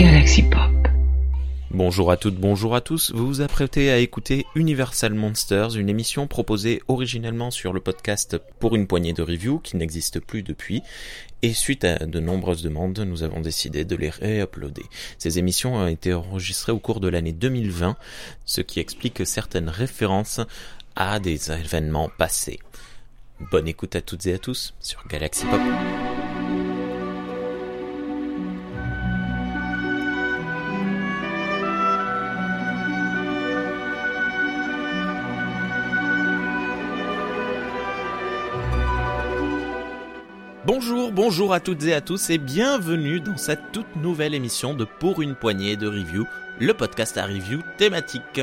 Galaxy Pop. Bonjour à toutes, bonjour à tous. Vous vous apprêtez à écouter Universal Monsters, une émission proposée originellement sur le podcast pour une poignée de reviews qui n'existe plus depuis. Et suite à de nombreuses demandes, nous avons décidé de les réuploader. Ces émissions ont été enregistrées au cours de l'année 2020, ce qui explique certaines références à des événements passés. Bonne écoute à toutes et à tous sur Galaxy Pop. Bonjour, bonjour à toutes et à tous et bienvenue dans cette toute nouvelle émission de Pour une poignée de review, le podcast à review thématique.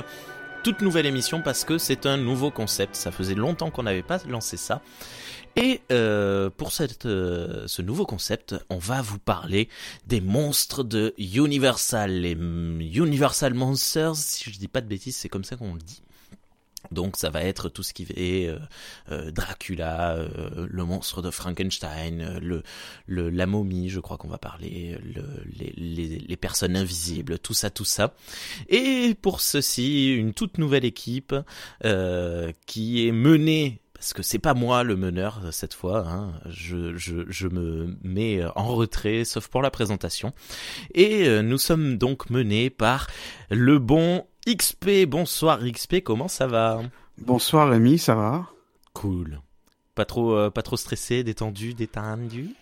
Toute nouvelle émission parce que c'est un nouveau concept, ça faisait longtemps qu'on n'avait pas lancé ça. Et euh, pour cette, euh, ce nouveau concept, on va vous parler des monstres de Universal, les Universal Monsters, si je dis pas de bêtises, c'est comme ça qu'on le dit. Donc ça va être tout ce qui est euh, euh, Dracula, euh, le monstre de Frankenstein, le, le la momie, je crois qu'on va parler, le, les, les, les, personnes invisibles, tout ça, tout ça. Et pour ceci, une toute nouvelle équipe qui est menée parce que c'est pas moi le meneur cette fois, hein. je, je, je, me mets en retrait, sauf pour la présentation. Et nous sommes donc menés par le bon XP, bonsoir XP, comment ça va? Bonsoir Rémi, ça va? Cool. Pas trop, euh, pas trop stressé, détendu, détendu?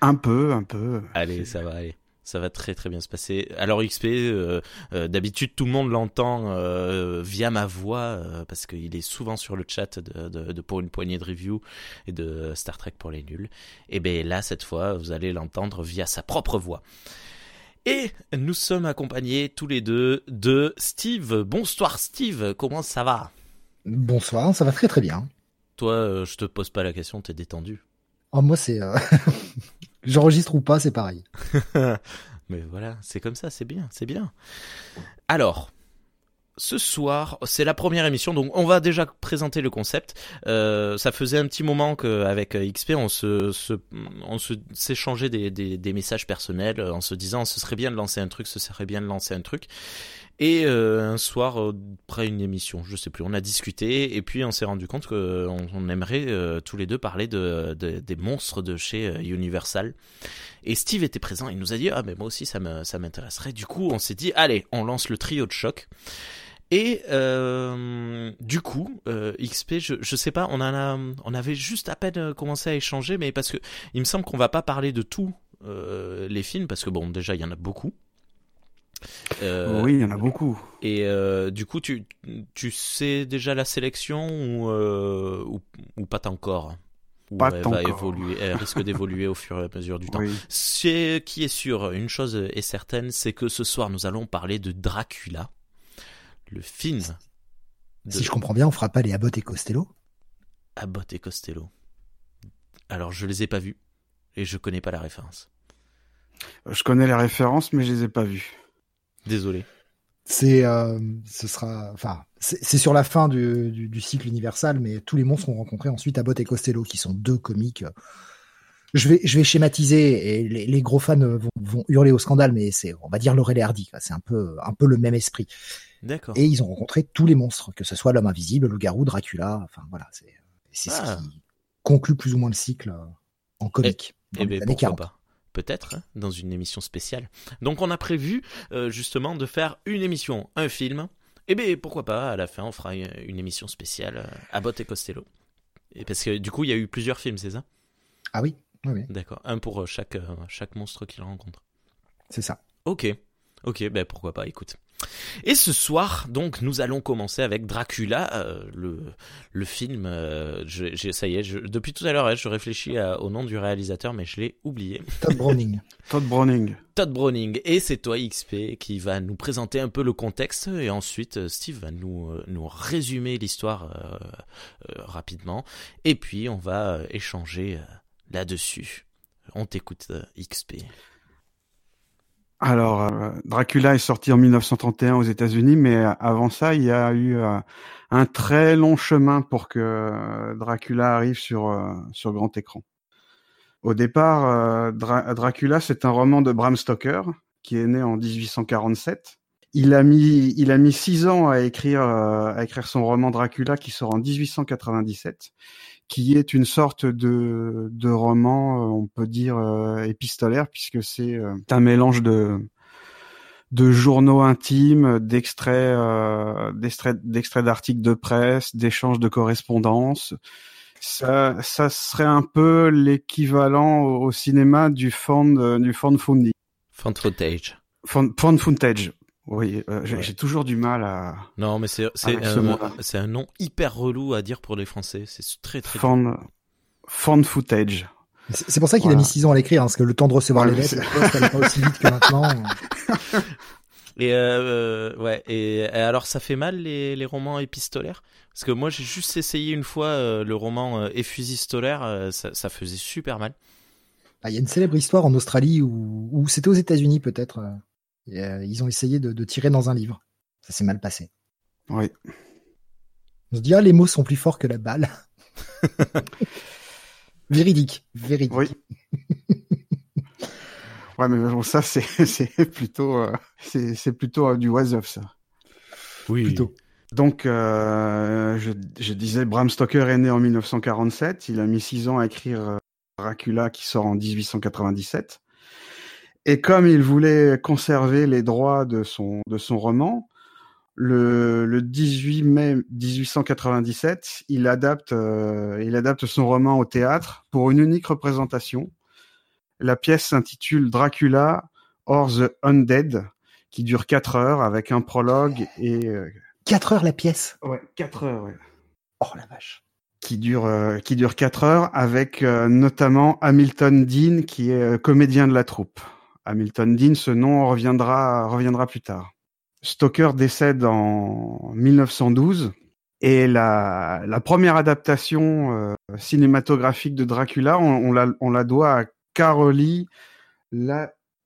Un peu, un peu. Allez, ça va aller. Ça va très très bien se passer. Alors XP, euh, euh, d'habitude tout le monde l'entend euh, via ma voix euh, parce qu'il est souvent sur le chat de, de, de, pour une poignée de review et de Star Trek pour les nuls. Et ben là cette fois vous allez l'entendre via sa propre voix. Et nous sommes accompagnés tous les deux de Steve. Bonsoir Steve, comment ça va? Bonsoir, ça va très très bien. Toi, euh, je te pose pas la question, t'es détendu. Oh moi c'est... Euh... J'enregistre ou pas, c'est pareil. Mais voilà, c'est comme ça, c'est bien, c'est bien. Alors, ce soir, c'est la première émission, donc on va déjà présenter le concept. Euh, ça faisait un petit moment qu'avec XP, on se, se on s'échangeait des, des, des, messages personnels en se disant ce serait bien de lancer un truc, ce serait bien de lancer un truc. Et euh, un soir, après une émission, je sais plus, on a discuté et puis on s'est rendu compte qu'on on aimerait euh, tous les deux parler de, de, des monstres de chez euh, Universal. Et Steve était présent, il nous a dit ah mais moi aussi ça ça m'intéresserait. Du coup, on s'est dit allez, on lance le trio de choc. Et euh, du coup, euh, XP, je, je sais pas, on en a, on avait juste à peine commencé à échanger, mais parce que il me semble qu'on va pas parler de tous euh, les films, parce que bon, déjà il y en a beaucoup. Euh, oui, il y en a beaucoup. Et euh, du coup, tu, tu sais déjà la sélection ou, euh, ou, ou pas encore? Pas elle encore. va évoluer, elle risque d'évoluer au fur et à mesure du temps. Oui. Ce qui est sûr, une chose est certaine, c'est que ce soir nous allons parler de Dracula, le film. De... Si je comprends bien, on fera pas les Abbott et Costello Abbott et Costello. Alors je les ai pas vus et je connais pas la référence. Je connais les références, mais je les ai pas vues. Désolé. C'est, euh, ce sera, enfin, c'est sur la fin du, du, du, cycle universal, mais tous les monstres ont rencontré ensuite Abbott et Costello, qui sont deux comiques. Je vais, je vais schématiser et les, les gros fans vont, vont, hurler au scandale, mais c'est, on va dire Laurel et Hardy. C'est un peu, un peu le même esprit. D'accord. Et ils ont rencontré tous les monstres, que ce soit l'homme invisible, le garou, Dracula. Enfin voilà, c'est, c'est ah. ce qui conclut plus ou moins le cycle en comique. Et, et ben, pourquoi 40. pas peut-être hein, dans une émission spéciale. Donc on a prévu euh, justement de faire une émission, un film. Et bien pourquoi pas, à la fin on fera une émission spéciale euh, Abbott et Costello. Et parce que du coup il y a eu plusieurs films, c'est ça? Ah oui, oui, oui. D'accord, un pour chaque, euh, chaque monstre qu'il rencontre. C'est ça. Ok, ok, ben pourquoi pas, écoute. Et ce soir, donc, nous allons commencer avec Dracula, euh, le, le film. Euh, je, je, ça y est, je, depuis tout à l'heure, je réfléchis à, au nom du réalisateur, mais je l'ai oublié. Todd Browning. Todd Browning. Todd Browning. Et c'est toi, XP, qui va nous présenter un peu le contexte, et ensuite Steve va nous, nous résumer l'histoire euh, rapidement, et puis on va échanger là-dessus. On t'écoute, XP. Alors, euh, Dracula est sorti en 1931 aux États-Unis, mais avant ça, il y a eu euh, un très long chemin pour que euh, Dracula arrive sur sur grand écran. Au départ, Dra Dracula, c'est un roman de Bram Stoker qui est né en 1847. Il a mis, il a mis six ans à écrire, à écrire son roman Dracula qui sort en 1897, qui est une sorte de, de roman, on peut dire épistolaire, puisque c'est un mélange de, de journaux intimes, d'extraits, euh, d'extraits, d'articles de presse, d'échanges de correspondance. Ça, ça serait un peu l'équivalent au, cinéma du found, du found footage. Found footage. Oui, euh, j'ai toujours du mal à. Non, mais c'est c'est un, nom hyper relou à dire pour les Français. C'est très très. Found footage. C'est pour ça qu'il a mis 6 ans à l'écrire, hein, parce que le temps de recevoir les lettres, ça pas aussi vite que maintenant. Et euh, ouais. Et, alors, ça fait mal les, les romans épistolaires? Parce que moi, j'ai juste essayé une fois euh, le roman euh, Effusistolaire, ça, ça, faisait super mal. Ah, il y a une célèbre histoire en Australie où, où c'était aux États-Unis peut-être. Ils ont essayé de, de, tirer dans un livre. Ça s'est mal passé. Oui. On se dit ah les mots sont plus forts que la balle. Véridique, véridique. Oui. ouais, mais bon, ça c'est c'est plutôt euh, c'est c'est plutôt euh, du was ça. Oui. Plutôt. Donc, euh, je, je, disais, Bram Stoker est né en 1947. Il a mis six ans à écrire euh, Dracula, qui sort en 1897. Et comme il voulait conserver les droits de son de son roman, le, le 18 mai 1897, il adapte, euh, il adapte son roman au théâtre pour une unique représentation. La pièce s'intitule Dracula or the Undead, qui dure 4 heures avec un prologue et... Euh, 4 heures la pièce? Ouais, 4 heures, ouais. Oh la vache qui dure euh, qui dure quatre heures avec euh, notamment Hamilton Dean qui est euh, comédien de la troupe. Hamilton Dean, ce nom reviendra plus tard. Stoker décède en 1912 et la, première adaptation euh, cinématographique de Dracula, on, la, doit à Karoli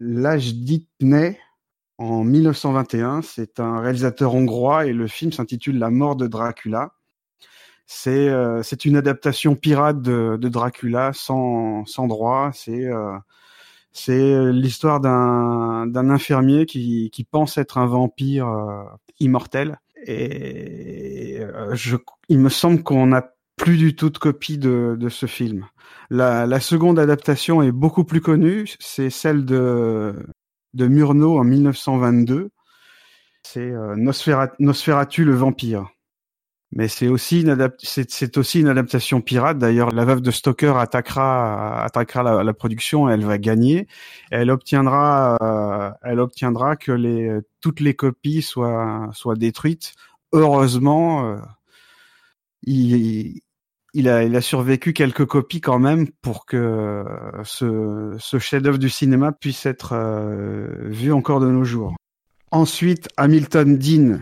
Lajditney en 1921. C'est un réalisateur hongrois et le film s'intitule La mort de Dracula. C'est euh, une adaptation pirate de, Dracula sans, droit. Euh, c'est l'histoire d'un d'un infirmier qui qui pense être un vampire euh, immortel et euh, je il me semble qu'on n'a plus du tout de copie de de ce film. La la seconde adaptation est beaucoup plus connue, c'est celle de de Murnau en 1922. C'est euh, Nosferatu le vampire. Mais c'est aussi une c'est aussi une adaptation pirate. D'ailleurs, la veuve de Stoker attaquera attaquera la, la production. Elle va gagner. Elle obtiendra euh, elle obtiendra que les toutes les copies soient soient détruites. Heureusement, euh, il, il a il a survécu quelques copies quand même pour que ce ce chef-d'œuvre du cinéma puisse être euh, vu encore de nos jours. Ensuite, Hamilton Dean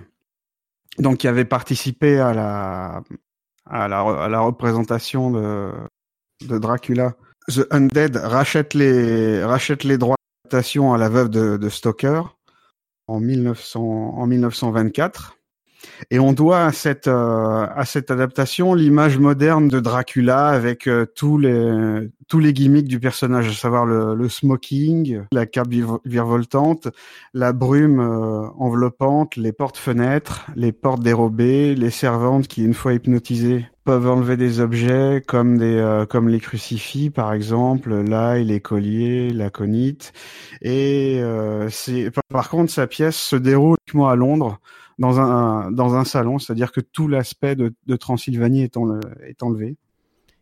donc qui avait participé à la à la, à la représentation de, de Dracula. The Undead rachète les rachète les droits d'adaptation à la veuve de, de Stoker en 1900 en 1924 et on doit à cette euh, à cette adaptation l'image moderne de Dracula avec euh, tous les tous les gimmicks du personnage, à savoir le, le smoking, la cape virevoltante, la brume euh, enveloppante, les portes-fenêtres, les portes dérobées, les servantes qui une fois hypnotisées peuvent enlever des objets comme des comme les crucifix par exemple, l'ail, les colliers, la conite et c'est par contre sa pièce se déroule uniquement à Londres dans un dans un salon, c'est-à-dire que tout l'aspect de, Transylvanie est, en, est enlevé.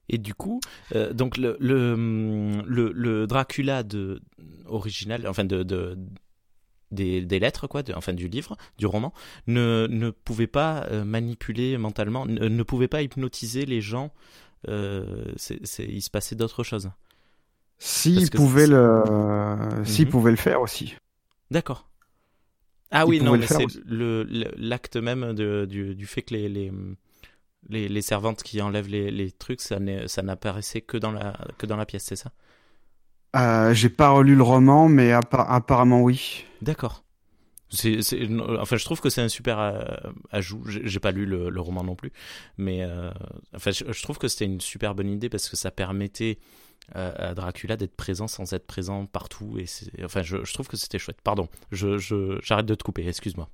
Et du coup, euh, donc le, le, le, Dracula de, original, enfin de des, des, lettres, quoi, de, enfin du livre, du roman, ne, ne pouvait pas euh, manipuler mentalement, ne, ne, pouvait pas hypnotiser les gens. Euh, il se passait d'autres choses. S'il pouvait le, s'il pouvait le faire aussi. D'accord. Ah oui, non, mais c'est l'acte même de, du, du, fait que les, les, les, les, servantes qui enlèvent les, les trucs, ça n'apparaissait que dans la, que dans la pièce, c'est ça? Euh, J'ai pas relu le roman, mais apparemment oui. D'accord. C'est, enfin, je trouve que c'est un super euh, ajout. J'ai pas lu le, le, roman non plus, mais euh, enfin, je, je, trouve que c'était une super bonne idée parce que ça permettait à Dracula d'être présent sans être présent partout. Et enfin, je, je, trouve que c'était chouette. Pardon, je, j'arrête de te couper, excuse-moi.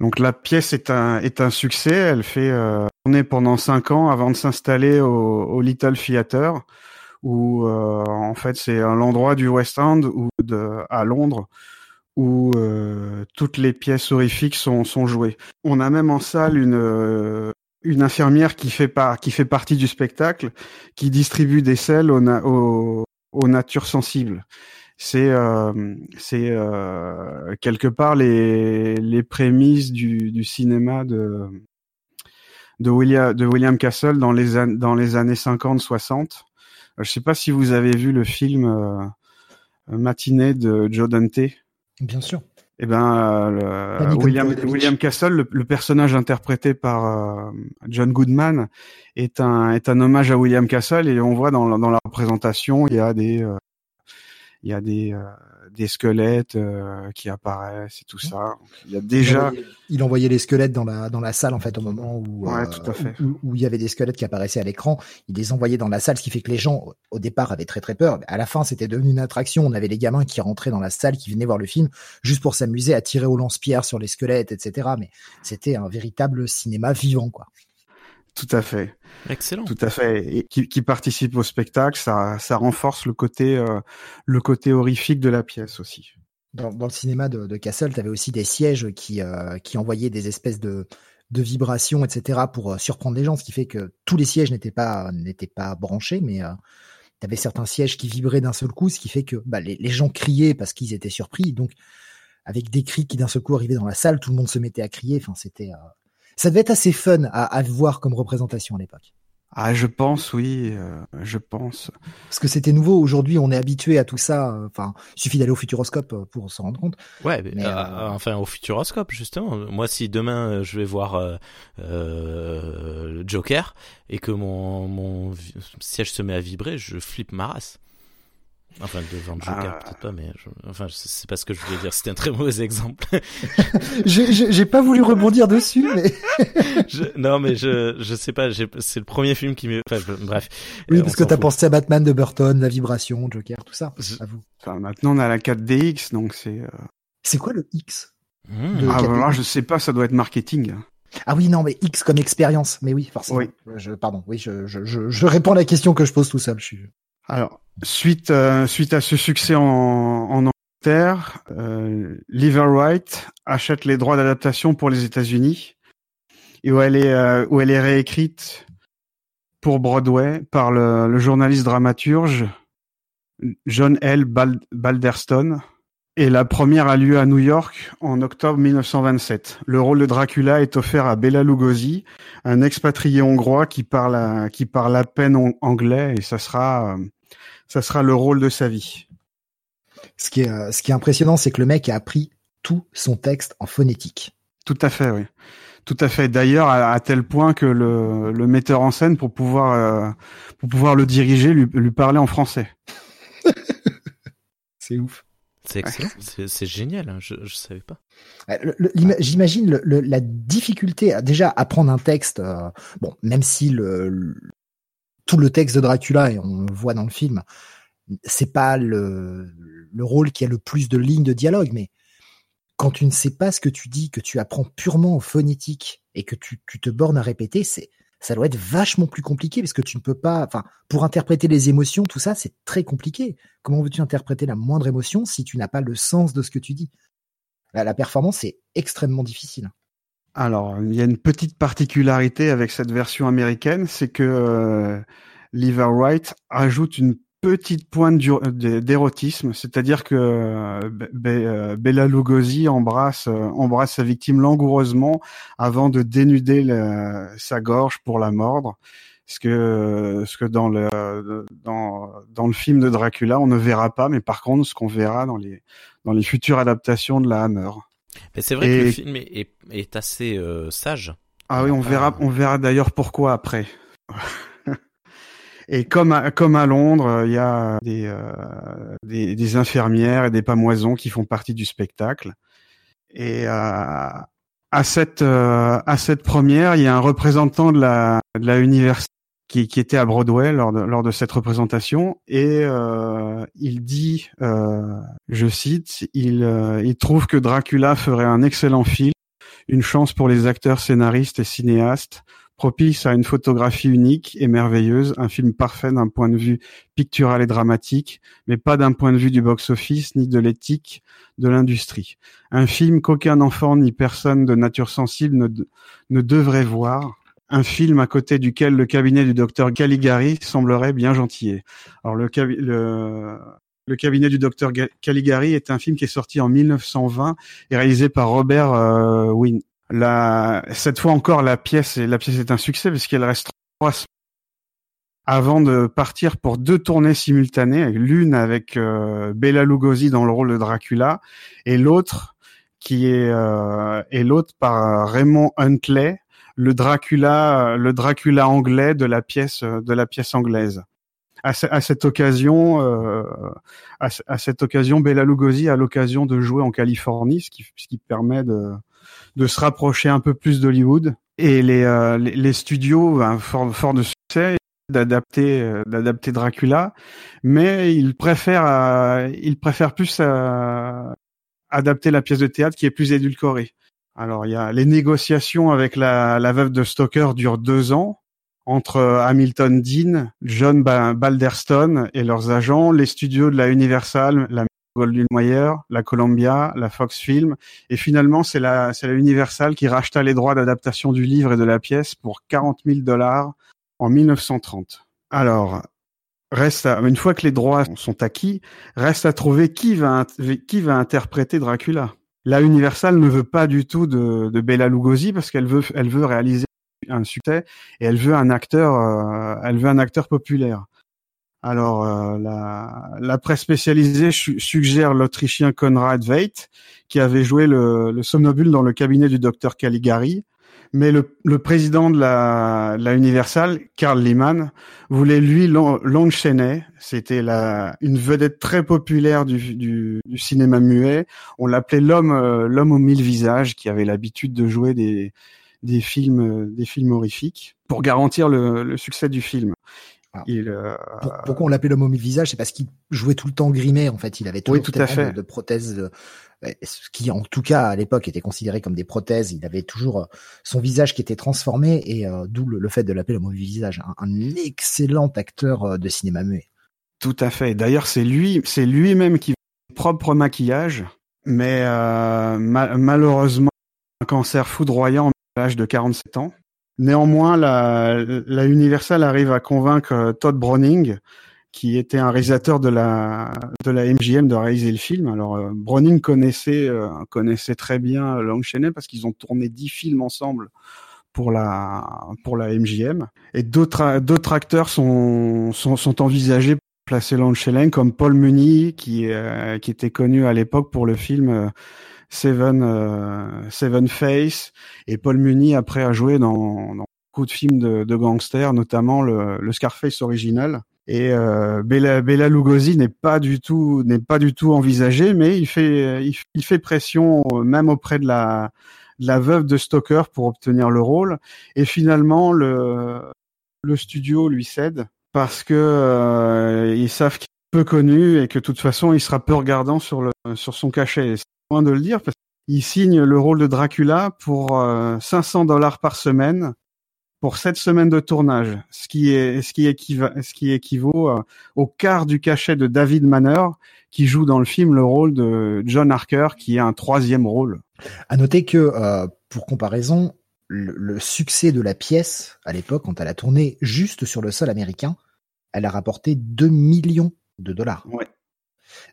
Donc la pièce est un, est un succès. Elle fait euh, tourner pendant cinq ans avant de s'installer au, au, Little Theatre, où euh, en fait c'est l'endroit du West End ou de, à Londres où euh, toutes les pièces horrifiques sont, sont jouées. On a même en salle une, euh, une infirmière qui fait, par, qui fait partie du spectacle, qui distribue des selles aux, aux natures sensibles. C'est euh, c'est euh, quelque part les, les prémices du, du cinéma de de William, de William Castle dans les, an dans les années 50-60. Je sais pas si vous avez vu le film euh, Matinée de Joe Dante. Bien sûr. Eh ben, le, William, William Castle, le, le, personnage interprété par euh, John Goodman, est un est un hommage à William Castle et on voit dans, dans la représentation il y a des euh, il y a des euh, des squelettes euh, qui apparaissent et tout ça. Il y a déjà. Il envoyait, il envoyait, les squelettes dans la dans la salle en fait au moment où ouais, tout à fait. Où, où, il y avait des squelettes qui apparaissaient à l'écran. Il les envoyait dans la salle, ce qui fait que les gens au départ avaient très très peur. À la fin, c'était devenu une attraction. On avait les gamins qui rentraient dans la salle, qui venaient voir le film juste pour s'amuser à tirer au lance-pierre sur les squelettes, etc. Mais c'était un véritable cinéma vivant, quoi. Tout à fait. Excellent. Tout à fait. Et qui, qui participe au spectacle, ça, ça renforce le côté, euh, le côté horrifique de la pièce aussi. Dans, dans le cinéma de, de Castle, tu avais aussi des sièges qui, euh, qui envoyaient des espèces de, de vibrations, etc., pour euh, surprendre les gens, ce qui fait que tous les sièges n'étaient pas, n'étaient pas branchés, mais euh, tu avais certains sièges qui vibraient d'un seul coup, ce qui fait que bah, les, les gens criaient parce qu'ils étaient surpris. Donc, avec des cris qui d'un seul coup arrivaient dans la salle, tout le monde se mettait à crier. Enfin, c'était ça devait être assez fun à, à voir comme représentation à l'époque. Ah, je pense, oui, euh, je pense. Parce que c'était nouveau. Aujourd'hui, on est habitué à tout ça. Enfin, il suffit d'aller au Futuroscope pour s'en rendre compte. Ouais, mais, euh, enfin au Futuroscope justement. Moi, si demain je vais voir euh, Joker et que mon mon siège se met à vibrer, je flippe ma race. Enfin, devant le Joker, ah. peut-être pas, mais je... enfin, c'est pas ce que je voulais dire. C'était un très mauvais exemple. J'ai pas voulu rebondir dessus, mais. je... Non, mais je je sais pas. C'est le premier film qui me. Enfin, bref. Oui, parce que t'as pensé à Batman de Burton, la vibration, Joker, tout ça. Je... À vous. Enfin, maintenant, on a la 4DX, donc c'est. Euh... C'est quoi le X mmh. Ah, bah, je sais pas. Ça doit être marketing. Ah oui, non, mais X comme expérience. Mais oui, forcément. Oui. Je, pardon. Oui, je, je, je, je réponds à la question que je pose tout seul. Je suis. Alors, suite euh, suite à ce succès en, en Angleterre, euh, Wright achète les droits d'adaptation pour les États-Unis et où elle est euh, où elle est réécrite pour Broadway par le, le journaliste dramaturge John L. Balderston. Et la première a lieu à New York en octobre 1927. Le rôle de Dracula est offert à Bela Lugosi, un expatrié hongrois qui parle à, qui parle à peine anglais et ça sera euh, ça sera le rôle de sa vie. Ce qui est euh, ce qui est impressionnant, c'est que le mec a appris tout son texte en phonétique. Tout à fait, oui. Tout à fait. D'ailleurs, à, à, tel point que le, le metteur en scène, pour pouvoir euh, pour pouvoir le diriger, lui, lui parlait en français. c'est ouf. C'est excellent, c'est génial, hein. je, je savais pas. J'imagine la difficulté, à, déjà, apprendre un texte, euh, bon, même si le, tout le texte de Dracula, et on le voit dans le film, c'est pas le, le rôle qui a le plus de lignes de dialogue, mais quand tu ne sais pas ce que tu dis, que tu apprends purement en phonétique et que tu, te bornes à répéter, c'est ça doit être vachement plus compliqué parce que tu ne peux pas, enfin, pour interpréter les émotions, tout ça, c'est très compliqué. Comment veux-tu interpréter la moindre émotion si tu n'as pas le sens de ce que tu dis? La performance est extrêmement difficile. Alors, il y a une petite particularité avec cette version américaine, c'est que euh, Wright ajoute une petite pointe d'érotisme, c'est-à-dire que euh, Bella Lugosi embrasse euh, embrasse sa victime langoureusement avant de dénuder sa gorge pour la mordre. Ce que dans le film de Dracula on ne verra pas, mais par contre ce qu'on verra dans les dans les futures adaptations de la Hammer. Mais c'est vrai Et... que le film est, est, est assez euh, sage. Ah oui, on verra on verra d'ailleurs pourquoi après. Et comme à, comme à Londres, il y a des, euh, des, des, infirmières et des pamoisons qui font partie du spectacle. Et euh, à cette euh, à cette première, il y a un représentant de la de la université qui, qui était à Broadway lors de, lors de cette représentation et euh, il dit, euh, je cite, il, euh, il trouve que Dracula ferait un excellent film, une chance pour les acteurs, scénaristes et cinéastes, propice à une photographie unique et merveilleuse, un film parfait d'un point de vue pictural et dramatique, mais pas d'un point de vue du box-office ni de l'éthique de l'industrie. Un film qu'aucun enfant ni personne de nature sensible ne, ne devrait voir, un film à côté duquel le cabinet du docteur Caligari semblerait bien gentillet. Alors le, le, le cabinet du docteur Caligari est un film qui est sorti en 1920 et réalisé par Robert euh, la, cette fois encore, la pièce, la pièce est un succès parce qu'elle reste trois semaines avant de partir pour deux tournées simultanées, l'une avec euh, Bela Lugosi dans le rôle de Dracula et l'autre qui est euh, et l'autre par Raymond Huntley, le Dracula, le Dracula anglais de la pièce de la pièce anglaise. À, cette occasion, euh, à, cette occasion, Bela Lugosi a l'occasion de jouer en Californie, ce qui, ce qui permet de de se rapprocher un peu plus d'Hollywood. Et les, euh, les, studios, ben, fort, de succès, d'adapter euh, d'adapter Dracula, mais ils préfèrent euh, ils préfèrent plus adapter la pièce de théâtre qui est plus édulcorée. Alors il y a les négociations avec la, veuve de Stoker durent deux ans entre Hamilton Dean, John Balderston et leurs agents, les studios de la Universal, la Golden Mayer, la Columbia, la Fox Film, et finalement c'est la c'est la Universal qui racheta les droits d'adaptation du livre et de la pièce pour 40 000 dollars en 1930. Alors reste à, une fois que les droits sont acquis, reste à trouver qui va qui va interpréter Dracula. La Universal ne veut pas du tout de, de Bela Lugosi parce qu'elle veut elle veut réaliser un succès et elle veut un acteur euh, elle veut un acteur populaire. Alors, euh, la, la, presse spécialisée suggère l'Autrichien Konrad Veit, qui avait joué le, le, somnobule dans le cabinet du docteur Caligari. Mais le, le président de la, la, Universal, Karl Lehmann, voulait lui l'enchaîner. C'était la, une vedette très populaire du, cinéma muet. On l'appelait l'homme, euh, l'homme aux mille visages, qui avait l'habitude de jouer des, films, des films horrifiques pour garantir le succès du film. Euh, pourquoi on l'appelait l'homme au visage C'est parce qu'il jouait tout le temps grimé. En fait, il avait toujours tout à fait. De, prothèses, euh, qui en tout cas à l'époque était considéré comme des prothèses. Il avait toujours euh, son visage qui était transformé et d'où le, fait de l'appeler l'homme au visage. Un, excellent acteur de cinéma muet. Tout à fait. D'ailleurs, c'est lui, c'est lui-même qui propre maquillage, mais malheureusement un cancer foudroyant à l'âge de 47 ans. Néanmoins, la, la Universal arrive à convaincre euh, Todd Browning, qui était un réalisateur de la de la MGM, de réaliser le film. Alors euh, Browning connaissait euh, connaissait très bien Longcheney parce qu'ils ont tourné dix films ensemble pour la pour la MGM. Et d'autres d'autres acteurs sont, sont sont envisagés pour placer Longcheney comme Paul Muni qui qui était connu à l'époque pour le film Seven, euh, Seven Face et Paul Muni après a joué dans, dans beaucoup de films de, de gangsters, notamment le, le, Scarface original. Et euh, Bella, Bella Lugosi n'est pas du tout n'est pas du tout envisagé, mais il fait il, fait pression euh, même auprès de la de la veuve de Stoker pour obtenir le rôle. Et finalement le le studio lui cède parce que euh, ils savent qu'il est peu connu et que de toute façon il sera peu regardant sur le sur son cachet de le dire, parce qu'il signe le rôle de Dracula pour 500 euh, dollars par semaine pour sept semaines de tournage, ce qui est ce qui équivaut, ce qui équivaut euh, au quart du cachet de David Manner, qui joue dans le film le rôle de John Harker, qui est un troisième rôle. À noter que, euh, pour comparaison, le, succès de la pièce à l'époque, quand elle a tourné juste sur le sol américain, elle a rapporté 2 millions de dollars. Ouais.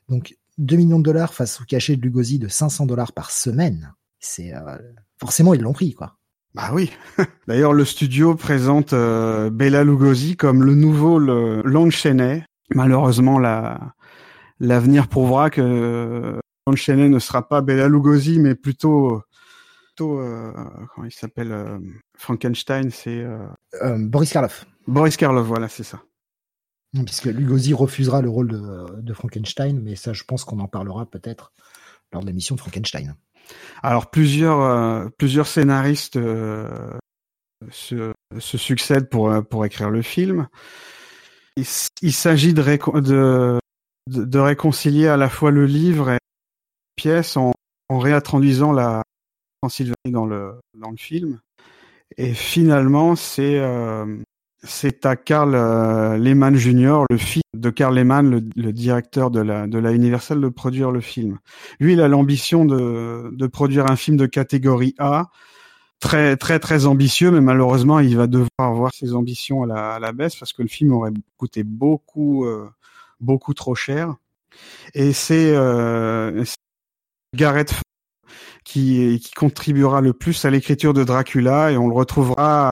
Donc 2 millions de dollars face au cachet de Lugosi de 500 dollars par semaine. C'est euh, forcément ils l'ont pris quoi. Bah oui. D'ailleurs le studio présente euh, Bella Lugosi comme le nouveau le Lon Malheureusement la l'avenir prouvera que Lon ne sera pas Bella Lugosi mais plutôt plutôt euh, comment il s'appelle Frankenstein c'est Boris Karloff. Boris Karloff voilà c'est ça. Puisque Lugosi refusera le rôle de, Frankenstein, mais ça, je pense qu'on en parlera peut-être lors de l'émission de Frankenstein. Alors plusieurs euh, plusieurs scénaristes euh, se succèdent pour pour écrire le film. Il, s'agit de, de, de réconcilier à la fois le livre et la pièce en, en la Transylvanie dans le film. Et finalement, c'est euh, c'est à Carl euh, Lehmann Jr., le fils de Carl Lehmann, le, le, directeur de la de la Universal, de produire le film. Lui, il a l'ambition de de produire un film de catégorie A, très très très ambitieux, mais malheureusement, il va devoir avoir ses ambitions à la, à la baisse parce que le film aurait coûté beaucoup euh, beaucoup trop cher. Et c'est euh, Gareth qui, qui contribuera le plus à l'écriture de Dracula et on le retrouvera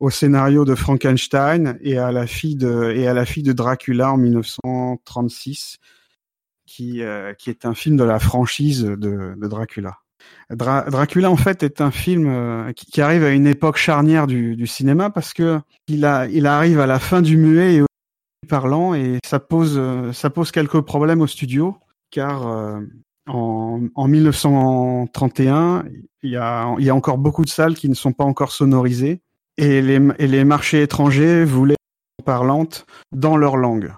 au scénario de Frankenstein et à la fille de et à la fille de Dracula en 1936 qui euh, qui est un film de la franchise de, de Dracula. Dra Dracula en fait est un film euh, qui, qui, arrive à une époque charnière du, du, cinéma parce que il a il arrive à la fin du muet et au parlant et ça pose ça pose quelques problèmes au studio car euh, en, en 1931 il y a il y a encore beaucoup de salles qui ne sont pas encore sonorisées et les, et les marchés étrangers voulaient parlantes dans leur langue.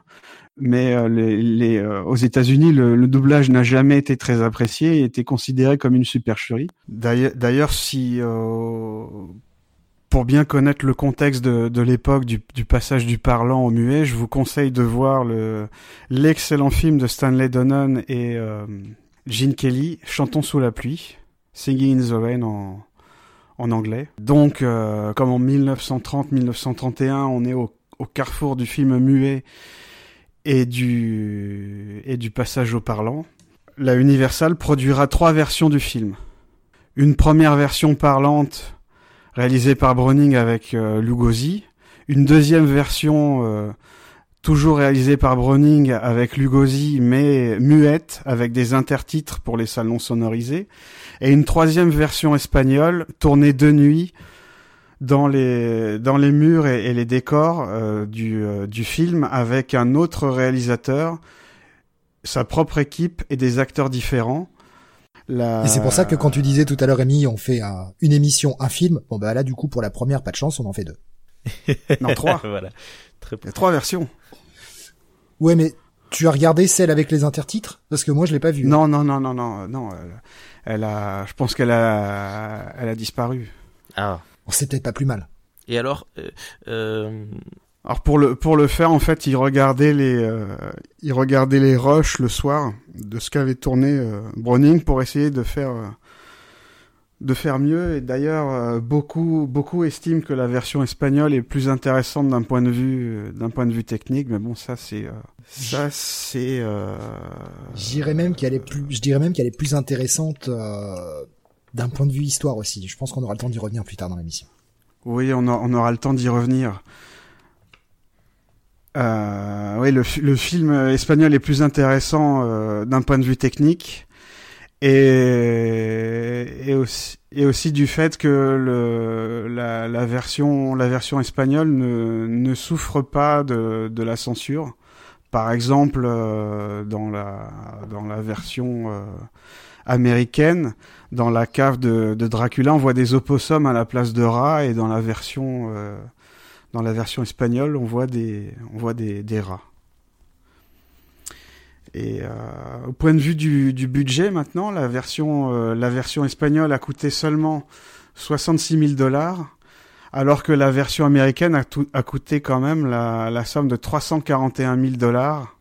Mais euh, les, les, euh, aux États-Unis, le, le, doublage n'a jamais été très apprécié et était considéré comme une supercherie. D'ailleurs, si euh, pour bien connaître le contexte de, de l'époque du, du, passage du parlant au muet, je vous conseille de voir le l'excellent film de Stanley Donen et euh, Gene Kelly, Chantons sous la pluie, Singing in the Rain en, en anglais. Donc, euh, comme en 1930-1931, on est au, carrefour du film muet et du, et du passage au parlant, la Universal produira trois versions du film. Une première version parlante réalisée par Browning avec euh, Lugosi, une deuxième version euh, toujours réalisée par Browning avec Lugosi mais muette avec des intertitres pour les salons sonorisés et une troisième version espagnole tournée de nuit dans les dans les murs et, et les décors euh, du euh, du film avec un autre réalisateur, sa propre équipe et des acteurs différents. La... Et c'est pour ça que quand tu disais tout à l'heure, Rémi, on fait un, une émission, un film. Bon bah là, du coup, pour la première, pas de chance, on en fait deux. non, trois. voilà. Très... Il y a trois versions. Ouais, mais tu as regardé celle avec les intertitres? Parce que moi, je l'ai pas vue. Non, non, non, non, non, non. Elle, elle a, je pense qu'elle a, elle a disparu. Ah. C'est peut-être pas plus mal. Et alors, euh, euh... alors pour le pour le faire, en fait, il regardait les, euh, il regardait les rushs le soir de ce qu'avait tourné euh, Browning pour essayer de faire euh, de faire mieux. Et d'ailleurs, euh, beaucoup beaucoup estiment que la version espagnole est plus intéressante d'un point de vue d'un point de vue technique. Mais bon, ça c'est ça c'est. J'irais même qu'elle est plus, je dirais même qu'elle est plus intéressante d'un point de vue histoire aussi. Je pense qu'on aura le temps d'y revenir plus tard dans l'émission. Oui, on, a, on, aura le temps d'y revenir. Euh, oui, le, le, film espagnol est plus intéressant euh, d'un point de vue technique et, et, aussi, et aussi du fait que le, la, la, version, la version espagnole ne, ne souffre pas de, de la censure. Par exemple, euh, dans, la, dans la version euh, américaine, dans la cave de, de, Dracula, on voit des opossums à la place de rats, et dans la version, euh, dans la version espagnole, on voit des, on voit des, des rats. Et euh, au point de vue du, du budget, maintenant, la version, euh, la version espagnole a coûté seulement 66 000 dollars, alors que la version américaine a, tout, a coûté quand même la, la somme de 341 000 dollars.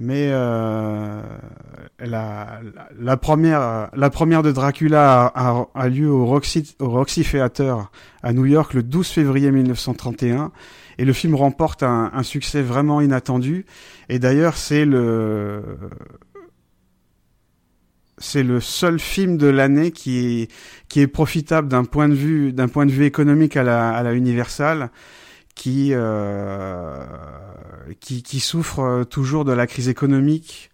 Mais euh, la, la, première, la première de Dracula a, a, a lieu au Roxy, au Roxy Theater à New York le 12 février 1931 et le film remporte un, un succès vraiment inattendu et d'ailleurs c'est le c'est le seul film de l'année qui est qui est profitable d'un point de vue d'un point de vue économique à la à Universal qui, euh, qui, qui souffre toujours de la crise économique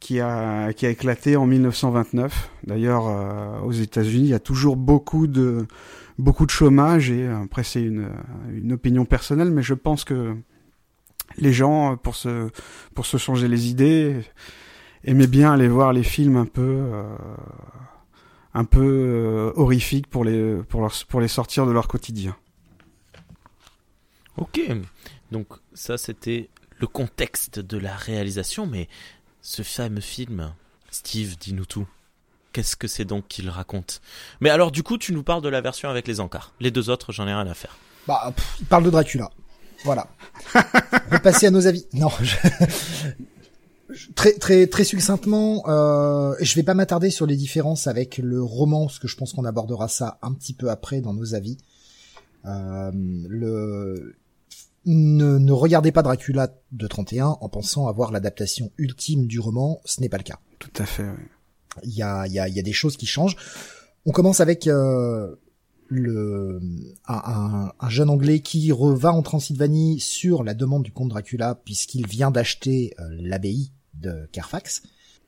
qui a, qui a éclaté en 1929. D'ailleurs, euh, aux États-Unis, il y a toujours beaucoup de, beaucoup de chômage et après c'est une, une opinion personnelle, mais je pense que les gens, pour se, pour se changer les idées, aimaient bien aller voir les films un peu, euh, un peu euh, horrifiques pour les, pour, pour les sortir de leur quotidien. Ok, donc ça c'était le contexte de la réalisation, mais ce fameux film, Steve, dis-nous tout. Qu'est-ce que c'est donc qu'il raconte Mais alors du coup, tu nous parles de la version avec les encarts. Les deux autres, j'en ai rien à faire. Bah, il parle de Dracula. Voilà. Repasser à nos avis. Non, je... très très très succinctement, euh, je vais pas m'attarder sur les différences avec le roman, parce que je pense qu'on abordera ça un petit peu après dans nos avis. Euh, le ne, ne, regardez pas Dracula de 31 en pensant avoir l'adaptation ultime du roman, ce n'est pas le cas. Tout à fait. Oui. Il y a y a y a des choses qui changent. On commence avec euh, le un, un, jeune anglais qui reva en Transylvanie sur la demande du comte Dracula puisqu'il vient d'acheter euh, l'abbaye de Carfax.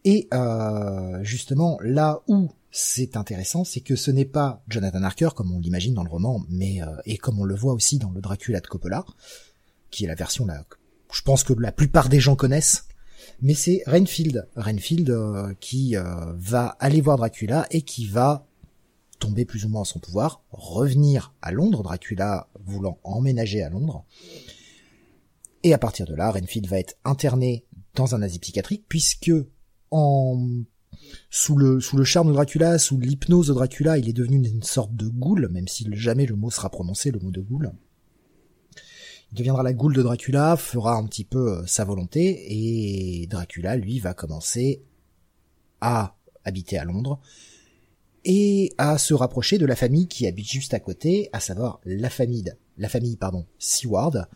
Et euh, justement, là où c'est intéressant, c'est que ce n'est pas Jonathan Harker comme on l'imagine dans le roman, mais euh, et comme on le voit aussi dans le Dracula de Coppola, qui est la version là, je pense que la plupart des gens connaissent, mais c'est Renfield, Renfield euh, qui euh, va aller voir Dracula et qui va tomber plus ou moins en son pouvoir, revenir à Londres, Dracula voulant emménager à Londres. Et à partir de là, Renfield va être interné dans un asile psychiatrique puisque en sous le sous le charme de Dracula, sous l'hypnose de Dracula, il est devenu une sorte de goule, même si jamais le mot sera prononcé, le mot de goule. Deviendra la goule de Dracula, fera un petit peu euh, sa volonté, et Dracula, lui, va commencer à habiter à Londres et à se rapprocher de la famille qui habite juste à côté, à savoir la famille, la famille pardon, Seward,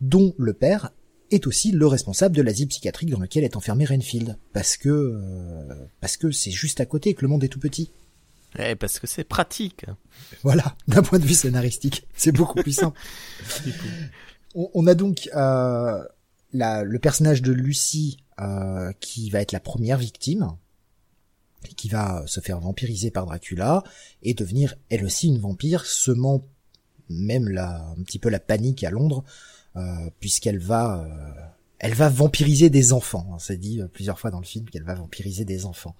dont le père est aussi le responsable de l'asile psychiatrique dans lequel est enfermé Renfield, parce que euh, parce que c'est juste à côté que le monde est tout petit. Eh, parce que c'est pratique. Voilà, d'un point de vue scénaristique, c'est beaucoup plus simple. on, on, a donc euh, la, le personnage de Lucie euh, qui va être la première victime, qui va se faire vampiriser par Dracula et devenir elle aussi une vampire, semant même la, un petit peu la panique à Londres euh, puisqu'elle va euh, elle va vampiriser des enfants. C'est dit euh, plusieurs fois dans le film qu'elle va vampiriser des enfants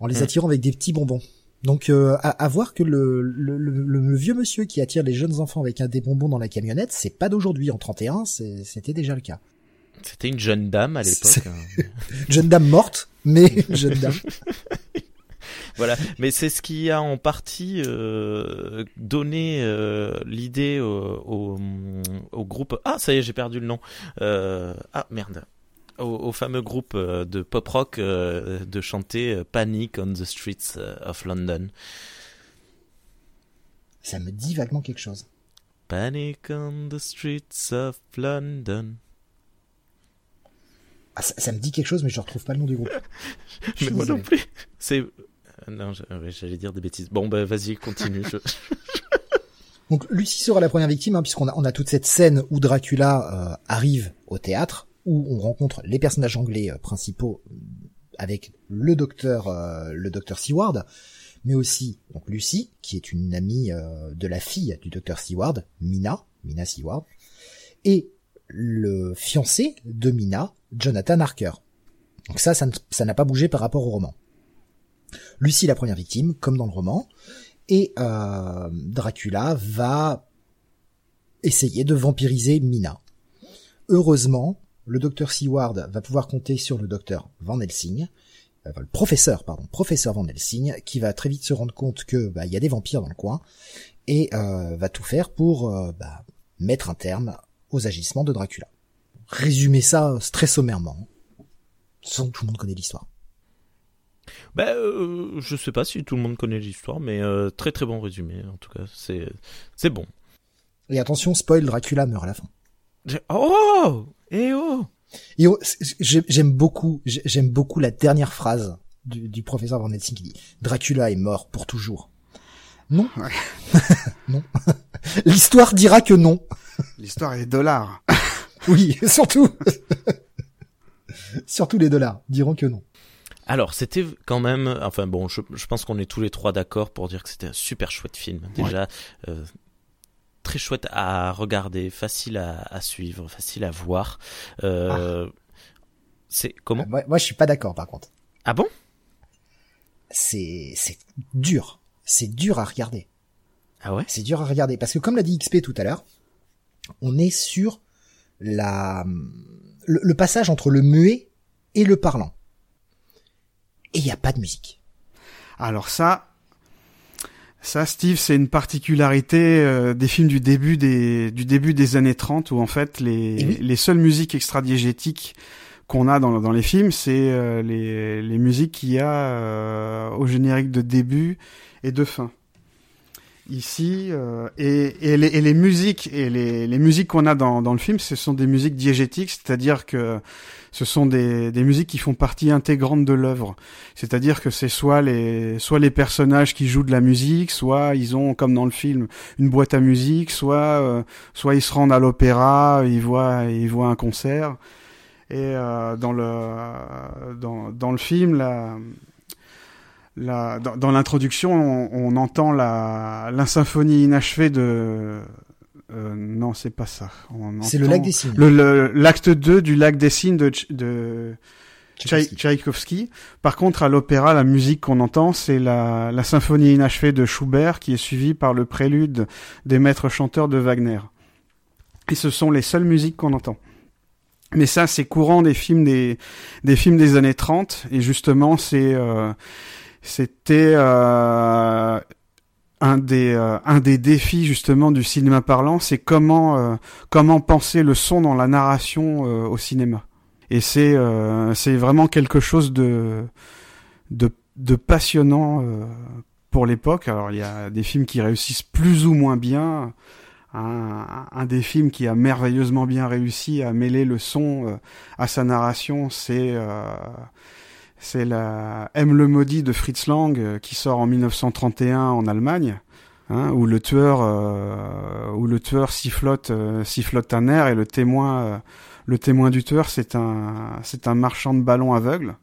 en les hmm. attirant avec des petits bonbons. Donc à, à, voir que le, le, le, vieux monsieur qui attire les jeunes enfants avec un des bonbons dans la camionnette, c'est pas d'aujourd'hui. En 31, c'était déjà le cas. C'était une jeune dame à l'époque. Hein. jeune dame morte, mais jeune dame. voilà, mais c'est ce qui a en partie euh, donné euh, l'idée au, au, groupe. Ah, ça y est, j'ai perdu le nom. Euh, ah merde. Au, au, fameux groupe euh, de pop rock euh, de chanter Panic on the Streets of London. Ça me dit vaguement quelque chose. Panic on the Streets of London. Ah, ça, ça, me dit quelque chose, mais je retrouve pas le nom du groupe. mais moi non plus. C'est non, j'allais dire des bêtises. Bon, bah vas-y, continue. Donc Lucie sera la première victime, hein, puisqu'on a, on a toute cette scène où Dracula euh, arrive au théâtre, où on rencontre les personnages anglais euh, principaux euh, avec le docteur, euh, le docteur Seward, mais aussi donc Lucie, qui est une amie de la fille du docteur Seward, Mina, Mina Seward, et le fiancé de Mina, Jonathan Harker. Donc ça, ça n'a pas bougé par rapport au roman. Lucie la première victime, comme dans le roman, et euh, Dracula va essayer de vampiriser Mina. Heureusement, le docteur Seward va pouvoir compter sur le docteur Van Helsing, euh, le professeur, pardon, professeur Van Helsing, qui va très vite se rendre compte que bah, il y a des vampires dans le coin et euh, va tout faire pour euh, bah, mettre un terme aux agissements de Dracula. Résumer ça très sommairement, sans que tout le monde connaît l'histoire. Ben, euh, je sais pas si tout le monde connaît l'histoire, mais euh, très très bon résumé. En tout cas, c'est c'est bon. Et attention, spoil, Dracula meurt à la fin. Oh, et oh. Et oh, j'aime beaucoup, j'aime beaucoup la dernière phrase du, du professeur Van Helsing qui dit Dracula est mort pour toujours. Non, non. L'histoire dira que non. L'histoire est dollars. oui, surtout. surtout les dollars diront que non. Alors, c'était quand même, enfin bon, je, je pense qu'on est tous les trois d'accord pour dire que c'était un super chouette film. Déjà, euh, très chouette à regarder, facile à, à suivre, facile à voir. Euh, ah. C'est comment? Moi, moi, je suis pas d'accord, par contre. Ah bon? C'est c'est dur, c'est dur à regarder. Ah ouais? C'est dur à regarder parce que comme l'a dit XP tout à l'heure, on est sur la le, passage entre le muet et le parlant. Et il n'y a pas de musique. Alors ça, ça, Steve, c'est une particularité euh, des films du début des du début des années 30 où en fait les oui. les seules musiques extradiégétiques qu'on a dans dans les films, c'est euh, les les musiques qu'il y a euh, au générique de début et de fin. Ici euh, et et les, et les musiques et les les musiques qu'on a dans dans le film, ce sont des musiques diégétiques, c'est-à-dire que ce sont des des musiques qui font partie intégrante de l'œuvre. C'est-à-dire que c'est soit les soit les personnages qui jouent de la musique, soit ils ont comme dans le film une boîte à musique, soit euh, soit ils se rendent à l'opéra, ils voient ils voient un concert. Et euh, dans le dans dans le film la la dans, dans l'introduction on, on entend la la symphonie inachevée de euh, non, c'est pas ça. On C'est le lac des signes. le- le- l'acte 2 du lac des signes de, de Tchaïkovski. Tchaï- Tchaïkovski. Par contre, à l'opéra, la musique qu'on entend, c'est la, la symphonie inachevée de Schubert, qui est suivie par le prélude des maîtres chanteurs de Wagner. Et ce sont les seules musiques qu'on entend. Mais ça, c'est courant des films des, des films des années 30, et justement, c'est, euh, c'était, euh, un des euh, un des défis justement du cinéma parlant, c'est comment euh, comment penser le son dans la narration euh, au cinéma. Et c'est euh, c'est vraiment quelque chose de de, de passionnant euh, pour l'époque. Alors il y a des films qui réussissent plus ou moins bien. Un, un des films qui a merveilleusement bien réussi à mêler le son euh, à sa narration, c'est c'est la M le maudit de Fritz Lang euh, qui sort en 1931 en Allemagne, hein, où le tueur euh, où le tueur sifflote euh, un air et le témoin euh, le témoin du tueur c'est un c'est un marchand de ballons aveugle.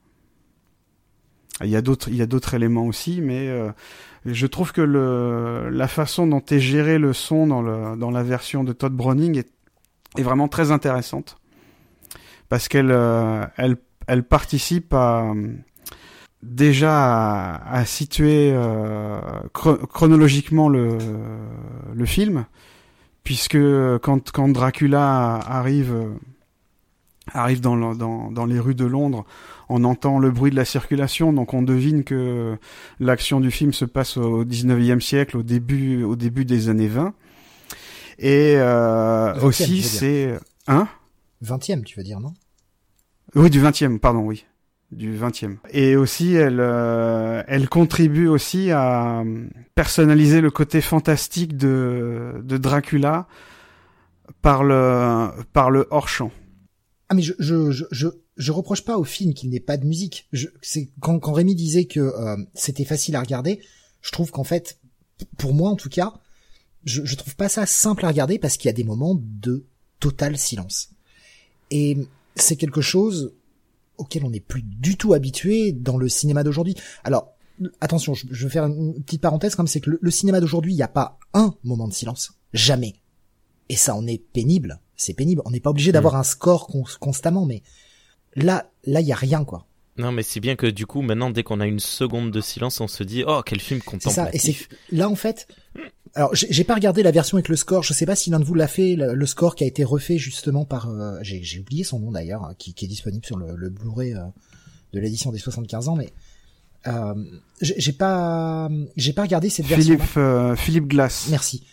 Il y a d'autres il y a d'autres éléments aussi, mais euh, je trouve que le la façon dont est géré le son dans le dans la version de Todd Browning est est vraiment très intéressante parce qu'elle elle elle participe à déjà à, à situer euh, chro- chronologiquement le le film puisque quand quand Dracula arrive arrive dans, le- dans dans les rues de Londres on entend le bruit de la circulation donc on devine que l'action du film se passe au 19e siècle au début au début des années 20 et euh, 20e, je aussi c'est hein? 20e, tu veux dire, non? Oui, du 20e, pardon, oui. Du 20e. Et aussi, elle, euh, elle contribue aussi à euh, personnaliser le côté fantastique de, Dracula par le, par le hors-champ. Ah mais je je je je, je reproche pas au film qu'il n'ait pas de musique. Quand quand Rémi disait que euh, c'était facile à regarder, je trouve qu'en fait, pour moi en tout cas, je je trouve pas ça simple à regarder parce qu'il y a des moments de total silence. Et c'est quelque chose auquel on n'est plus du tout habitué dans le cinéma d'aujourd'hui. Alors attention, je, je vais faire une petite parenthèse comme c'est que le, le cinéma d'aujourd'hui, il n'y a pas un moment de silence, jamais. Et ça en est pénible, c'est pénible. On n'est pas obligé d'avoir un score con- constamment, mais là, là, il y a rien quoi. Non, mais c'est bien que du coup, maintenant, dès qu'on a une seconde de silence, on se dit, oh, quel film C'est ça. Et c'est contemplatif. là en fait. Alors j'ai pas regardé la version avec le score. Je sais pas si l'un de vous l'a fait. Le, score qui a été refait justement par. euh, j'ai oublié son nom d'ailleurs, hein, qui, qui est disponible sur le, le Blu-ray euh, de l'édition des 75 ans, mais. Euh, j'ai pas, j'ai pas regardé cette version. Philippe, euh, Philippe Glass. Merci.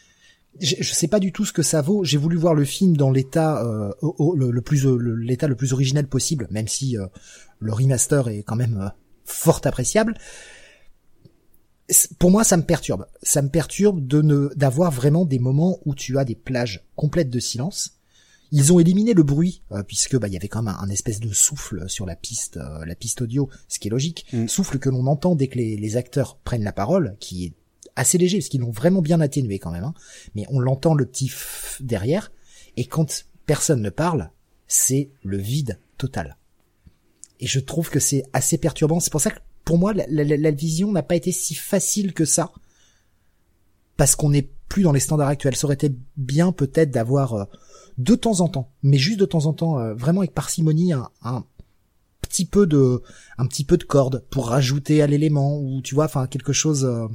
Je, sais pas du tout ce que ça vaut. J'ai voulu voir le film dans l'état euh, au- au- le, le plus le- l'état le plus original possible, même si euh, le remaster est quand même euh, fort appréciable. Pour moi, ça me perturbe. Ça me perturbe de ne d'avoir vraiment des moments où tu as des plages complètes de silence. Ils ont éliminé le bruit euh, puisque bah il y avait quand même un, un espèce de souffle sur la piste euh, la piste audio, ce qui est logique. Mm. Souffle que l'on entend dès que les, les acteurs prennent la parole, qui est assez léger parce qu'ils l'ont vraiment bien atténué quand même. hein. Mais on l'entend le petit f derrière et quand personne ne parle, c'est le vide total. Et je trouve que c'est assez perturbant. C'est pour ça que pour moi la, vision n'a pas été si facile que ça parce qu'on n'est plus dans les standards actuels. Ça aurait été bien peut-être d'avoir euh, de temps en temps, mais juste de temps en temps, euh, vraiment avec parcimonie, un, un petit peu de, un petit peu de corde pour rajouter à l'élément ou tu vois, enfin quelque chose euh,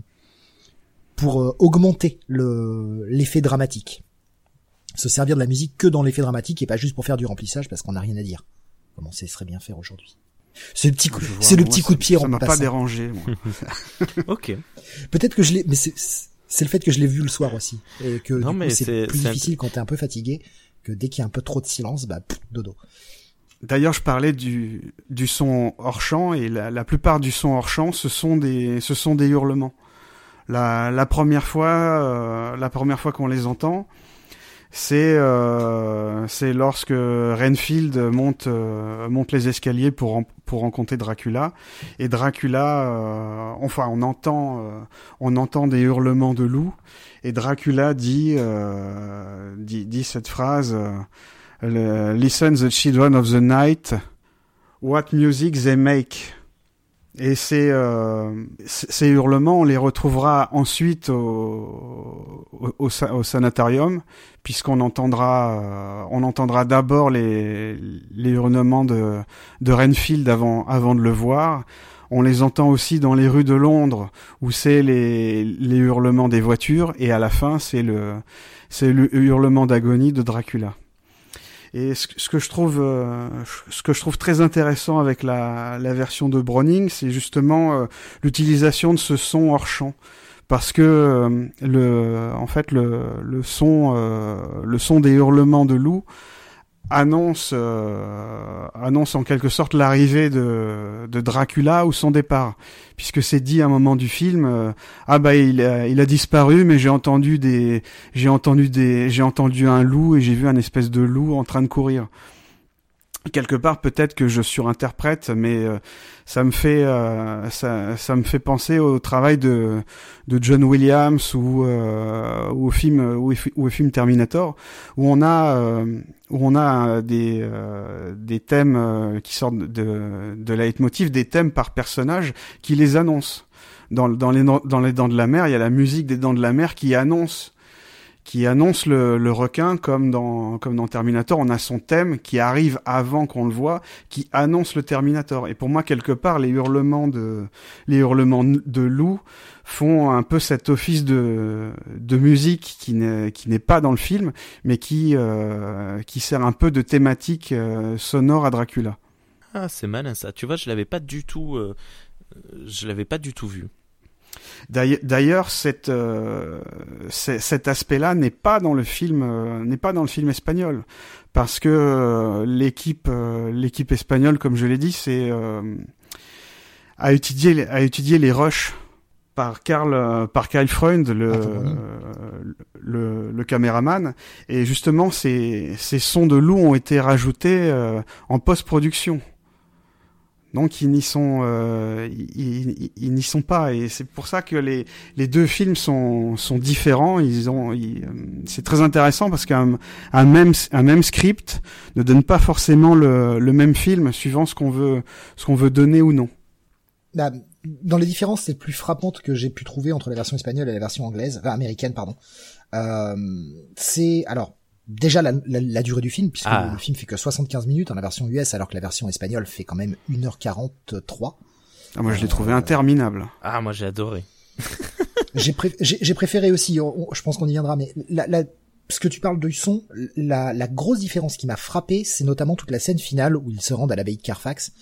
pour augmenter le l'effet dramatique. se servir de la musique que dans l'effet dramatique et pas juste pour faire du remplissage parce qu'on n'a rien à dire. Comment ce serait bien faire aujourd'hui. C'est le petit coup, c'est le petit coup de pied ça en m'a pas dérangé. moi. Ok. Peut-être que je l'ai, mais c'est, c'est le fait que je l'ai vu le soir aussi et que Non, du mais coup, c'est c'est- plus c'est un- difficile quand t'es un peu fatigué que dès qu'il y a un peu trop de silence, bah pff, dodo. D'ailleurs, je parlais du, du son hors champ et la, la plupart du son hors champ, ce sont des, ce sont des hurlements. La, la première fois, euh, la première fois qu'on les entend, c'est, euh, c'est lorsque Renfield monte, euh, monte les escaliers pour, pour rencontrer Dracula. Et Dracula, euh, enfin, on entend, euh, on entend des hurlements de loup. Et Dracula dit, euh, dit, dit cette phrase. Listen the children of the night, what music they make. Et ces, euh, ces hurlements, on les retrouvera ensuite au, au, au sanatorium, puisqu'on entendra, euh, on entendra d'abord les, les hurlements de, de Renfield avant, avant de le voir. On les entend aussi dans les rues de Londres, où c'est les, les hurlements des voitures, et à la fin, c'est le, c'est le hurlement d'agonie de Dracula. Et ce, ce que je trouve, euh, ce que je trouve très intéressant avec la, version de Browning, c'est justement euh, l'utilisation de ce son hors champ, parce que euh, le, en fait, le, son, le son des hurlements de loup annonce, euh, annonce en quelque sorte l'arrivée de, Dracula ou son départ, puisque c'est dit à un moment du film, euh, ah bah il a, il a disparu, mais j'ai entendu des, j'ai entendu des, j'ai entendu un loup et j'ai vu un espèce de loup en train de courir. Quelque part, peut-être que je surinterprète, mais euh, ça me fait, euh, ça, ça me fait penser au travail de, de John Williams ou, euh, au film, ou, au film Terminator, où on a, euh, où on a des, euh, des thèmes euh, qui sortent de, de leitmotiv, des thèmes par personnage qui les annoncent. Dans, dans, les, dans les Dents de la Mer, il y a la musique des Dents de la Mer qui annonce qui annonce le, requin comme dans Terminator on a son thème qui arrive avant qu'on le voit qui annonce le Terminator et pour moi quelque part les hurlements de les loup font un peu cet office de musique qui n'est pas dans le film mais qui euh, sert un peu de thématique euh, sonore à Dracula Ah, c'est malin ça. Tu vois, je l'avais pas du tout, euh, je l'avais pas du tout vu. D'ailleurs- cette, euh, cet aspect-là n'est pas dans le film, euh, n'est pas dans le film espagnol, parce que euh, l'équipe, l'équipe espagnole, comme je l'ai dit, c'est a étudié, les- a étudié les rushs par Karl, par Karl Freund, le, Ah, le, le caméraman, et justement, ces, ces sons de loup ont été rajoutés en post-production. Donc ils n'y sont, euh, ils, n'y sont pas, et c'est pour ça que les, les deux films sont, sont différents. Ils ont, euh, c'est très intéressant parce qu'un un même, un même script ne donne pas forcément le, le même film suivant ce qu'on veut, ce qu'on veut donner ou non. Dans les différences les plus frappantes que j'ai pu trouver entre la version espagnole et la version anglaise, enfin américaine, pardon, euh, c'est alors déjà la, la, la durée du film, puisque Ah. le, le film fait que 75 minutes en la version US, alors que la version espagnole fait quand même 1h43. Ah, moi, je l'ai Euh, trouvé interminable. Ah, moi j'ai adoré. J'ai pré- j'ai j'ai préféré aussi, on- on- je pense qu'on y viendra, mais la, la, ce que tu parles du son, la, la grosse différence qui m'a frappé, c'est notamment toute la scène finale où ils se rendent à l'abbaye de Carfax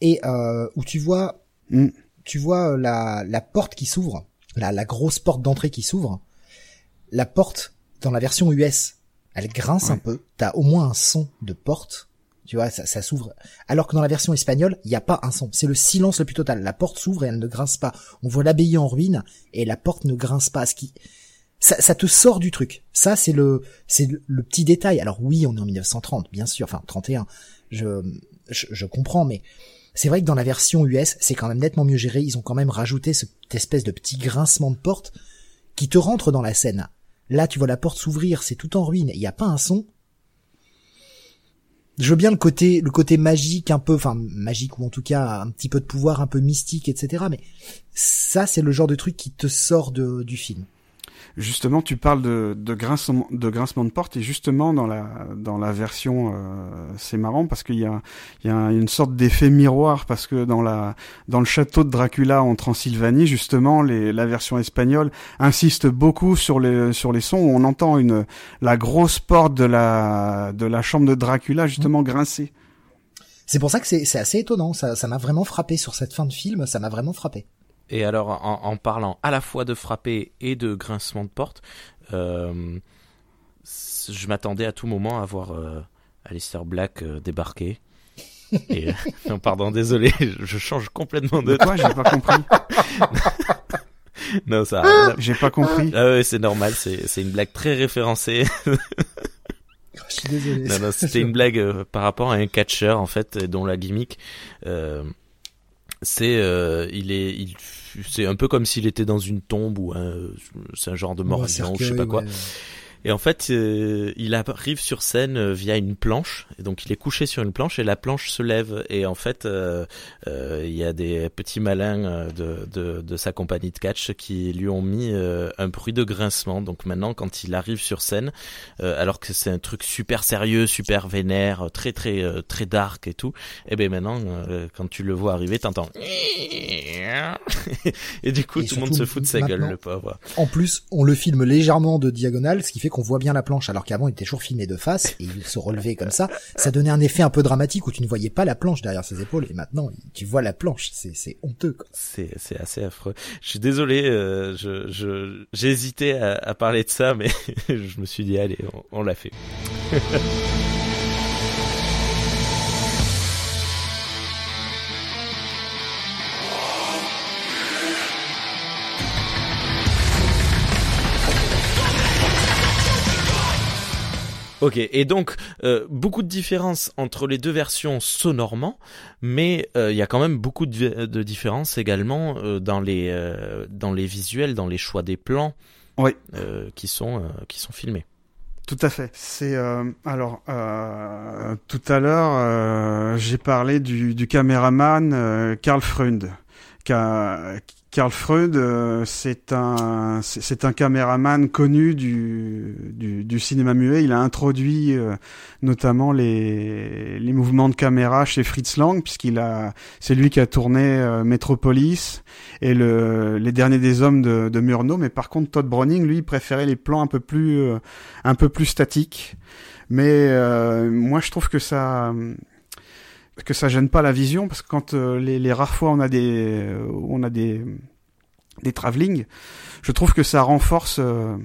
et euh, où tu vois, Mm. tu vois euh, la, la porte qui s'ouvre, la, la grosse porte d'entrée qui s'ouvre. La porte dans la version US, elle grince un peu. T'as au moins un son de porte. Tu vois, ça, ça s'ouvre. Alors que dans la version espagnole, il n'y a pas un son. C'est le silence le plus total. La porte s'ouvre et elle ne grince pas. On voit l'abbaye en ruine et la porte ne grince pas. Ce qui, ça, ça te sort du truc. Ça, c'est le, c'est le, le petit détail. Alors oui, on est en 1930, bien sûr. Enfin, 31. Je, je, je comprends, mais c'est vrai que dans la version US, c'est quand même nettement mieux géré. Ils ont quand même rajouté cette espèce de petit grincement de porte qui te rentre dans la scène. Là, tu vois la porte s'ouvrir, c'est tout en ruine. Il n'y a pas un son. Je veux bien le côté, le côté magique un peu, enfin magique ou en tout cas un petit peu de pouvoir, un peu mystique, etc. Mais ça, c'est le genre de truc qui te sort de, du film. Justement, tu parles de, de, grincement, de grincement de porte et justement dans la version, euh, c'est marrant parce qu'il y a une sorte d'effet miroir parce que dans la dans le château de Dracula en Transylvanie, justement, la version espagnole insiste beaucoup sur les sur les sons où on entend la grosse porte de la de la chambre de Dracula justement grincer. C'est pour ça que c'est assez étonnant. Ça m'a vraiment frappé sur cette fin de film. Ça m'a vraiment frappé. Et alors, en, parlant à la fois de frapper et de grincement de porte, euh, je m'attendais à tout moment à voir euh, Alistair Black euh, débarquer. Et, non, pardon, désolé, je change complètement de. Quoi J'ai pas compris. non, ça. J'ai pas compris. Ah ouais, c'est normal, c'est une blague très référencée. je suis désolé. Non, non, c'était une blague par rapport à un catcheur en fait, dont la gimmick. c'est il est il c'est un peu comme s'il était dans une tombe ou un, c'est un genre de mort je sais pas quoi. Et en fait, euh, il arrive sur scène euh, via une planche. Et donc, il est couché sur une planche et la planche se lève. Et en fait, euh, il y a des petits malins de, de, de, sa compagnie de catch qui lui ont mis un bruit de grincement. Donc maintenant, quand il arrive sur scène, alors que c'est un truc super sérieux, super vénère, très très très dark et tout, et eh ben maintenant, quand tu le vois arriver, t'entends. et du coup, tout le monde se fout de sa gueule, le pauvre. En plus, on le filme légèrement de diagonale, ce qui fait qu'on voit bien la planche, alors qu'avant il était toujours filmé de face et il se relevait comme ça. Ça donnait un effet un peu dramatique où tu ne voyais pas la planche derrière ses épaules et maintenant tu vois la planche. C'est c'est honteux. C'est c'est assez affreux. Je suis désolé, euh, je j'hésitais à, à, parler de ça, mais je me suis dit allez, on l'a fait. Ok, et donc euh, beaucoup de différences entre les deux versions sonorement, mais euh, il y a quand même beaucoup de, de différences également euh, dans les dans les visuels, dans les choix des plans, oui. qui sont qui sont filmés. Tout à fait. C'est alors tout à l'heure j'ai parlé du, du caméraman Karl Freund qui a, Karl Freud, euh, c'est un c'est un caméraman connu du, du, du cinéma muet. Il a introduit euh, notamment les les mouvements de caméra chez Fritz Lang, puisqu'il a c'est lui qui a tourné euh, Metropolis et le les derniers des hommes de, de Murnau. Mais par contre, Todd Browning, lui, préférait les plans un peu plus un peu plus statiques. Mais moi, je trouve que ça que ça gêne pas la vision parce que quand euh, les, les, rares fois on a des euh, on a des des travelling, je trouve que ça renforce euh,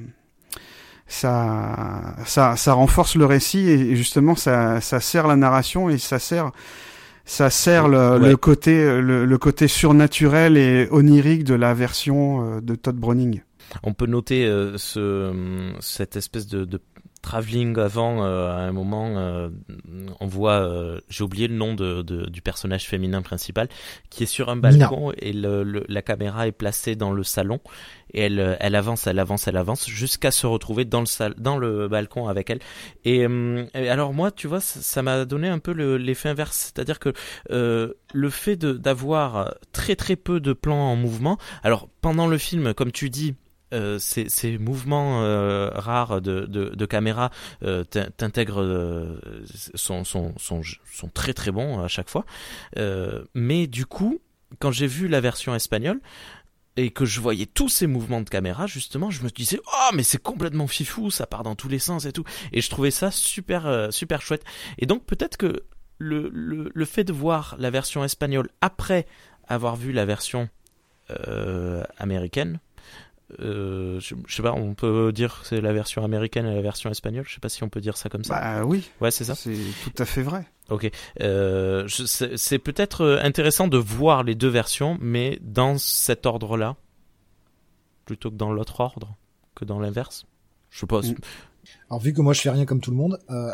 ça, ça ça renforce le récit et justement ça ça sert la narration et ça sert ça sert le, le côté le, le, côté surnaturel et onirique de la version de Todd Browning. On peut noter ce cette espèce de, de travelling avant, euh, à un moment, euh, on voit, euh, j'ai oublié le nom de, de, du personnage féminin principal, qui est sur un balcon et le, la caméra est placée dans le salon et elle, elle avance, elle avance, elle avance jusqu'à se retrouver dans le sal, dans le balcon avec elle. Et, alors moi, tu vois, ça m'a donné un peu l'effet inverse, c'est-à-dire que le fait d'avoir très très peu de plans en mouvement. Alors pendant le film, comme tu dis, euh, ces, mouvements euh, rares de, caméra euh, t'intègrent sont, très très bons à chaque fois. mais du coup, quand j'ai vu la version espagnole, et que je voyais tous ces mouvements de caméra, justement, je me disais, oh, mais c'est complètement fifou, ça part dans tous les sens et tout. Et je trouvais ça super, super chouette. Et donc, peut-être que le, fait de voir la version espagnole après avoir vu la version américaine, euh, je, sais pas, on peut dire que c'est la version américaine et la version espagnole. Je sais pas si on peut dire ça comme ça. Bah oui. Ouais, c'est ça. C'est tout à fait vrai. Ok. Euh, c'est peut-être euh, intéressant de voir les deux versions, mais dans cet ordre-là, plutôt que dans l'autre ordre, que dans l'inverse. Je sais pas. Alors vu que moi je fais rien comme tout le monde, euh...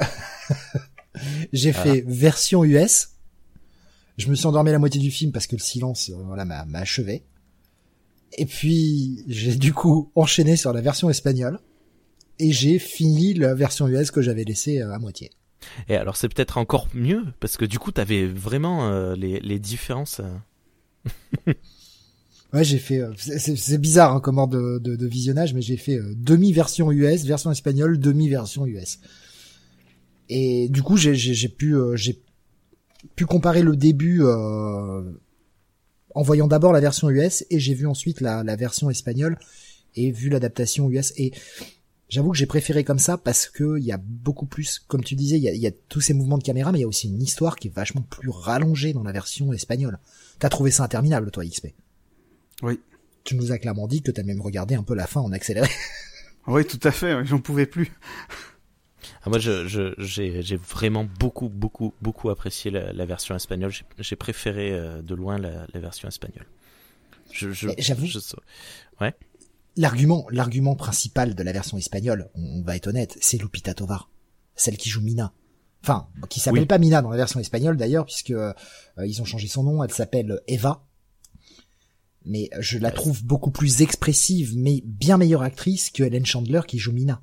j'ai fait version US. Je me suis endormi la moitié du film parce que le silence, voilà, m'a achevé. Et puis, j'ai du coup enchaîné sur la version espagnole. Et j'ai fini la version US que j'avais laissée euh, à moitié. Et alors, c'est peut-être encore mieux, parce que du coup, t'avais vraiment euh, les, les différences. Euh. Ouais, j'ai fait. euh, c'est- bizarre hein, comme ordre de, de, de visionnage, mais j'ai fait euh, demi version US, version espagnole, demi version US. Et du coup, j'ai pu j'ai pu comparer le début euh, en voyant d'abord la version US et j'ai vu ensuite la, la version espagnole et vu l'adaptation US et j'avoue que j'ai préféré comme ça parce que il y a beaucoup plus, comme tu disais, il y a, y a tous ces mouvements de caméra, mais il y a aussi une histoire qui est vachement plus rallongée dans la version espagnole. T'as trouvé ça interminable, toi, XP Oui. Tu nous as clairement dit que t'as même regardé un peu la fin en accéléré. Oui, tout à fait. J'en pouvais plus. Ah, moi, je, je, j'ai, j'ai vraiment beaucoup, beaucoup, beaucoup apprécié la, la version espagnole. J'ai, j'ai préféré euh, de loin la, la version espagnole. Je, je, Mais j'avoue- je- L'argument, l'argument principal de la version espagnole, on, on va être honnête, c'est Lupita Tovar, celle qui joue Mina. Enfin, qui s'appelle Oui. pas Mina dans la version espagnole d'ailleurs, puisque euh, ils ont changé son nom. Elle s'appelle Eva. Mais je la trouve beaucoup plus expressive, mais bien meilleure actrice que Helen Chandler qui joue Mina.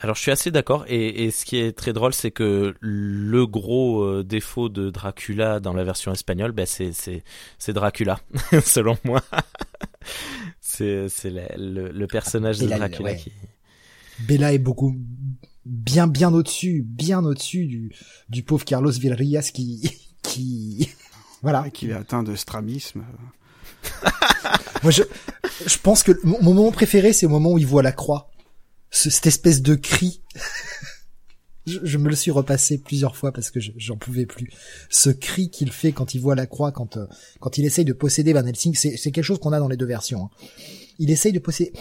Alors, je suis assez d'accord. Et, et ce qui est très drôle, c'est que le gros euh, défaut de Dracula dans la version espagnole, ben, c'est, c'est, c'est Dracula, selon moi. c'est, le, le personnage de Dracula ouais. qui. Bella est beaucoup bien bien au-dessus, bien au-dessus du du pauvre Carlos Villarreal qui qui voilà. Ouais, Qu'il est atteint de strabisme. Moi, je, je pense que mon mon moment préféré, c'est au moment où il voit la croix. Ce- cette espèce de cri. je, je me le suis repassé plusieurs fois parce que je- j'en pouvais plus. Ce cri qu'il fait quand il voit la croix, quand euh, quand il essaye de posséder Van Helsing, c'est quelque chose qu'on a dans les deux versions. hein. Il essaye de posséder.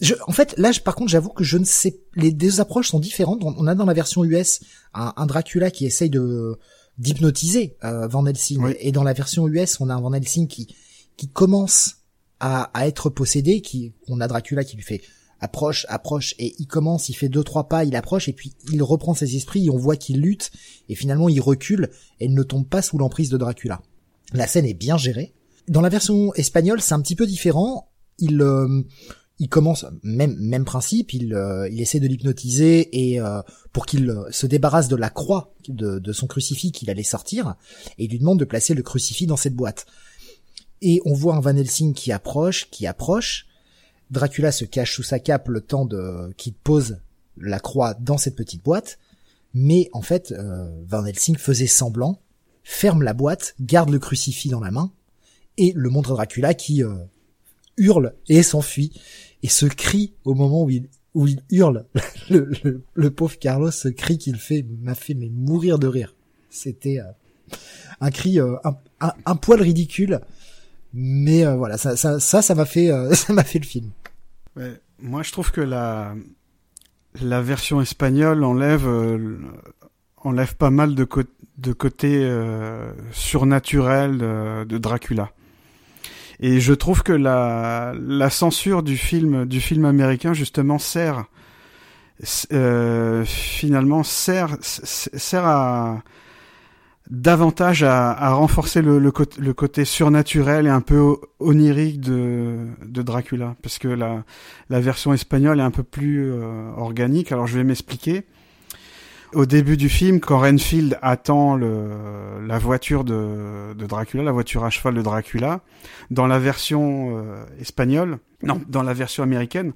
Je, en fait, là, je- par contre, j'avoue que je ne sais. Les deux approches sont différentes. On, on a dans la version US un, un Dracula qui essaye de d'hypnotiser euh, Van Helsing, Oui. et dans la version US, on a un Van Helsing qui qui commence à, à être possédé, qui on a Dracula qui lui fait approche, approche, et il commence, il fait deux trois pas, il approche, et puis il reprend ses esprits, et on voit qu'il lutte, et finalement il recule, et ne tombe pas sous l'emprise de Dracula. La scène est bien gérée. Dans la version espagnole, c'est un petit peu différent. Il euh, il commence même même principe, il euh, il essaie de l'hypnotiser et euh, pour qu'il euh, se débarrasse de la croix de, de son crucifix qu'il allait sortir, et il lui demande de placer le crucifix dans cette boîte. Et on voit un Van Helsing qui approche, qui approche. Dracula se cache sous sa cape le temps de qu'il pose la croix dans cette petite boîte. Mais en fait, euh, Van Helsing faisait semblant, ferme la boîte, garde le crucifix dans la main et le montre à Dracula qui euh, hurle et s'enfuit. Et ce cri au moment où il hurle, le, pauvre Carlos, ce cri qu'il fait m'a fait mourir de rire. C'était euh, un cri euh, un, un, un poil ridicule, mais euh, voilà, ça ça ça ça m'a fait euh, ça m'a fait le film. Ouais. Moi, je trouve que la la version espagnole enlève euh, enlève pas mal de, de côté euh, surnaturel de, de Dracula. Et je trouve que la la censure du film du film américain justement sert euh, finalement sert sert à davantage à, à renforcer le, le, le côté surnaturel et un peu onirique de, de Dracula. Parce que la, la version espagnole est un peu plus euh, organique. Alors je vais m'expliquer. Au début du film quand Renfield attend le, la voiture de, de Dracula la voiture à cheval de Dracula dans la version euh, espagnole non dans la version américaine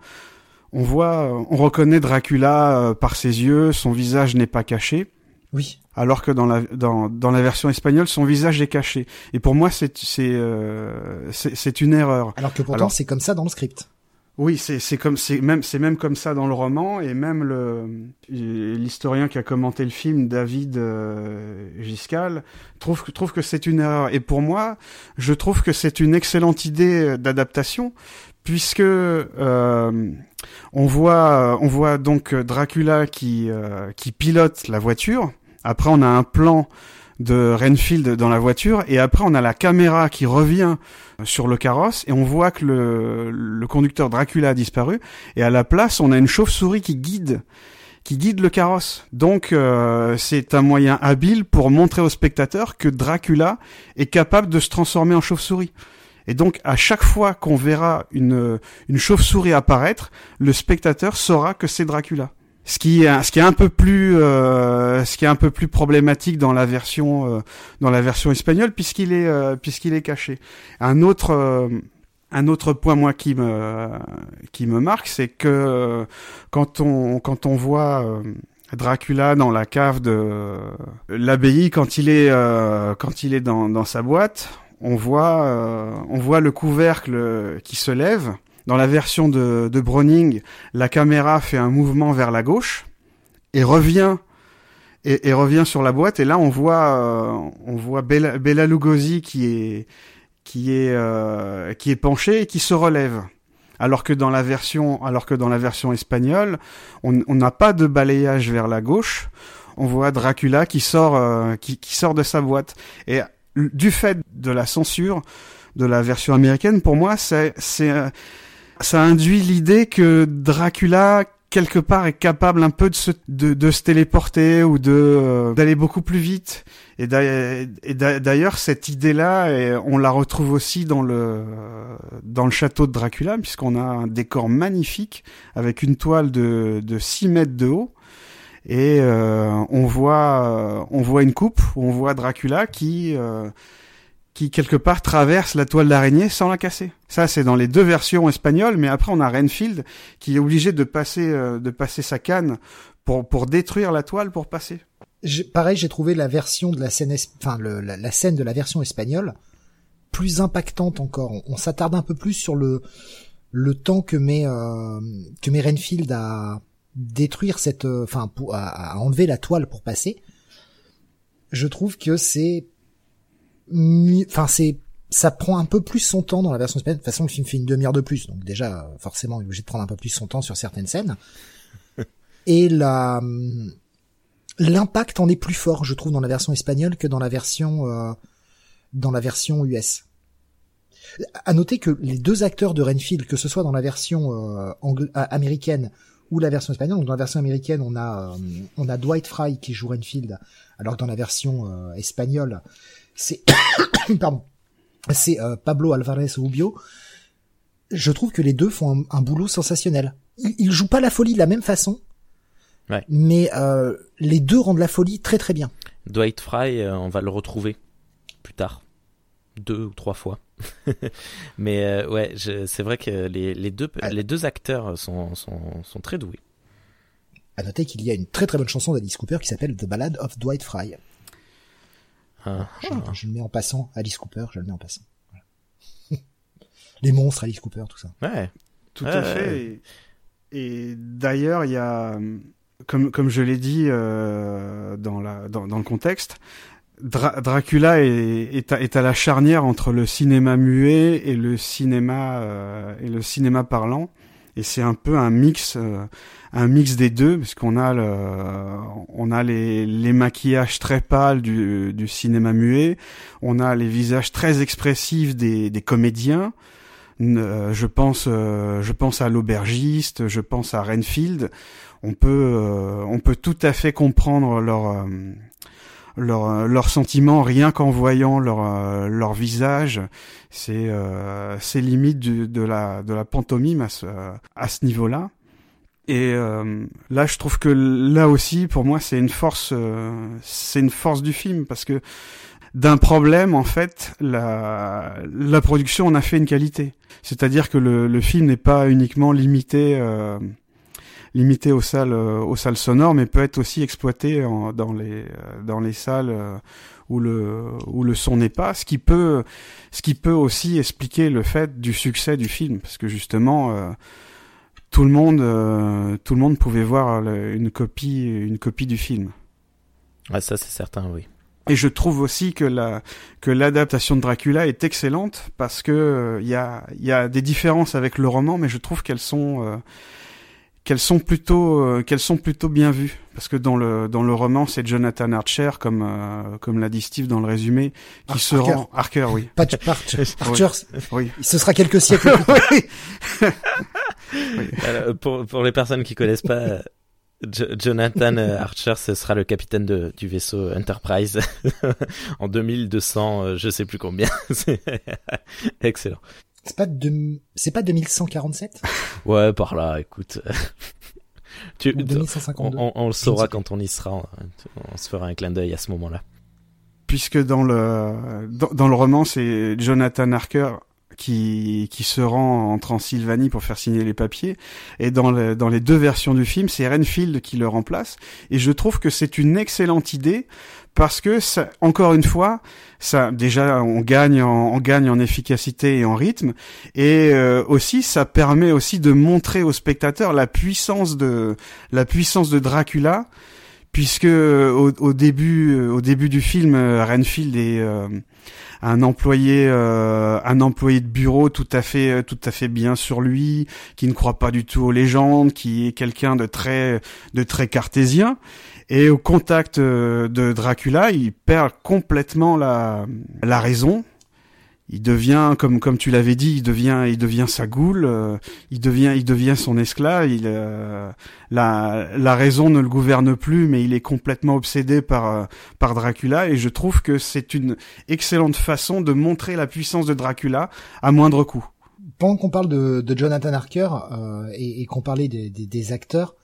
on voit on reconnaît Dracula euh, par ses yeux son visage n'est pas caché Oui. alors que dans la dans, dans la version espagnole son visage est caché. Et pour moi c'est c'est euh, c'est une erreur. Alors que pourtant Alors- c'est comme ça dans le script. oui c'est c'est comme c'est même c'est même comme ça dans le roman. Et même le l'historien qui a commenté le film David euh, Giscal trouve que trouve que c'est une erreur. Et pour moi je trouve que c'est une excellente idée d'adaptation puisque euh, on voit on voit donc Dracula qui euh, qui pilote la voiture après on a un plan de Renfield dans la voiture et après on a la caméra qui revient sur le carrosse et on voit que le, le conducteur Dracula a disparu et à la place on a une chauve-souris qui guide qui guide le carrosse. Donc euh, c'est un moyen habile pour montrer au spectateur que Dracula est capable de se transformer en chauve-souris. Et donc à chaque fois qu'on verra une, une chauve-souris apparaître, le spectateur saura que c'est Dracula. Ce qui est, ce qui est un peu plus, euh, ce qui est un peu plus problématique dans la version, euh, dans la version espagnole, puisqu'il est, euh, puisqu'il est caché. Un autre, un autre point moi qui me, qui me marque, c'est que quand on, quand on voit Dracula dans la cave de l'abbaye, quand il est, quand il est dans, dans sa boîte, on voit, on voit le couvercle qui se lève dans la version de, Browning, la caméra fait un mouvement vers la gauche et revient et, revient sur la boîte. Et là, on voit euh, on voit Bella, Lugosi qui est qui est euh, qui est penché et qui se relève. Alors que dans la version alors que dans la version espagnole, on n'a pas de balayage vers la gauche. On voit Dracula qui sort euh, qui, sort de sa boîte. Et du fait de la censure de la version américaine, pour moi, c'est c'est ça induit l'idée que Dracula quelque part est capable un peu de se, de, de se téléporter ou de euh, d'aller beaucoup plus vite. Et d'ailleurs, cette idée-là, on la retrouve aussi dans le dans le château de Dracula, puisqu'on a un décor magnifique avec une toile de, de 6 mètres de haut. Et euh, on voit on voit une coupe, on voit Dracula qui euh, qui quelque part traverse la toile d'araignée sans la casser. Ça, c'est dans les deux versions espagnoles, mais après on a Renfield qui est obligé de passer euh, de passer sa canne pour pour détruire la toile pour passer. Pareil, j'ai trouvé la version de la scène, enfin la, scène de la version espagnole plus impactante encore. On, s'attarde un peu plus sur le le temps que met euh, que met Renfield à détruire cette, euh, enfin à enlever la toile pour passer. Je trouve que c'est enfin c'est ça prend un peu plus son temps dans la version espagnole. De toute façon, le film fait une demi-heure de plus, donc déjà forcément il est obligé de prendre un peu plus son temps sur certaines scènes. Et la l'impact en est plus fort, je trouve, dans la version espagnole que dans la version euh, dans la version US. À noter que les deux acteurs de Renfield, que ce soit dans la version euh, euh, américaine ou la version espagnole, donc dans la version américaine, on a on a Dwight Fry qui joue Renfield, alors que dans la version espagnole, c'est euh, Pablo Alvarez Rubio. Je trouve que les deux font un, boulot sensationnel. Ils, jouent pas la folie de la même façon, ouais. mais euh, les deux rendent la folie très très bien. Dwight Fry, euh, on va le retrouver plus tard, deux ou trois fois. mais ouais, c'est vrai que les, les deux ah. les deux acteurs sont, sont, sont très doués. À noter qu'il y a une très très bonne chanson d'Alice Cooper qui s'appelle The Ballad of Dwight Fry. Ah, je, le mets en passant, Alice Cooper, je le mets en passant. Les monstres, Alice Cooper, tout ça. Ouais. Tout à fait. Et, d'ailleurs, il y a, comme, comme je l'ai dit euh, dans, la, dans, dans le contexte, Dracula est, est, à, est, à, la charnière entre le cinéma muet et le cinéma euh, et le cinéma parlant et c'est un peu un mix euh, un mix des deux parce qu'on a le, on a les, les maquillages très pâles du, du cinéma muet. On a les visages très expressifs des, des comédiens. Euh, je pense euh, je pense à l'aubergiste je pense à Renfield. On peut on peut tout à fait comprendre leur leurs leur sentiments rien qu'en voyant leur leur visage. C'est euh, limite de la de la pantomime à ce à ce niveau-là et euh, là je trouve que là aussi pour moi c'est une force euh, c'est une force du film parce que d'un problème en fait la la production en a fait une qualité. C'est-à-dire que le, le film n'est pas uniquement limité euh, limité aux salles euh, aux salles sonores, mais peut être aussi exploité en, dans les euh, dans les salles euh, où le où le son n'est pas, ce qui peut ce qui peut aussi expliquer le fait du succès du film, parce que justement tout le monde tout le monde pouvait voir une copie une copie du film. Ah ça c'est certain oui. Et je trouve aussi que la que l'adaptation de Dracula est excellente parce que il y a il y a des différences avec le roman, mais je trouve qu'elles sont qu'elles sont plutôt euh, qu'elles sont plutôt bien vues parce que dans le dans le roman c'est Jonathan Archer comme euh, comme l'a dit Steve dans le résumé qui se rend Archer oui pas Archer, Archer oui. ce sera quelques siècles oui. Alors, pour pour les personnes qui connaissent pas Jonathan Archer, ce sera le capitaine de, du vaisseau Enterprise en 2200, euh, je sais plus combien. Excellent. C'est pas de... c'est pas 2147 Ouais, par là, écoute. tu, on, on, le saura quand on y sera. On, on se fera un clin d'œil à ce moment-là. Puisque dans le dans, dans le roman, c'est Jonathan Harker qui, qui se rend en Transylvanie pour faire signer les papiers. Et dans, le, dans les deux versions du film, c'est Renfield qui le remplace. Et je trouve que c'est une excellente idée parce que, ça, encore une fois, ça déjà on gagne en, on gagne en efficacité et en rythme, et euh, aussi ça permet aussi de montrer au spectateur la puissance de la puissance de Dracula puisque au, au début au début du film Renfield est un employé euh, un employé de bureau tout à fait tout à fait bien sur lui qui ne croit pas du tout aux légendes qui est quelqu'un de très de très cartésien et au contact euh, de Dracula il perd complètement la la raison il devient comme comme tu l'avais dit, il devient il devient sa goule, euh, il devient il devient son esclave. Il euh, la la raison ne le gouverne plus, mais il est complètement obsédé par euh, par Dracula. Et je trouve que c'est une excellente façon de montrer la puissance de Dracula à moindre coût. Pendant qu'on parle de, de Jonathan Harker et, et qu'on parlait des, des, des, acteurs,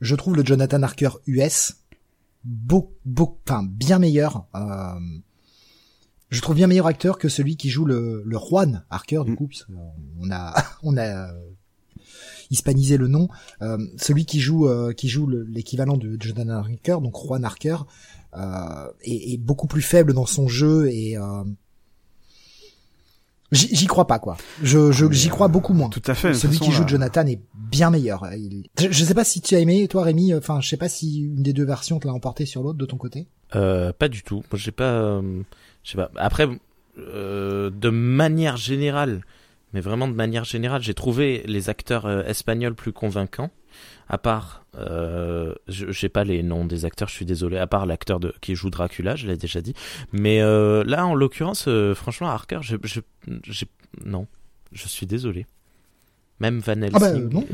je trouve le Jonathan Harker US beaucoup, enfin bien meilleur je trouve bien meilleur acteur que celui qui joue le, le Juan Harker du mm. coup on a on a euh, hispanisé le nom euh, celui qui joue euh, qui joue l'équivalent de Jonathan Harker donc Juan Harker euh, est, est, beaucoup plus faible dans son jeu et J'y crois pas quoi. Je j'y crois beaucoup moins. Tout à fait. Celui qui joue Jonathan est bien meilleur. Je, je, sais pas si tu as aimé toi Rémi. Enfin je sais pas si une des deux versions te l'a emporté sur l'autre de ton côté. Euh, pas du tout. Moi j'ai pas je sais pas. Après, euh, de manière générale, mais vraiment de manière générale, j'ai trouvé les acteurs euh, espagnols plus convaincants. À part, euh, j'ai pas les noms des acteurs, je suis désolé. À part l'acteur de qui joue Dracula, je l'ai déjà dit. Mais euh, là, en l'occurrence, euh, franchement, Harker, je, je, non, je suis désolé. Même Van ah bah, Helsing,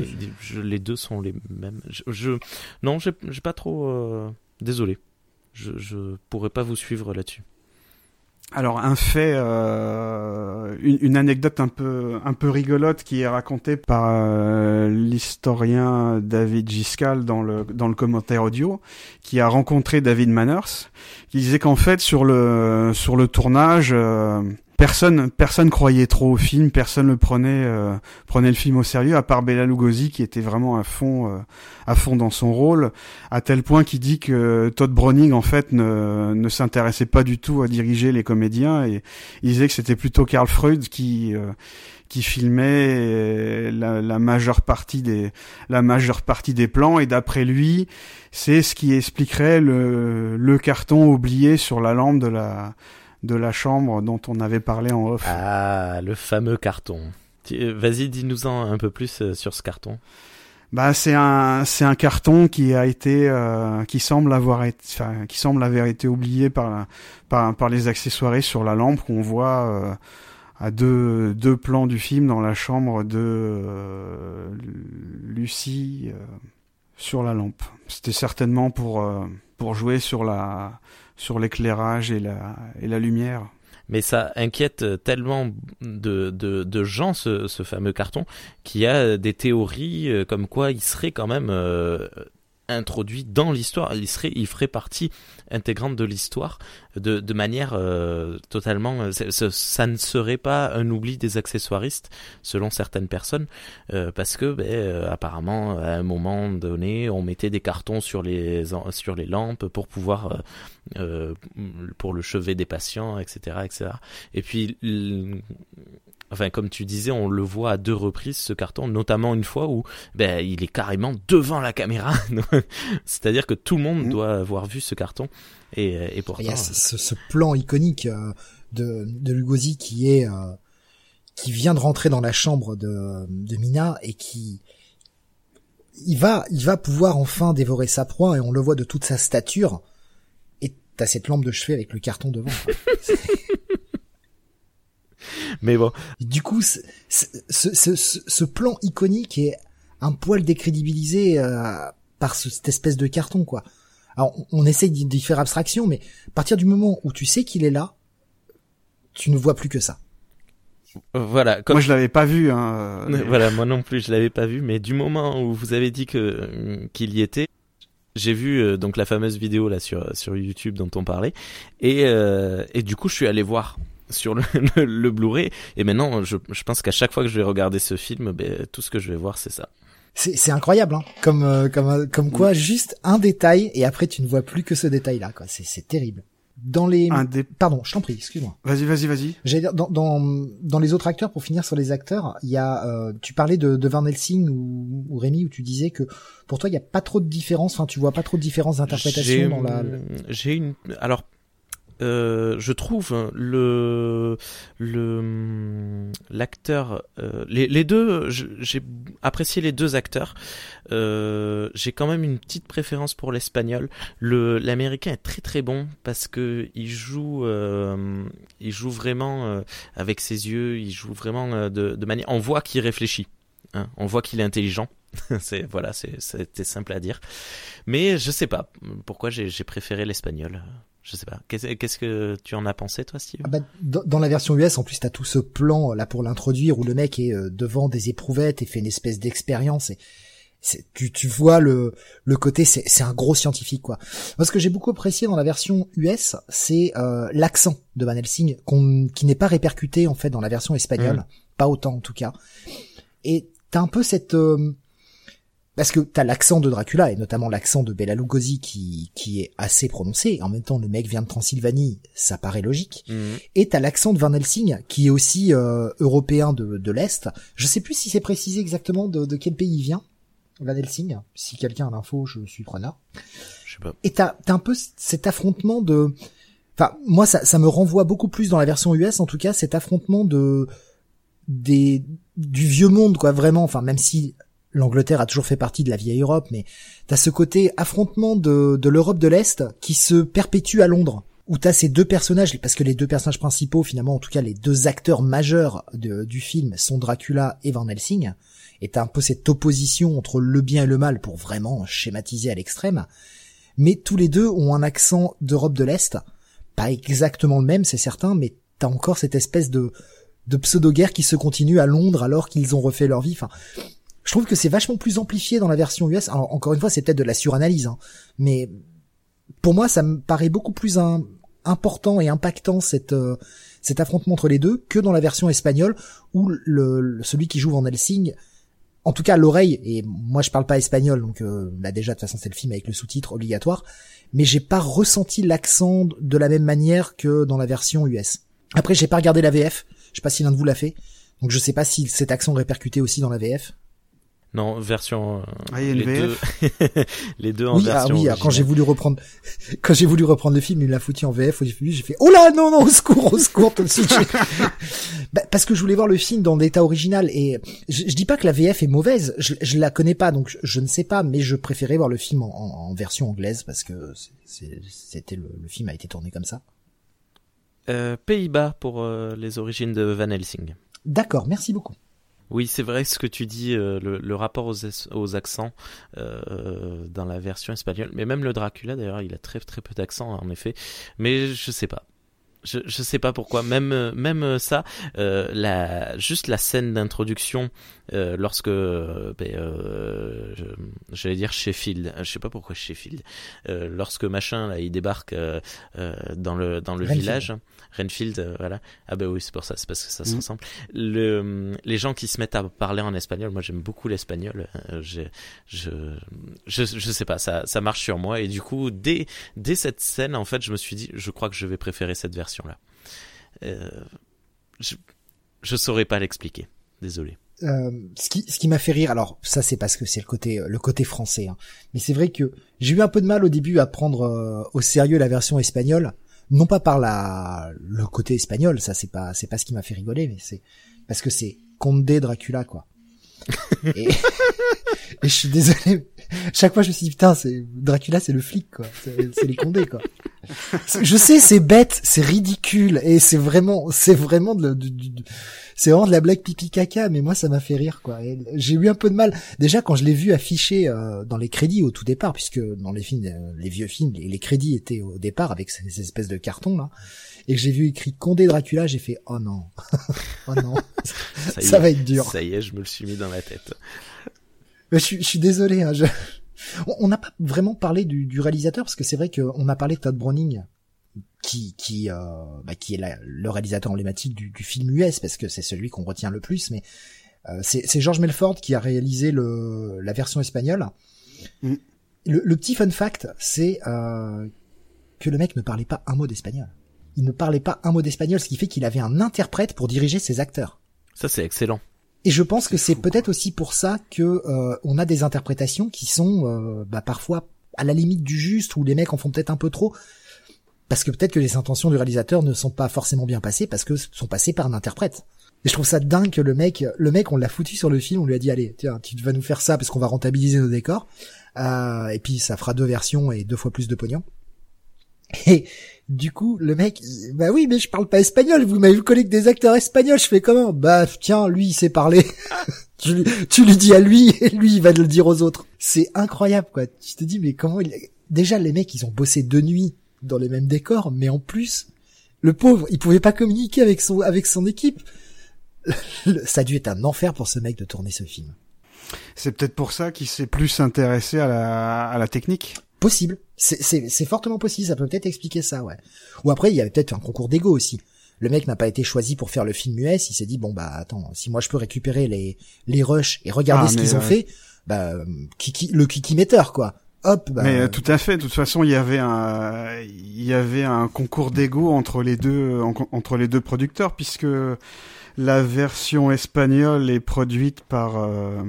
je, les deux sont les mêmes. Je, je non, j'ai pas trop. désolé, je, je pourrais pas vous suivre là-dessus. Alors un fait, euh, une, anecdote un peu un peu rigolote qui est racontée par euh, l'historien David Giscal dans le dans le commentaire audio, qui a rencontré David Manners, qui disait qu'en fait sur le sur le tournage, euh, personne personne croyait trop au film, personne le prenait euh, prenait le film au sérieux à part Bela Lugosi qui était vraiment à fond euh, à fond dans son rôle à tel point qu'il dit que Todd Browning en fait ne ne s'intéressait pas du tout à diriger les comédiens et il disait que c'était plutôt Karl Freud qui euh, qui filmait la, la, majeure partie des la majeure partie des plans et d'après lui c'est ce qui expliquerait le le carton oublié sur la lampe de la de la chambre dont on avait parlé en off. Ah, le fameux carton. Euh, vas-y, dis-nous-en un peu plus euh, sur ce carton. Bah, c'est un c'est un carton qui a été euh, qui semble avoir été qui semble avoir été oublié par par par les accessoires sur la lampe qu'on voit à deux deux plans du film dans la chambre de Lucie sur la lampe. C'était certainement pour pour jouer sur la sur l'éclairage et la, lumière. Mais ça inquiète tellement de gens, ce, ce, fameux carton, qu'il y a des théories euh, comme quoi il serait quand même euh, introduit dans l'histoire. Il serait, il ferait partie intégrante de l'histoire de, de manière euh, totalement. Euh, ça ne serait pas un oubli des accessoiristes, selon certaines personnes, euh, parce que ben, apparemment à un moment donné, on mettait des cartons sur les sur les lampes pour pouvoir pour le chevet des patients, etc., etc. Et puis enfin comme tu disais, on le voit à deux reprises ce carton, notamment une fois où ben, il est carrément devant la caméra. C'est-à-dire que tout le monde mm. doit avoir vu ce carton. Et, et pourtant, il y a ce, ce plan iconique euh, de, de Lugosi qui est euh, qui vient de rentrer dans la chambre de, de Mina et qui il va il va pouvoir enfin dévorer sa proie et on le voit de toute sa stature. Et t'as cette lampe de chevet avec le carton devant. Mais bon. Du coup, ce, ce, ce, ce, plan iconique est un poil décrédibilisé euh, par cette espèce de carton, quoi. Alors, on, essaye d'y faire abstraction, mais à partir du moment où tu sais qu'il est là, tu ne vois plus que ça. voilà. Moi, je l'avais pas vu. Hein, Voilà, moi non plus, je l'avais pas vu. Mais du moment où vous avez dit que qu'il y était, j'ai vu donc la fameuse vidéo là sur sur YouTube dont on parlait, et et du coup, je suis allé voir sur le, le, Blu-ray. Et maintenant, je, je pense qu'à chaque fois que je vais regarder ce film, ben, tout ce que je vais voir, c'est ça. C'est incroyable, hein comme, euh, comme, euh, comme quoi, juste un détail, et après tu ne vois plus que ce détail-là. quoi. C'est terrible. Dans les... Pardon, je t'en prie, excuse-moi. Vas-y, vas-y, vas-y. J'allais dire, dans, dans, dans, les autres acteurs, pour finir sur les acteurs, il y a, euh, tu parlais de, de Van Helsing ou, ou Rémi, où tu disais que pour toi, il n'y a pas trop de différence, enfin, tu vois pas trop de différence d'interprétation dans la... J'ai une... Alors, euh, je trouve le le l'acteur euh, les, les deux j'ai apprécié les deux acteurs. Euh, j'ai quand même une petite préférence pour l'espagnol. Le l'américain est très très bon parce que il joue euh, il joue vraiment euh, avec ses yeux il joue vraiment de, de manière on voit qu'il réfléchit hein, on voit qu'il est intelligent. C'est voilà c'était simple à dire. Mais je sais pas pourquoi j'ai préféré l'espagnol je sais pas. Qu'est-ce que tu en as pensé, toi, Steve? Ah bah, dans, la version US, en plus, t'as tout ce plan là pour l'introduire où le mec est euh, devant des éprouvettes et fait une espèce d'expérience. Et tu, tu vois le, le côté, c'est un gros scientifique quoi. Moi, ce que j'ai beaucoup apprécié dans la version US, c'est euh, l'accent de Van Helsing, qui n'est pas répercuté en fait dans la version espagnole, mmh. pas autant en tout cas. Et t'as un peu cette euh, parce que t'as l'accent de Dracula et notamment l'accent de Bela Lugosi qui qui est assez prononcé. En même temps, le mec vient de Transylvanie, ça paraît logique. Mhm. Et t'as l'accent de Van Helsing qui est aussi euh, européen de, de l'est. Je sais plus si c'est précisé exactement de, de, quel pays il vient. Van Helsing. Si quelqu'un a l'info, je suis preneur. Je sais pas. Et t'as t'as un peu cet affrontement de. Enfin, moi, ça, ça me renvoie beaucoup plus dans la version US, en tout cas, cet affrontement de des du vieux monde, quoi, vraiment. Enfin, même si l'Angleterre a toujours fait partie de la vieille Europe, mais t'as ce côté affrontement de, de l'Europe de l'Est qui se perpétue à Londres, où t'as ces deux personnages, parce que les deux personnages principaux, finalement, en tout cas les deux acteurs majeurs du film sont Dracula et Van Helsing, et t'as un peu cette opposition entre le bien et le mal pour vraiment schématiser à l'extrême, mais tous les deux ont un accent d'Europe de l'Est, pas exactement le même, c'est certain, mais t'as encore cette espèce de de pseudo-guerre qui se continue à Londres alors qu'ils ont refait leur vie. Enfin, je trouve que c'est vachement plus amplifié dans la version US. Alors, encore une fois, c'est peut-être de la suranalyse, hein, mais pour moi, ça me paraît beaucoup plus important et impactant cette, euh, cet affrontement entre les deux que dans la version espagnole où le, celui qui joue Van Helsing, en tout cas l'oreille, et moi je parle pas espagnol, donc euh, là déjà de toute façon c'est le film avec le sous-titre obligatoire, mais j'ai pas ressenti l'accent de la même manière que dans la version US. Après j'ai pas regardé la VF, je sais pas si l'un de vous l'a fait, donc je sais pas si cet accent répercuté aussi dans la VF. Non, version. Ah, les, deux, les deux en oui, version. Ah oui, quand j'ai voulu reprendre, quand j'ai voulu reprendre le film, il l'a foutu en VF. J'ai fait, oh là, non, non, au secours, au secours, tout de suite. bah, parce que je voulais voir le film dans l'état original et je, je, dis pas que la VF est mauvaise, je, je la connais pas, donc je, ne sais pas, mais je préférais voir le film en, en, version anglaise parce que c'était le, le, film a été tourné comme ça. Euh, Pays-Bas pour euh, les origines de Van Helsing. D'accord, merci beaucoup. Oui, c'est vrai ce que tu dis, euh, le, rapport aux, accents euh, dans la version espagnole, mais même le Dracula d'ailleurs, il a très très peu d'accent en effet, mais je sais pas. Je, je sais pas pourquoi. Même même ça, euh, la juste la scène d'introduction euh, lorsque euh, ben, euh, j'allais dire Sheffield, je sais pas pourquoi Sheffield, euh, lorsque machin là il débarque dans le dans le village, Renfield, voilà. Ah ben oui c'est pour ça, c'est parce que ça se mhm. ressemble. Le, les gens qui se mettent à parler en espagnol, moi j'aime beaucoup l'espagnol. je, je je je sais pas, ça ça marche sur moi et du coup dès dès cette scène en fait je me suis dit je crois que je vais préférer cette version là. je je saurais pas l'expliquer, désolé. Euh, ce qui, ce qui m'a fait rire, alors ça c'est parce que c'est le côté, le côté français, hein. mais c'est vrai que j'ai eu un peu de mal au début à prendre euh, au sérieux la version espagnole, non pas par la le côté espagnol, ça c'est pas c'est pas ce qui m'a fait rigoler, mais c'est parce que c'est Conde Dracula quoi. Et, et, je suis désolé, chaque fois je me suis dit putain c'est Dracula c'est le flic quoi, c'est les Condés quoi. je sais, c'est bête, c'est ridicule, et c'est vraiment, c'est vraiment de, c'est vraiment de la blague pipi caca, mais moi ça m'a fait rire quoi. J'ai eu un peu de mal. Déjà quand je l'ai vu affiché euh, dans les crédits au tout départ, puisque dans les films, euh, les vieux films, les, crédits étaient au départ avec ces, espèces de cartons là, et que j'ai vu écrit Condé Dracula, j'ai fait oh non, oh non, ça, va être dur. Ça y est, je me le suis mis dans la tête. Mais je, suis, je suis désolé, hein, je, on n'a pas vraiment parlé du, réalisateur parce que c'est vrai qu'on a parlé de Todd Browning qui qui euh, bah, qui est le réalisateur emblématique du, film US parce que c'est celui qu'on retient le plus mais euh, c'est George Melford qui a réalisé le la version espagnole. Mm. Le, petit fun fact c'est euh, que le mec ne parlait pas un mot d'espagnol. Il ne parlait pas un mot d'espagnol, ce qui fait qu'il avait un interprète pour diriger ses acteurs. Ça c'est excellent. Et je pense que c'est peut-être aussi pour ça que euh, on a des interprétations qui sont euh, bah, parfois à la limite du juste ou les mecs en font peut-être un peu trop parce que peut-être que les intentions du réalisateur ne sont pas forcément bien passées parce que sont passées par un interprète. Et je trouve ça dingue que le mec, le mec, on l'a foutu sur le film, on lui a dit allez, tiens, tu vas nous faire ça parce qu'on va rentabiliser nos décors, euh, et puis ça fera deux versions et deux fois plus de pognon. Et du coup, le mec, bah oui, mais je parle pas espagnol. Vous m'avez collé que des acteurs espagnols. Je fais comment? Bah tiens, lui, il sait parler. tu, tu lui dis à lui, et lui, il va le dire aux autres. C'est incroyable, quoi. Tu te dis, mais comment il... Déjà, les mecs, ils ont bossé de nuit dans les mêmes décors, mais en plus, le pauvre, il pouvait pas communiquer avec son avec son équipe. Ça a dû être un enfer pour ce mec de tourner ce film. C'est peut-être pour ça qu'il s'est plus intéressé à la, à la technique? Possible. C'est fortement possible, ça peut peut-être expliquer ça, ouais. Ou après, il y avait peut-être un concours d'ego aussi. Le mec n'a pas été choisi pour faire le film US, il s'est dit, bon bah attends, si moi je peux récupérer les, les rushs et regarder ah, ce qu'ils ont fait, bah kiki, le kiki metteur quoi. Hop, bah... Mais euh, tout à fait. De toute façon, il y avait un, il y avait un concours d'ego entre les deux, entre les deux producteurs, puisque la version espagnole est produite par, euh,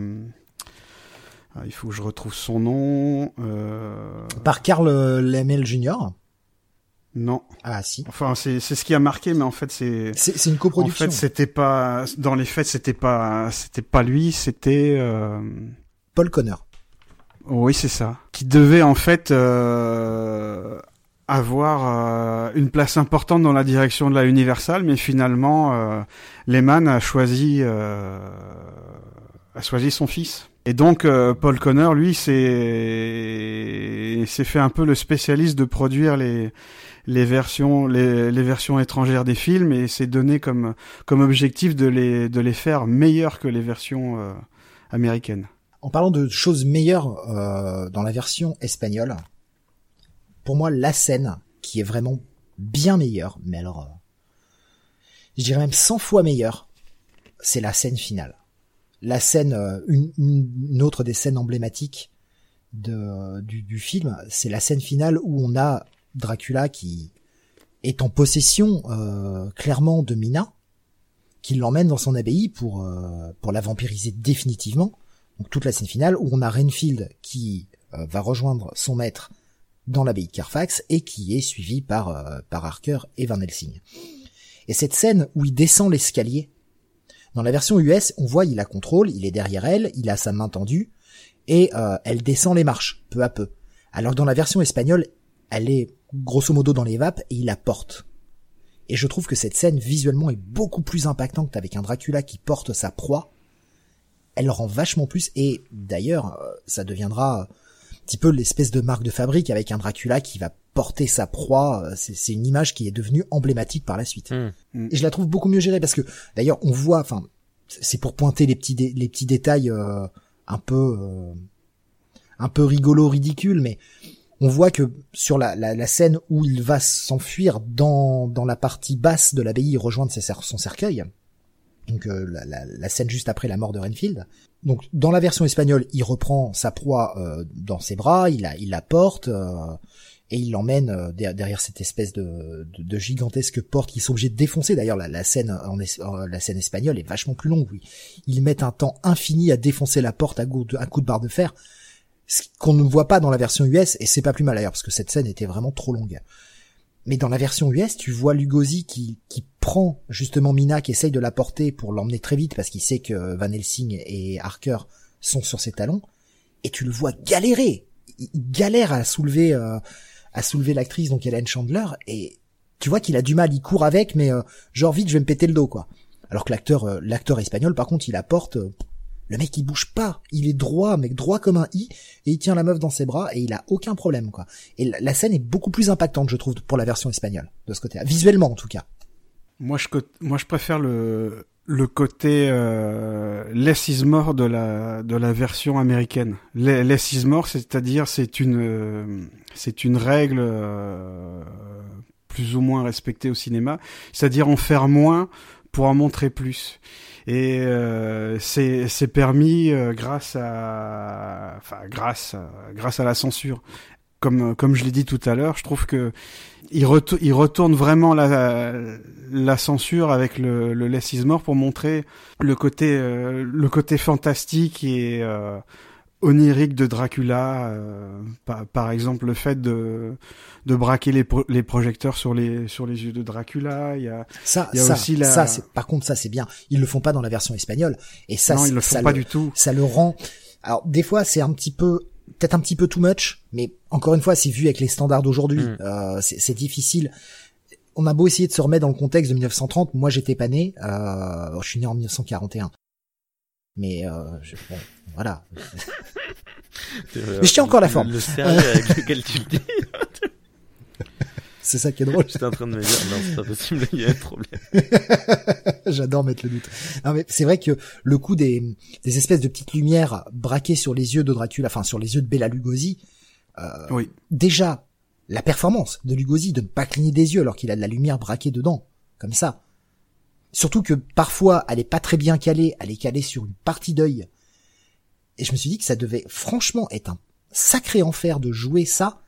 il faut que je retrouve son nom. Euh... Par Carl Lemel Jr. Non. Ah si. Enfin, c'est c'est ce qui a marqué, mais en fait c'est. C'est une coproduction. En fait, c'était pas dans les faits, c'était pas c'était pas lui, c'était. Euh... Paul Conner. Oui, c'est ça. Qui devait en fait euh, avoir euh, une place importante dans la direction de la Universal, mais finalement, euh, Lehman a choisi a choisi son fils. Et donc euh, Paul Conner, lui, s'est fait un peu le spécialiste de produire les les versions les, les versions étrangères des films et s'est donné comme comme objectif de les de les faire meilleures que les versions euh, américaines. En parlant de choses meilleures euh, dans la version espagnole, pour moi la scène qui est vraiment bien meilleure, mais alors je dirais même 100 fois meilleure, c'est la scène finale la scène, euh, une, une, autre des scènes emblématiques de, du, du film, c'est la scène finale où on a Dracula qui est en possession euh, clairement de Mina, qui l'emmène dans son abbaye pour euh, pour la vampiriser définitivement. Donc toute la scène finale où on a Renfield qui va rejoindre son maître dans l'abbaye de Carfax et qui est suivi par par Harker et Van Helsing. Et cette scène où il descend l'escalier dans la version US, on voit il la contrôle, il est derrière elle, il a sa main tendue, et euh, elle descend les marches, peu à peu. Alors que dans la version espagnole, elle est grosso modo dans les vapes et il la porte. Et je trouve que cette scène visuellement est beaucoup plus impactante avec un Dracula qui porte sa proie. Elle rend vachement plus, et d'ailleurs, euh, ça deviendra un petit peu l'espèce de marque de fabrique avec un Dracula qui va porter sa proie. Euh, c'est une image qui est devenue emblématique par la suite. Hmm. Hmm. Et je la trouve beaucoup mieux gérée parce que d'ailleurs on voit, enfin, c'est pour pointer les petits les petits détails euh, un peu euh, un peu rigolo, ridicule, mais on voit que sur la, la, scène où il va s'enfuir dans, dans la partie basse de l'abbaye, rejoindre son cercueil, donc la, la, la, scène juste après la mort de Renfield. Donc dans la version espagnole, il reprend sa proie dans ses bras, il la, il la porte, et il l'emmène euh, derrière cette espèce de, de, gigantesque porte qu'ils sont obligés de défoncer. D'ailleurs, la, scène en, la scène espagnole est vachement plus longue. Oui. Ils mettent un temps infini à défoncer la porte à coup de, coup de barre de fer, ce qu'on ne voit pas dans la version US, et c'est pas plus mal d'ailleurs, parce que cette scène était vraiment trop longue. Mais dans la version US, tu vois Lugosi qui, qui prend justement Mina, qui essaye de la porter pour l'emmener très vite, parce qu'il sait que Van Helsing et Harker sont sur ses talons, et tu le vois galérer. Il galère à soulever... Euh, à soulever l'actrice, donc Hélène Chandler, et tu vois qu'il a du mal, il court avec, mais euh, genre vite, je vais me péter le dos, quoi. Alors que l'acteur, euh, l'acteur espagnol, par contre, il apporte, euh, le mec il bouge pas, il est droit, mec droit comme un i, et il tient la meuf dans ses bras et il a aucun problème, quoi. Et la, la scène est beaucoup plus impactante, je trouve, pour la version espagnole de ce côté-là, visuellement en tout cas. Moi, je, moi, je préfère le, le côté euh, less is more de la de la version américaine. Less is more, c'est-à-dire c'est une euh, c'est une règle euh, plus ou moins respectée au cinéma, c'est-à-dire en faire moins pour en montrer plus. Et euh, c'est permis euh, grâce à enfin grâce grâce à la censure. Comme comme je l'ai dit tout à l'heure, je trouve que il, retourne vraiment la, la censure avec le, le Less is More pour montrer le côté, euh, le côté fantastique et euh, onirique de Dracula. Euh, par, par, exemple, le fait de, de braquer les, les projecteurs sur les, sur les yeux de Dracula. Il y a, ça, il y a ça, aussi la... ça par contre, ça c'est bien. Ils le font pas dans la version espagnole. Et ça, non, ils le font pas du tout. Ça le rend. Alors des fois, c'est un petit peu peut-être un petit peu too much, mais encore une fois, c'est vu avec les standards d'aujourd'hui, mm. euh, c'est difficile. On a beau essayer de se remettre dans le contexte de 1930, moi j'étais pas né, euh, je suis né en 1941. Mais euh, je, bon, voilà. mais je tiens encore la forme. Le sérieux avec lequel tu le dis. C'est ça qui est drôle. J'étais en train de me dire, non, c'est pas possible, il y a un problème. J'adore mettre le doute. Non, mais c'est vrai que le coup des, des espèces de petites lumières braquées sur les yeux de Dracula, enfin, sur les yeux de Bella Lugosi, euh, oui. déjà, la performance de Lugosi de ne pas cligner des yeux alors qu'il a de la lumière braquée dedans, comme ça. Surtout que parfois, elle est pas très bien calée, elle est calée sur une partie d'œil. Et je me suis dit que ça devait franchement être un sacré enfer de jouer ça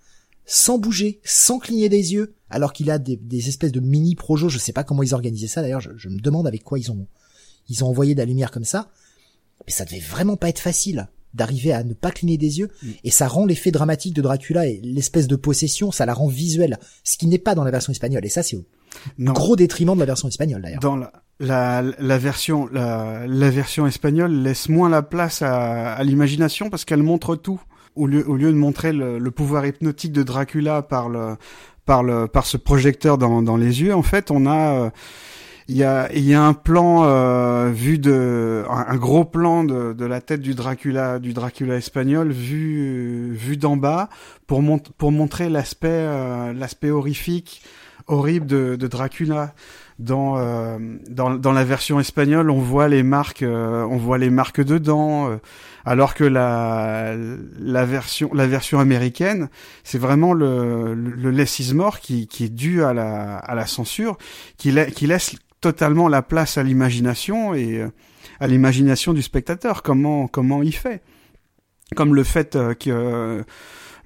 sans bouger, sans cligner des yeux, alors qu'il a des, des, espèces de mini projos. Je sais pas comment ils organisaient ça d'ailleurs. Je, je, me demande avec quoi ils ont ils ont envoyé de la lumière comme ça. Mais ça devait vraiment pas être facile d'arriver à ne pas cligner des yeux. Mm. Et ça rend l'effet dramatique de Dracula et l'espèce de possession, ça la rend visuelle, ce qui n'est pas dans la version espagnole. Et ça, c'est au gros détriment de la version espagnole d'ailleurs. Dans la, la, la version la, la, version espagnole laisse moins la place à, à l'imagination parce qu'elle montre tout au lieu, au lieu de montrer le, le, pouvoir hypnotique de Dracula par le, par le, par ce projecteur dans, dans les yeux, en fait, on a, euh, il y a, il y a un plan euh, vu de, un, gros plan de, de la tête du Dracula, du Dracula espagnol vu, vu d'en bas pour, mont pour montrer l'aspect, euh, l'aspect horrifique, horrible de, de Dracula dans, euh, dans, dans la version espagnole, on voit les marques, euh, on voit les marques dedans, euh, alors que la, la version, la version américaine, c'est vraiment le, le, le mort qui, qui est dû à la, à la censure, qui, qui laisse totalement la place à l'imagination et à l'imagination du spectateur. Comment, comment il fait, comme le fait que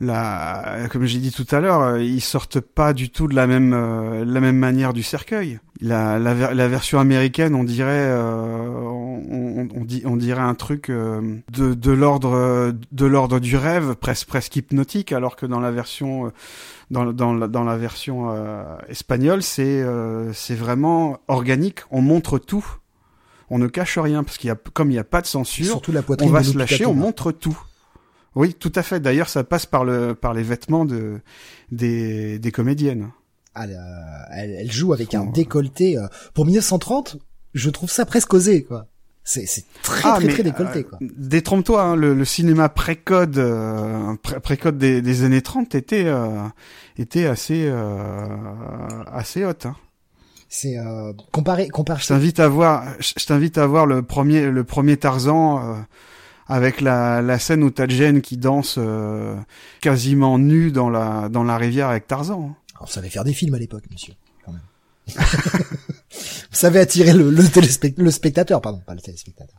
la, comme j'ai dit tout à l'heure, euh, ils sortent pas du tout de la même, euh, la même manière du cercueil. La, la, la version américaine, on dirait, euh, on, on, dit, on dirait un truc de, de l'ordre, de l'ordre du rêve, presque, presque hypnotique, alors que dans la version, dans, dans, dans la version espagnole, c'est, c'est vraiment organique. On montre tout. On ne cache rien parce qu'il y a, comme il n'y a pas de censure, Surtout la on va se lâcher, on montre tout. Oui, tout à fait. D'ailleurs, ça passe par le par les vêtements de des, des comédiennes. Ah, elle, elle, joue avec un décolleté. Euh, pour 1930, je trouve ça presque osé, quoi. C'est c'est très ah, très très décolleté, quoi. Euh, détrompe-toi, hein, le, le, cinéma précode euh, précode des, des années 30 était euh, était assez euh, assez haute. Hein. C'est euh, comparé comparé. Je t'invite à voir je t'invite à voir le premier le premier Tarzan avec la, la scène où t'as Jen qui danse euh, quasiment nu dans la dans la rivière avec Tarzan. Hein. Alors, ça savait faire des films à l'époque, monsieur. Quand même. Vous savez attirer le, le, le spectateur, pardon, pas le téléspectateur.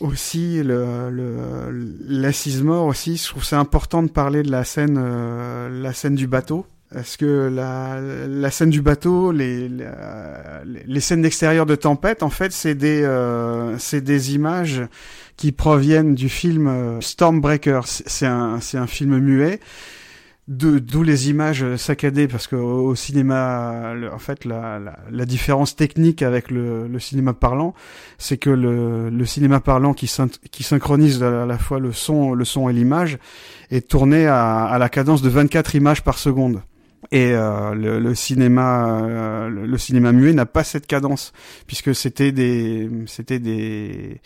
Aussi, le, le, l'assise-mort aussi, je trouve c'est important de parler de la scène, euh, la scène du bateau. Parce que la, la scène du bateau, les, les scènes d'extérieur de tempête, en fait, c'est des, euh, c'est des images qui proviennent du film euh, Stormbreaker. C'est un, c'est un film muet. D'où les images saccadées parce que au, cinéma, en fait, la, la, la, différence technique avec le, le cinéma parlant, c'est que le, le, cinéma parlant qui, qui synchronise à la fois le son, le son et l'image est tourné à, à la cadence de 24 images par seconde. Et euh, le, le, cinéma, euh, le, cinéma muet n'a pas cette cadence puisque c'était des, c'était des,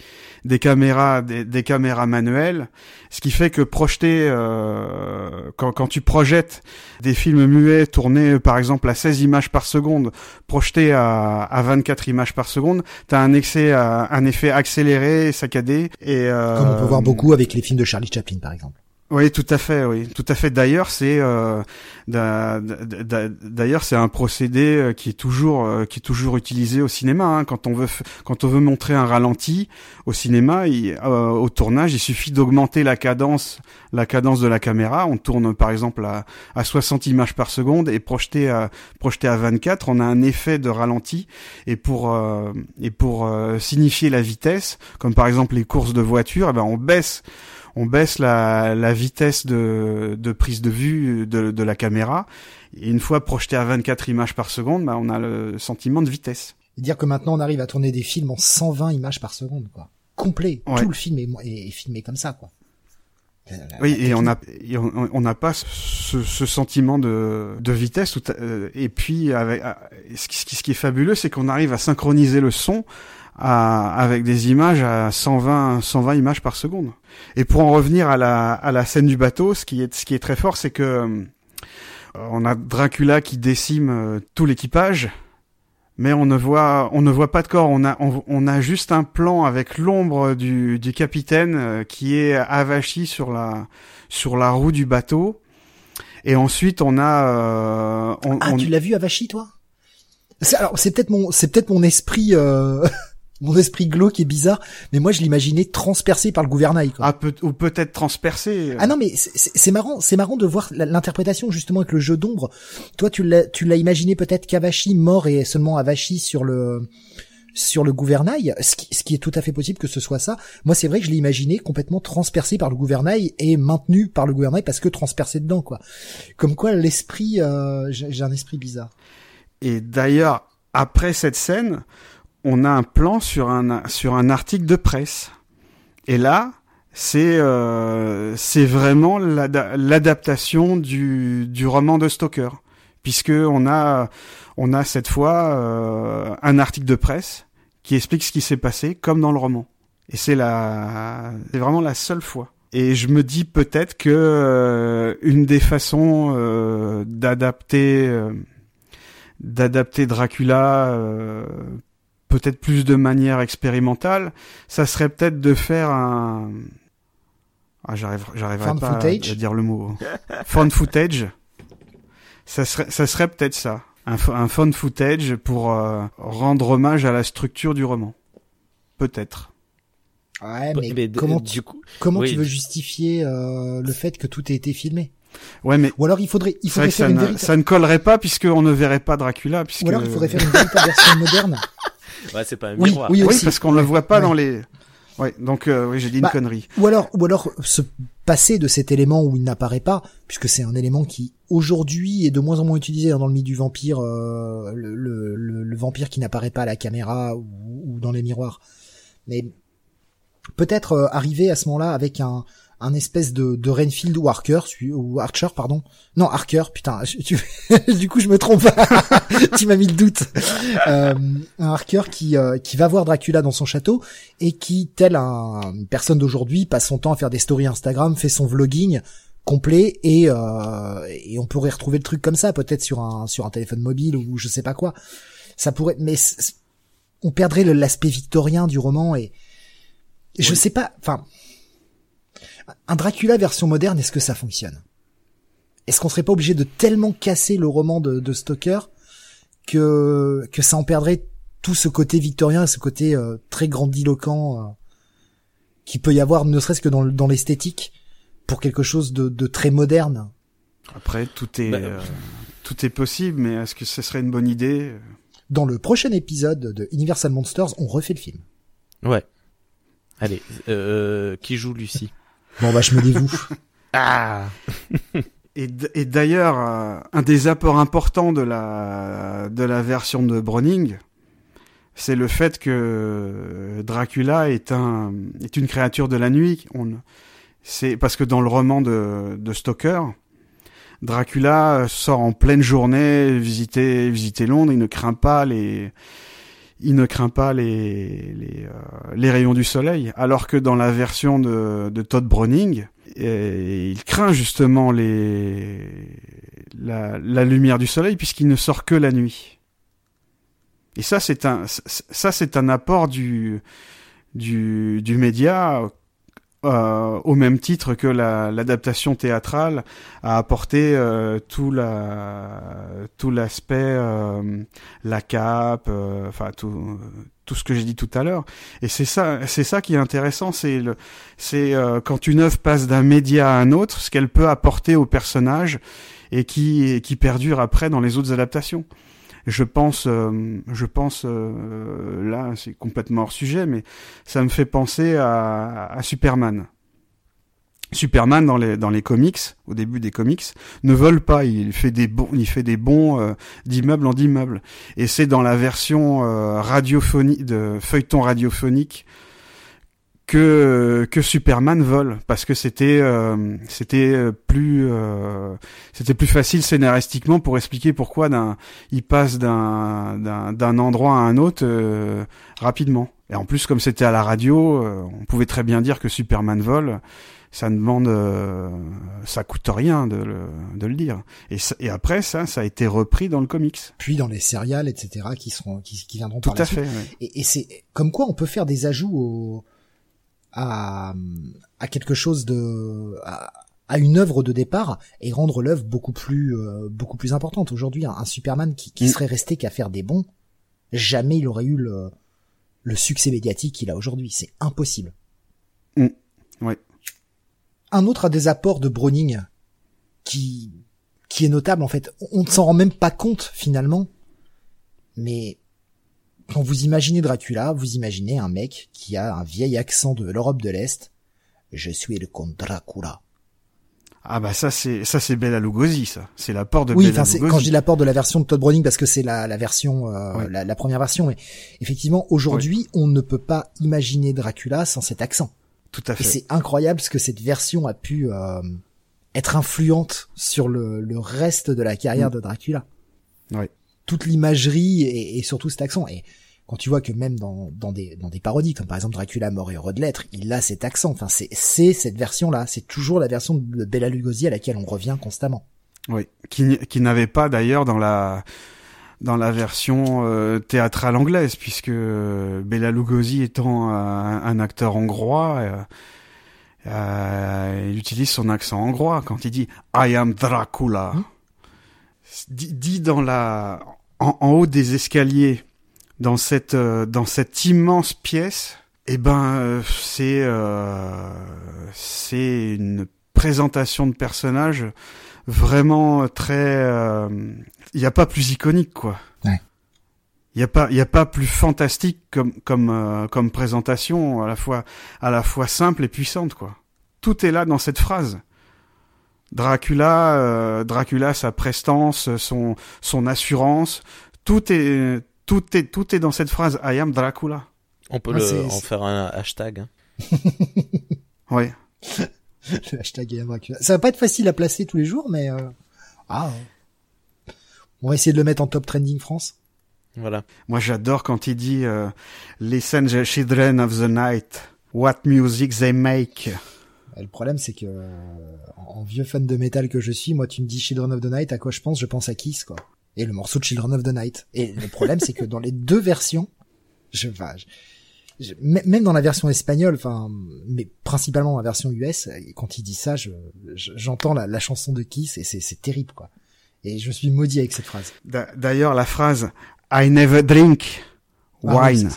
des caméras, des, des, caméras manuelles, ce qui fait que projeter, euh, quand, quand tu projettes des films muets tournés par exemple à 16 images par seconde, projetés à, à 24 images par seconde, t'as un excès, un effet accéléré, saccadé. Et comme on peut voir beaucoup avec les films de Charlie Chaplin par exemple. Oui, tout à fait, oui, tout à fait. D'ailleurs, c'est euh, d'ailleurs c'est un procédé euh, qui est toujours euh, qui est toujours utilisé au cinéma. Hein. Quand on veut quand on veut montrer un ralenti au cinéma, il, euh, au tournage, il suffit d'augmenter la cadence la cadence de la caméra. On tourne par exemple à, à 60 images par seconde et projeté à projeté à 24, on a un effet de ralenti. Et pour et pour signifier la vitesse, comme par exemple les courses de voiture, eh ben on baisse on baisse la, la vitesse de, de, prise de vue de, de, la caméra. Et une fois projeté à 24 images par seconde, bah, on a le sentiment de vitesse. Et dire que maintenant on arrive à tourner des films en 120 images par seconde, quoi. Complet. Tout le film est, est, filmé comme ça, quoi. oui, et on a on n'a pas ce, ce, sentiment de, de vitesse. Euh, et puis, avec, euh, ce, qui, ce qui est fabuleux, c'est qu'on arrive à synchroniser le son à, avec des images à 120, 120 images par seconde. Et pour en revenir à la, à la scène du bateau, ce qui est, ce qui est très fort, c'est que euh, on a Dracula qui décime euh, tout l'équipage, mais on ne voit, on ne voit pas de corps. On a, on, a juste un plan avec l'ombre du, du capitaine euh, qui est avachi sur la, sur la roue du bateau. Et ensuite, on a. ah, tu l'as vu avachi, toi? Alors c'est peut-être mon c'est peut-être mon esprit mon esprit glauque est bizarre, mais moi je l'imaginais transpercé par le gouvernail. Quoi. Ah, peut, ou peut-être transpercé. Euh. Ah non, mais c'est marrant, c'est marrant de voir l'interprétation justement avec le jeu d'ombre. Toi, tu l'as, tu l'as imaginé peut-être qu'Avachi mort et seulement Avachi sur le sur le gouvernail, ce qui, ce qui est tout à fait possible que ce soit ça. Moi, c'est vrai que je l'ai imaginé complètement transpercé par le gouvernail et maintenu par le gouvernail parce que transpercé dedans, quoi. Comme quoi, l'esprit, euh, j'ai un esprit bizarre. Et d'ailleurs, après cette scène, on a un plan sur un sur un article de presse. Et là, c'est euh, vraiment l'adaptation du du roman de Stoker, puisque on a on a cette fois euh, un article de presse qui explique ce qui s'est passé comme dans le roman. Et c'est la c'est vraiment la seule fois. Et je me dis peut-être que euh, une des façons euh, d'adapter d'adapter Dracula peut-être plus de manière expérimentale, ça serait peut-être de faire un ah, j'arrive j'arriverai pas à, dire le mot. Fun footage? Ça serait ça serait peut-être ça. Un, un fun footage pour euh, rendre hommage à la structure du roman. Peut-être. Ouais, mais, comment, tu, coup, comment tu veux justifier euh, le fait que tout ait été filmé? Ouais, mais ou alors il faudrait, il faudrait faire ça une ne, ça ne collerait pas puisque on ne verrait pas Dracula. Puisque... Ou alors il faudrait faire une véritable version moderne Ouais, c'est pas un oui, miroir. Oui, oui parce qu'on le voit pas dans les. Ouais, donc euh, oui, j'ai dit une bah, connerie. Ou alors, ou alors se passer de cet élément où il n'apparaît pas, puisque c'est un élément qui aujourd'hui est de moins en moins utilisé dans le mythe du vampire, euh, le, le, le, vampire qui n'apparaît pas à la caméra ou, ou dans les miroirs. Mais peut-être euh, arriver à ce moment-là avec un, un espèce de, de Renfield ou Archer, ou Archer, pardon. Non, Archer, putain, du coup je me trompe. tu m'as mis le doute. Euh, un Archer qui, euh, qui va voir Dracula dans son château et qui, tel un, une personne d'aujourd'hui, passe son temps à faire des stories Instagram, fait son vlogging complet et, euh, et on pourrait retrouver le truc comme ça, peut-être sur un, sur un téléphone mobile ou je sais pas quoi. Ça pourrait, mais on perdrait l'aspect victorien du roman et je sais pas, enfin, un Dracula version moderne, est-ce que ça fonctionne? Est-ce qu'on serait pas obligé de tellement casser le roman de, de Stoker que que ça en perdrait tout ce côté victorien, ce côté euh, très grandiloquent euh, qui peut y avoir, ne serait-ce que dans, dans l'esthétique, pour quelque chose de, de, très moderne? Après, tout est bah, euh, tout est possible, mais est-ce que ce serait une bonne idée? Dans le prochain épisode de Universal Monsters, on refait le film. Ouais. Allez, qui joue Lucie? Bon bah je me dévoue. ah Et, d'ailleurs, euh, un des apports importants de la, de la version de Browning, c'est le fait que Dracula est, un, est une créature de la nuit. On, c'est parce que dans le roman de, de Stoker, Dracula sort en pleine journée visiter visiter Londres. Il ne craint pas les il ne craint pas les les, euh, les rayons du soleil, alors que dans la version de, de Todd Browning, il craint justement les la, la lumière du soleil puisqu'il ne sort que la nuit. Et ça c'est un ça c'est un apport du du du média euh, au même titre que l'adaptation théâtrale a apporté euh, tout la tout l'aspect euh, la cape euh, enfin tout tout ce que j'ai dit tout à l'heure. Et c'est ça c'est ça qui est intéressant c'est le c'est quand une œuvre passe d'un média à un autre ce qu'elle peut apporter au personnage et qui qui perdure après dans les autres adaptations je pense, euh, je pense euh, là, c'est complètement hors sujet, mais ça me fait penser à, Superman. Superman dans les dans les comics, au début des comics, ne vole pas. Il fait des bons, il fait des bons euh, d'immeuble en d'immeuble. Et c'est dans la version radiophonique de feuilleton radiophonique que que Superman vole parce que c'était euh, c'était euh, plus euh, c'était plus facile scénaristiquement pour expliquer pourquoi d'un il passe d'un d'un endroit à un autre rapidement. Et en plus comme c'était à la radio on pouvait très bien dire que Superman vole ça demande ça coûte rien de le, de le dire. Et, et après ça ça a été repris dans le comics. Puis dans les céréales etc qui seront qui, qui viendront tout par la à fait et, et c'est comme quoi on peut faire des ajouts au à, à quelque chose de à, à, une œuvre de départ et rendre l'œuvre beaucoup plus euh, beaucoup plus importante. Aujourd'hui, un, Superman qui, qui mm. serait resté qu'à faire des bons, jamais il aurait eu le, le succès médiatique qu'il a aujourd'hui. C'est impossible. Mm. Ouais. Un autre a des apports de Browning qui qui est notable en fait. On ne s'en rend même pas compte finalement, mais quand vous imaginez Dracula, vous imaginez un mec qui a un vieil accent de l'Europe de l'Est. Je suis le comte Dracula. Ah bah ça c'est ça c'est Bela Lugosi ça, c'est l'apport de oui, Bela Lugosi. Oui, quand je dis l'apport de la version de Todd Browning parce que c'est la, la version euh, la, première version mais effectivement aujourd'hui on ne peut pas imaginer Dracula sans cet accent. Tout à fait. Et c'est incroyable ce que cette version a pu euh, être influente sur le, le reste de la carrière mm. de Dracula. Oui toute l'imagerie et, et, surtout cet accent. Et quand tu vois que même dans, dans, des, dans des parodies, comme par exemple Dracula mort et heureux de l'être, il a cet accent. Enfin, c'est, c'est cette version-là. C'est toujours la version de Bella Lugosi à laquelle on revient constamment. Oui, qui, qui n'avait pas d'ailleurs dans la dans la version euh, théâtrale anglaise, puisque Bella Lugosi étant un, un acteur hongrois, euh, euh, il utilise son accent hongrois quand il dit I am Dracula. Hein? Dit, dit, dans la en, en, haut des escaliers dans cette euh, dans cette immense pièce, eh ben euh, c'est euh, c'est une présentation de personnage vraiment très il n'y a pas plus iconique quoi. Il y a pas il y a pas plus fantastique comme comme comme présentation à la fois à la fois simple et puissante quoi. Tout est là dans cette phrase. Dracula, Dracula, sa prestance, son son assurance, tout est tout est tout est dans cette phrase I am Dracula. On peut le, en faire un hashtag. Hein. ouais. le hashtag I am Dracula. Ça va pas être facile à placer tous les jours, mais euh... ah. On va essayer de le mettre en top trending France. Voilà. Moi, j'adore quand il dit euh, "Listen, the children of the night, what music they make." Le problème, c'est que en vieux fan de métal que je suis, moi, tu me dis Children of the Night, à quoi je pense? Je pense à Kiss, quoi et le morceau de Children of the Night. Et le problème, c'est que dans les deux versions, je, enfin, même dans la version espagnole, enfin, mais principalement dans la version US, quand il dit ça, j'entends la, la, chanson de Kiss et c'est terrible, quoi. Et je suis maudit avec cette phrase. D'ailleurs, la phrase I never drink ah wine.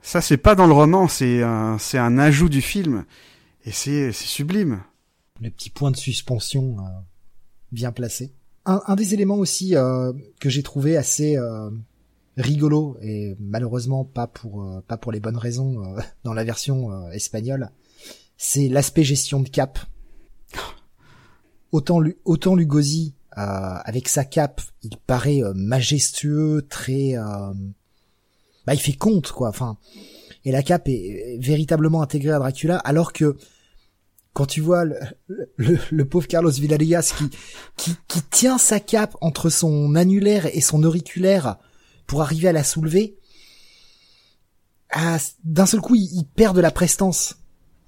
ça, c'est pas dans le roman, c'est un, c'est un ajout du film. Et c'est sublime. Le petit point de suspension euh, bien placé un, un, des éléments aussi euh, que j'ai trouvé assez euh, rigolo et malheureusement pas pour euh, pas pour les bonnes raisons dans la version espagnole, c'est l'aspect gestion de cap. Autant autant Lugosi avec sa cape, il paraît majestueux, très bah il fait compte quoi. Enfin et la cape est véritablement intégrée à Dracula alors que quand tu vois le, le, le pauvre Carlos Villalillas qui, qui, qui tient sa cape entre son annulaire et son auriculaire pour arriver à la soulever, ah, d'un seul coup, il, il, perd de la prestance.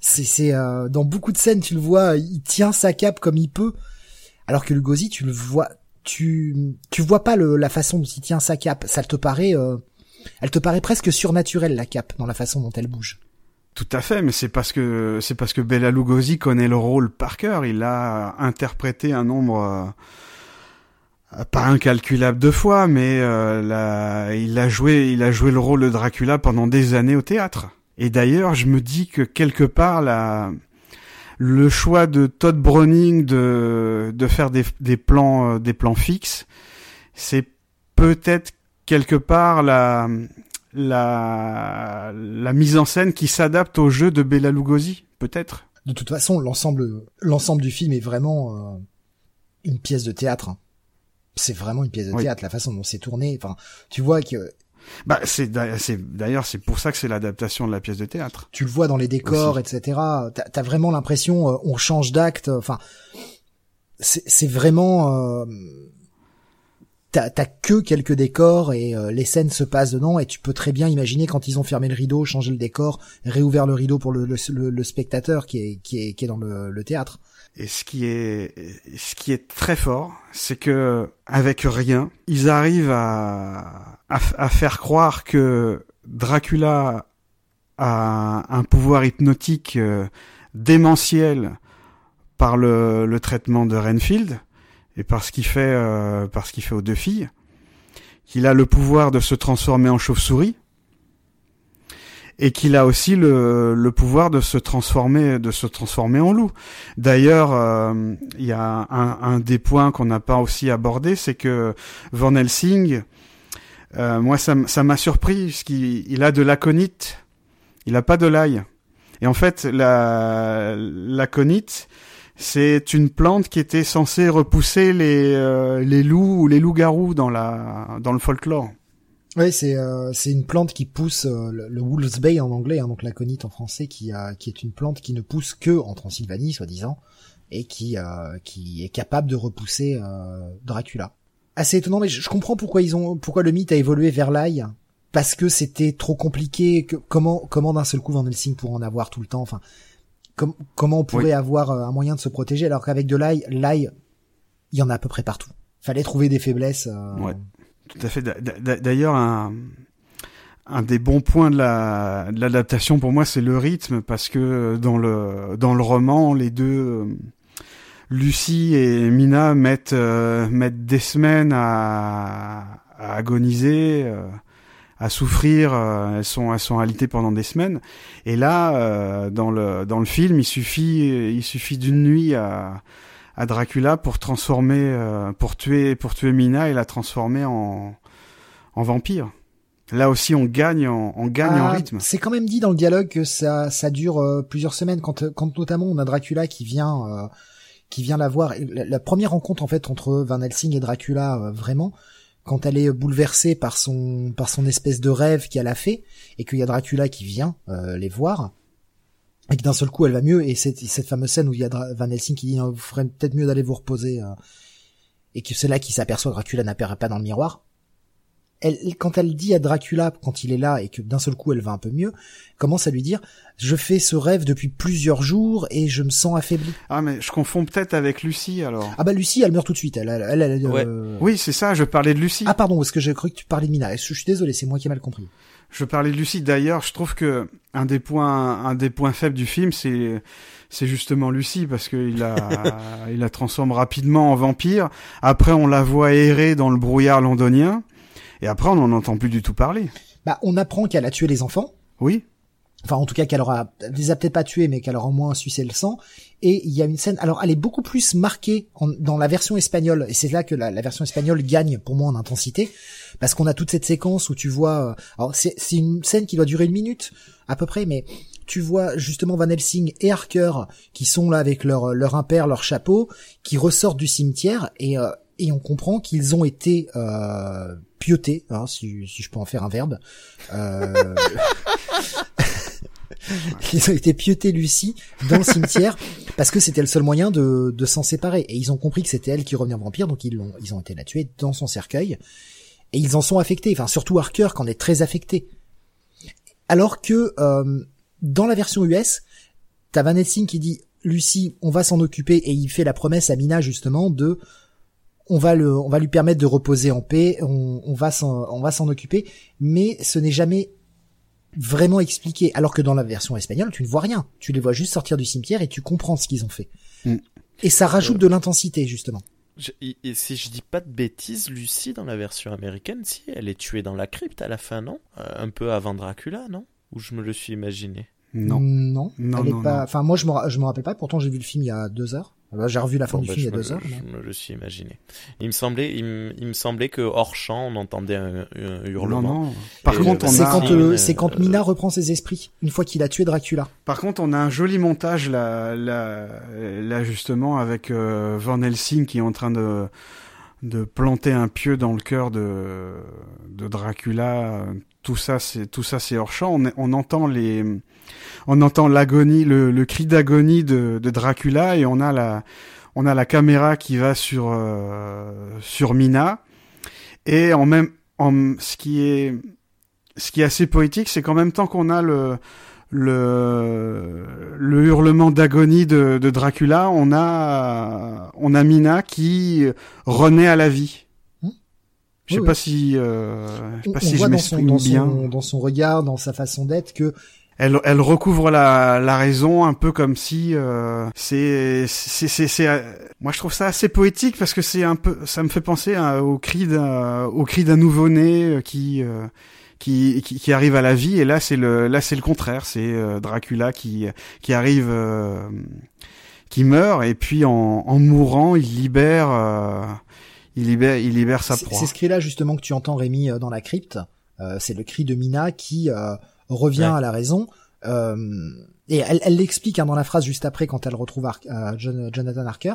C'est, c'est euh, dans beaucoup de scènes, tu le vois, il tient sa cape comme il peut, alors que Lugosi, tu le vois, tu, tu vois pas le, la façon dont il tient sa cape. Ça te paraît, euh, elle te paraît presque surnaturelle la cape dans la façon dont elle bouge. Tout à fait, mais c'est parce que c'est parce que Bela Lugosi connaît le rôle par cœur. Il a interprété un nombre euh, pas incalculable de fois, mais euh, il a joué il a joué le rôle de Dracula pendant des années au théâtre. Et d'ailleurs, je me dis que quelque part la le choix de Todd Browning de de faire des, des plans euh, des plans fixes, c'est peut-être quelque part la la, la mise en scène qui s'adapte au jeu de Bela Lugosi, peut-être? De toute façon, l'ensemble, l'ensemble du film est vraiment euh, une pièce de théâtre. Hein. C'est vraiment une pièce de oui. théâtre, la façon dont c'est tourné. Enfin, tu vois que. Bah, c'est d'ailleurs c'est pour ça que c'est l'adaptation de la pièce de théâtre. Tu le vois dans les décors, Aussi. etc. T'as as vraiment l'impression, euh, on change d'acte. Enfin, c'est vraiment. Euh, t'as que quelques décors et euh, les scènes se passent dedans et tu peux très bien imaginer quand ils ont fermé le rideau, changé le décor, réouvert le rideau pour le, spectateur qui est, qui est, qui est dans le, théâtre. Et ce qui est, ce qui est très fort, c'est que avec rien, ils arrivent à, à, faire croire que Dracula a un pouvoir hypnotique euh, démentiel par le traitement de Renfield et parce qu'il fait euh, parce qu'il fait aux deux filles, qu'il a le pouvoir de se transformer en chauve-souris et qu'il a aussi le, le pouvoir de se transformer de se transformer en loup. D'ailleurs, euh, il y a un, un des points qu'on n'a pas aussi abordé, c'est que Van Helsing, euh, moi ça ça m'a surpris parce qu'il il a de l'aconite, il a pas de l'ail. Et en fait, la l'aconite, c'est une plante qui était censée repousser les euh, les loups ou les loups-garous dans la dans le folklore. Oui, c'est euh, c'est une plante qui pousse euh, le, le wolf's bay en anglais, hein, donc l'aconite en français, qui a qui est une plante qui ne pousse que en Transylvanie, soi-disant, et qui euh, qui est capable de repousser euh, Dracula. Assez étonnant, mais je, comprends pourquoi ils ont pourquoi le mythe a évolué vers l'ail, parce que c'était trop compliqué. Que, comment comment d'un seul coup Van Helsing pour en avoir tout le temps, enfin com comment on pourrait oui. avoir euh, un moyen de se protéger alors qu'avec de l'ail, l'ail, il y en a à peu près partout. Fallait trouver des faiblesses. Euh... Ouais, tout à fait. D'ailleurs, un, un des bons points de la de l'adaptation pour moi, c'est le rythme parce que dans le dans le roman, les deux euh, Lucie et Mina mettent euh, mettent des semaines à, à agoniser. Euh, à souffrir, euh, elles sont elles sont alitées pendant des semaines. Et là, euh, dans le dans le film, il suffit il suffit d'une nuit à à Dracula pour transformer euh, pour tuer pour tuer Mina et la transformer en en vampire. Là aussi, on gagne en, on gagne ah, en rythme. C'est quand même dit dans le dialogue que ça ça dure euh, plusieurs semaines quand quand notamment on a Dracula qui vient euh, qui vient la voir. La, la, première rencontre en fait entre Van Helsing et Dracula euh, vraiment quand elle est bouleversée par son par son espèce de rêve qu'elle a fait et qu'il y a Dracula qui vient euh, les voir et que d'un seul coup elle va mieux et cette, cette fameuse scène où il y a Van Helsing qui dit vous ferez peut-être mieux d'aller vous reposer euh, et que c'est là qu'il s'aperçoit que Dracula n'apparaît pas dans le miroir elle, quand elle dit à Dracula quand il est là et que d'un seul coup elle va un peu mieux, commence à lui dire je fais ce rêve depuis plusieurs jours et je me sens affaibli. Ah mais je confonds peut-être avec Lucie alors. Ah bah Lucie elle meurt tout de suite. Elle, elle, elle, ouais. euh... Oui c'est ça. Je parlais de Lucie. Ah pardon parce que j'ai cru que tu parlais de Mina. Je, je suis désolé c'est moi qui ai mal compris. Je parlais de Lucie. D'ailleurs je trouve que un des points un des points faibles du film c'est c'est justement Lucie parce qu'il la il la transforme rapidement en vampire. Après on la voit errer dans le brouillard londonien. Et après, on n'en entend plus du tout parler. Bah, on apprend qu'elle a tué les enfants. Oui. Enfin, en tout cas, qu'elle aura, elle les a peut-être pas tués, mais qu'elle aura au moins sucé le sang. Et il y a une scène, alors elle est beaucoup plus marquée en, dans la version espagnole, et c'est là que la, la, version espagnole gagne pour moi en intensité, parce qu'on a toute cette séquence où tu vois, euh, alors c'est une scène qui doit durer une minute à peu près, mais tu vois justement Van Helsing et Harker qui sont là avec leur leur impair, leur chapeau, qui ressortent du cimetière et euh, et on comprend qu'ils ont été euh, piotés, hein, si, si, je peux en faire un verbe. Euh... ils ont été piotés, Lucie, dans le cimetière parce que c'était le seul moyen de, de s'en séparer. Et ils ont compris que c'était elle qui revenait en vampire, donc ils l'ont, ils ont été la tuer dans son cercueil. Et ils en sont affectés. Enfin, surtout Harker, qu'en est très affecté. Alors que euh, dans la version US, t'as Van qui dit Lucie, on va s'en occuper, et il fait la promesse à Mina justement de on va le, on va lui permettre de reposer en paix, on, on va s'en, on va s'en occuper, mais ce n'est jamais vraiment expliqué. Alors que dans la version espagnole, tu ne vois rien. Tu les vois juste sortir du cimetière et tu comprends ce qu'ils ont fait. Mm. Et ça rajoute de l'intensité, justement. Je- et- et si je dis pas de bêtises, Lucie dans la version américaine, si elle est tuée dans la crypte à la fin, non? Euh, Un peu avant Dracula, non? Ou je me le suis imaginé? Non. Non. Non, elle est non, pas, non. enfin, moi, je me, ra- je me rappelle pas. Pourtant, j'ai vu le film il y a deux heures. Là, J'ai revu la fin Bon, du bah, film il y a deux heures. mais- Je me le suis imaginé. Il me semblait, il me, il me semblait que hors champ, on entendait un, un hurlement. Non, non. Par Et contre, C'est quand, un- euh, c'est quand euh, Mina reprend ses esprits, une fois qu'il a tué Dracula. par contre, on a un joli montage là, là, là justement avec euh, Van Helsing qui est en train de de planter un pieu dans le cœur de de Dracula. Tout ça, c'est tout ça, c'est hors champ. On, on entend les, on entend l'agonie, le, le cri d'agonie de, de Dracula et on a la, on a la caméra qui va sur euh, sur Mina et en même, en, ce qui est ce qui est assez poétique, c'est qu'en même temps qu'on a le le, le hurlement d'agonie de, de Dracula, on a on a Mina qui renaît à la vie. Hmm. Je sais Oui, pas oui. si euh, je sais On, pas si je m'exprime dans, bien. son, dans son regard, dans sa façon d'être, que Elle, elle recouvre la, la raison un peu comme si euh, c'est c'est c'est euh, moi je trouve ça assez poétique parce que c'est un peu ça me fait penser à- au cri d'un au cri d'un nouveau-né euh, qui, euh, qui qui qui arrive à la vie et là c'est le là c'est le contraire c'est euh, Dracula qui qui arrive euh, qui meurt et puis en, en mourant il libère euh, il libère il libère sa proie. c'est ce cri-là justement que tu entends Rémi dans la crypte. Euh, c'est le cri de Mina qui euh, revient Ouais. à la raison. Euh, et elle elle l'explique hein, dans la phrase juste après quand elle retrouve Ar- euh, John- Jonathan Harker.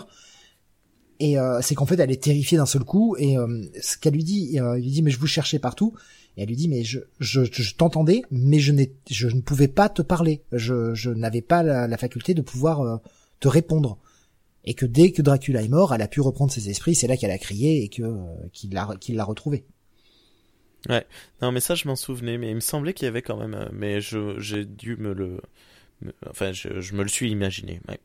Et euh, c'est qu'en fait elle est terrifiée d'un seul coup et euh, ce qu'elle lui dit, euh, il lui dit mais je vous cherchais partout. Et elle lui dit mais je je, je t'entendais mais je n'ai je ne pouvais pas te parler. Je je n'avais pas la, la faculté de pouvoir euh, te répondre. Et que dès que Dracula est mort, elle a pu reprendre ses esprits. C'est là qu'elle a crié et que euh, qu'il l'a qu'il l'a retrouvé. Non, mais ça, je m'en souvenais, mais il me semblait qu'il y avait quand même. euh, Mais je, j'ai dû me le. me- Enfin, je, je me le suis imaginé, ouais,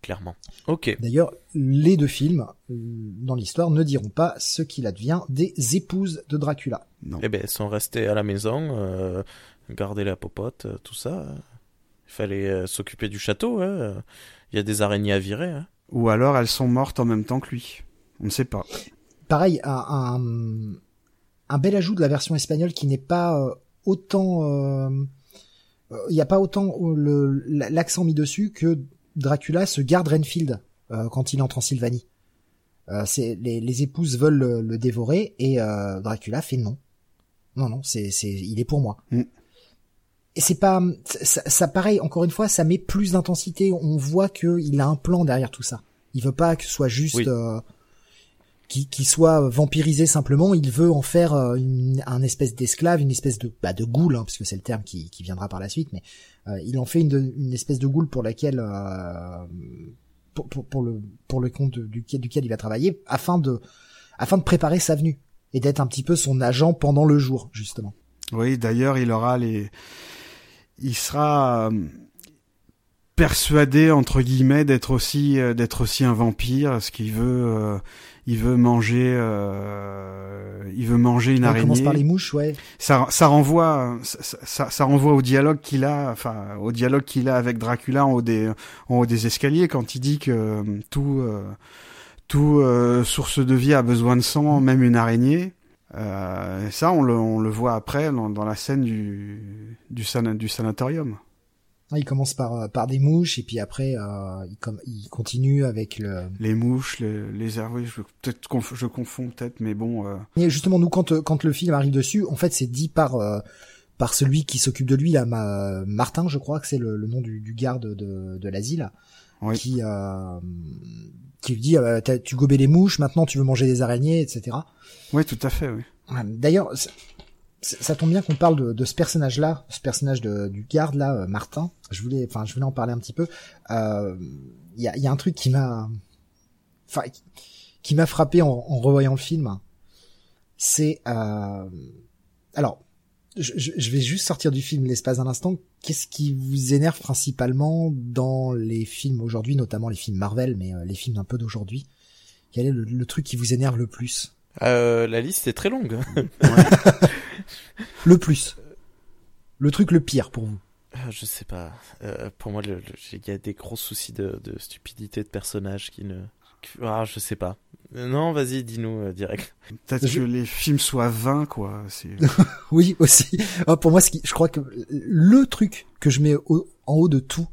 clairement. Ok. D'ailleurs, les deux films euh, dans l'histoire ne diront pas ce qu'il advient des épouses de Dracula. Non. Eh ben, elles sont restées à la maison, euh, garder la popote, euh, tout ça. Il fallait euh, s'occuper du château. hein. Il y a des araignées à virer. Hein. Ou alors elles sont mortes en même temps que lui. On ne sait pas. Pareil, un, un, un bel ajout de la version espagnole qui n'est pas euh, autant, euh, il n'y a pas autant euh, l'accent mis dessus que Dracula se garde Renfield euh, quand il entre en Sylvanie. Euh, c'est les, les épouses veulent le, le dévorer et euh, Dracula fait non. Non non, c'est c'est il est pour moi. Mm. Et c'est pas ça, ça pareil encore une fois, ça met plus d'intensité. On voit que il a un plan derrière tout ça. Il veut pas que ce soit juste Oui. Qui, qui soit vampirisé simplement, il veut en faire euh, une, un espèce d'esclave, une espèce de bah, de goule, hein, puisque c'est le terme qui, qui viendra par la suite, mais euh, il en fait une, une espèce de goule pour laquelle euh, pour, pour, le pour le compte duquel, duquel il va travailler, afin de afin de préparer sa venue et d'être un petit peu son agent pendant le jour justement. Oui, d'ailleurs, il aura les. Il sera euh, persuadé entre guillemets d'être aussi euh, d'être aussi un vampire, parce qu'il veut euh, il veut manger euh, il veut manger une On commence araignée. par les mouches, ouais. Ça ça renvoie ça, ça, ça renvoie au dialogue qu'il a enfin au dialogue qu'il a avec Dracula en haut des en haut des escaliers quand il dit que euh, tout euh, tout euh, source de vie a besoin de sang, même une araignée. Euh, ça, on le, on le voit après dans, dans la scène du, du, sana- du sanatorium. Ah, Il commence par euh, par des mouches et puis après euh, il, com- il continue avec le. Les mouches, les, les herbes, oui, je, peut-être conf- je confonds peut-être, mais bon. euh, Et justement nous quand euh, quand le film arrive dessus, en fait c'est dit par euh, par celui qui s'occupe de lui là, Ma- Martin, je crois que c'est le, le nom du, du garde de, de l'asile, Oui. qui euh, qui lui dit euh, tu gobais les mouches, maintenant tu veux manger des araignées, etc. Oui, tout à fait, oui. D'ailleurs, ça tombe bien qu'on parle de, de ce personnage-là, ce personnage de, du garde là, euh, Martin. Je voulais, enfin, je voulais en parler un petit peu. Il euh, y, a, y, a, un truc qui m'a, enfin, qui m'a frappé en, en, revoyant le film. C'est, euh, alors, je, je, vais juste sortir du film l'espace d'un instant. Qu'est-ce qui vous énerve principalement dans les films aujourd'hui, notamment les films Marvel, mais les films un peu d'aujourd'hui? Quel est le, le truc qui vous énerve le plus? Euh, la liste est très longue. le plus. Le truc le pire pour vous. Ah, je sais pas. Euh, pour moi, il y a des gros soucis de, de, stupidité de personnages qui ne. Ah, je sais pas. Non, vas-y, dis-nous euh, direct. Peut-être que les films soient vains, quoi. oui, aussi. Oh, pour moi, ce qui, je crois que le truc que je mets en haut de tout,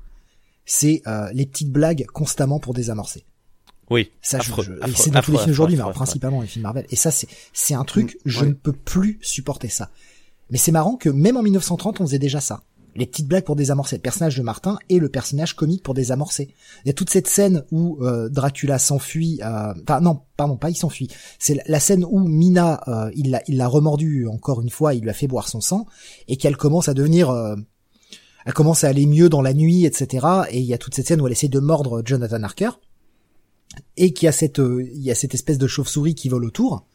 c'est euh, les petites blagues constamment pour désamorcer. Oui. Ça, je, c'est dans tous les films aujourd'hui, mais principalement les films Marvel. Et ça, c'est, c'est un truc, mm, je ne peux plus supporter ça. Mais c'est marrant que même en 1930, on faisait déjà ça. Les petites blagues pour désamorcer le personnage de Martin et le personnage comique pour désamorcer. Il y a toute cette scène où euh, Dracula s'enfuit. Euh... Enfin non, pardon, pas il s'enfuit. C'est la scène où Mina, euh, il l'a, il l'a remordu encore une fois, il lui a fait boire son sang et qu'elle commence à devenir euh, elle commence à aller mieux dans la nuit, etc. Et il y a toute cette scène où elle essaie de mordre Jonathan Harker et qu'il y a cette euh, il y a cette espèce de chauve-souris qui vole autour.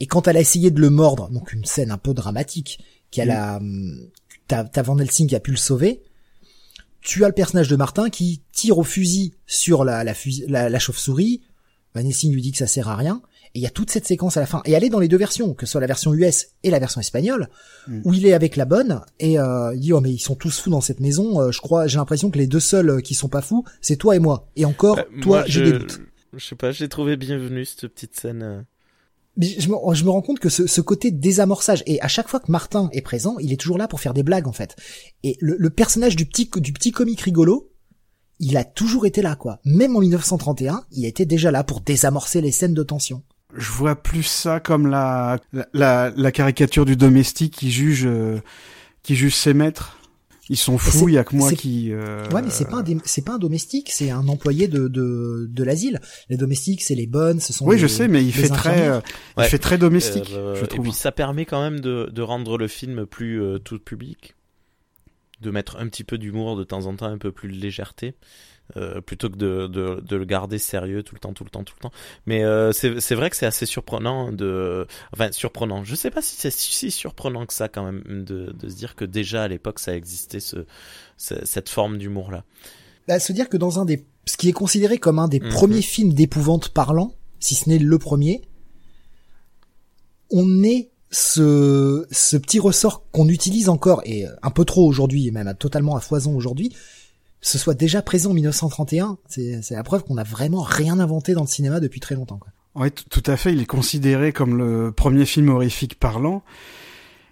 Et quand elle a essayé de le mordre, donc une scène un peu dramatique, qu'elle a hum, t'as as Van Helsing qui a pu le sauver. Tu as le personnage de Martin qui tire au fusil sur la la, la, la chauve-souris. Van Helsing lui dit que ça sert à rien. Et il y a toute cette séquence à la fin. Et elle est dans les deux versions, que ce soit la version US et la version espagnole, mm. où il est avec la bonne, et euh, il dit, oh mais ils sont tous fous dans cette maison, euh, je crois, j'ai l'impression que les deux seuls euh, qui sont pas fous, c'est toi et moi. Et encore, bah, toi, j'ai des doutes. Je sais pas, j'ai trouvé bienvenue cette petite scène. Euh. je me, je me rends compte que ce, ce, côté désamorçage et à chaque fois que Martin est présent, il est toujours là pour faire des blagues en fait. Et le, le personnage du petit du petit comique rigolo, il a toujours été là quoi. Même en 1931, il était déjà là pour désamorcer les scènes de tension je vois plus ça comme la la, la caricature du domestique qui juge euh, qui juge ses maîtres. Ils sont fous, il y a que moi qui. Euh... Ouais, mais c'est pas un c'est pas un domestique, c'est un employé de de, de l'asile. Les domestiques, c'est les bonnes, ce sont. Oui, je sais, mais il fait très, euh, il fait très domestique. Euh, je trouve. Et puis ça permet quand même de de rendre le film plus tout public, de mettre un petit peu d'humour de temps en temps, un peu plus de légèreté. Euh, plutôt que de, de, de, le garder sérieux tout le temps, tout le temps, tout le temps. Mais euh, c'est vrai que c'est assez surprenant de, enfin surprenant. Je sais pas si c'est si surprenant que ça quand même de, de se dire que déjà à l'époque ça existait ce, cette forme d'humour là. Bah, se dire que dans un des, ce qui est considéré comme un des mhm. premiers films d'épouvante parlant, si ce n'est le premier, on est ce, ce petit ressort qu'on utilise encore et un peu trop aujourd'hui et même totalement à foison aujourd'hui ce soit déjà présent en 1931, c'est la preuve qu'on n'a vraiment rien inventé dans le cinéma depuis très longtemps. Quoi. Oui, tout à fait. Il est considéré comme le premier film horrifique parlant.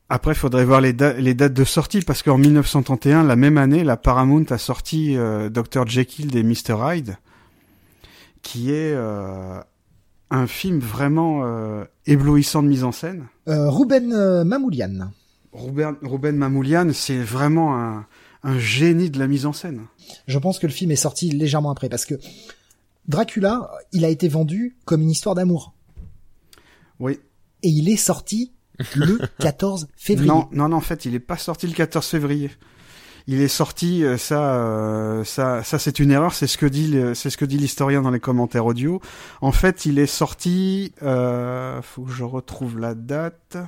Après, il faudrait voir les, les, dates de sortie parce qu'en 1931, la même année, la Paramount a sorti euh, Dr Jekyll et Mr Hyde, qui est euh, un film vraiment euh, éblouissant de mise en scène. Ruben Mamoulian. Ruben, Ruben Mamoulian, c'est vraiment un, un génie de la mise en scène. Je pense que le film est sorti légèrement après parce que Dracula, il a été vendu comme une histoire d'amour. Oui. Et il est sorti le 14 février. Non, non, non, en fait, il est pas sorti le 14 février. Il est sorti, euh, ça, euh, ça, ça, c'est une erreur. C'est ce que dit, c'est ce que dit l'historien dans les commentaires audio. En fait, il est sorti. Euh, faut que je retrouve la date.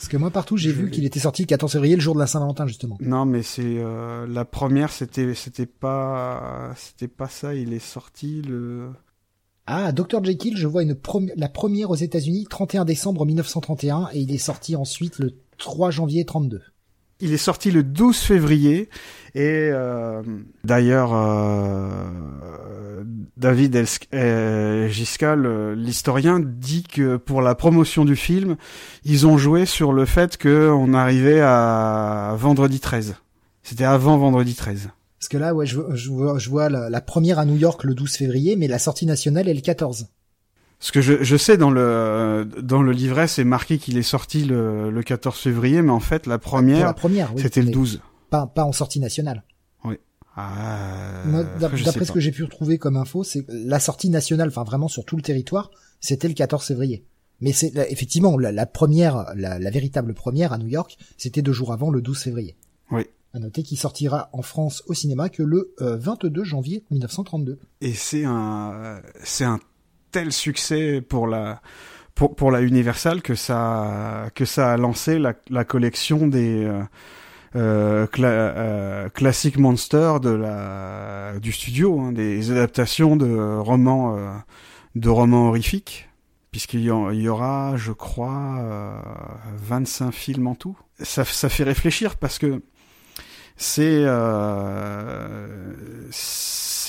Parce que moi partout j'ai vu qu'il était sorti le 14 février, le jour de la Saint-Valentin justement. Non, mais c'est euh, la première, c'était c'était pas c'était pas ça. Il est sorti le. Ah, Dr Jekyll, je vois une la première aux États-Unis, 31 décembre 1931, et il est sorti ensuite le 3 janvier 32. Il est sorti le 12 février et euh, d'ailleurs euh, David euh, Giscal, l'historien, dit que pour la promotion du film, ils ont joué sur le fait qu'on arrivait à vendredi 13. C'était avant vendredi 13. Parce que là, ouais, je, vois, la, première à New York le 12 février, mais la sortie nationale est le 14. Ce que je, je sais dans le dans le livret, c'est marqué qu'il est sorti le, le 14 février, mais en fait la première, la première c'était le 12. Pas, pas en sortie nationale. Oui. Ah, D'après ce que j'ai pu retrouver comme info, c'est la sortie nationale, enfin vraiment sur tout le territoire, c'était le 14 février. Mais c'est effectivement la, la première, la, la, véritable première à New York, c'était deux jours avant, le 12 février. Oui. À noter qu'il sortira en France au cinéma que le 22 janvier 1932. Et c'est un, c'est un tel succès pour la, pour, pour la Universal que ça, que ça a lancé la, collection des euh, euh, euh, Classic Monster de la, du studio, hein, des adaptations de romans, de romans horrifiques puisqu'il y, y, aura, je crois, euh, 25 films en tout. Ça, ça fait réfléchir parce que c'est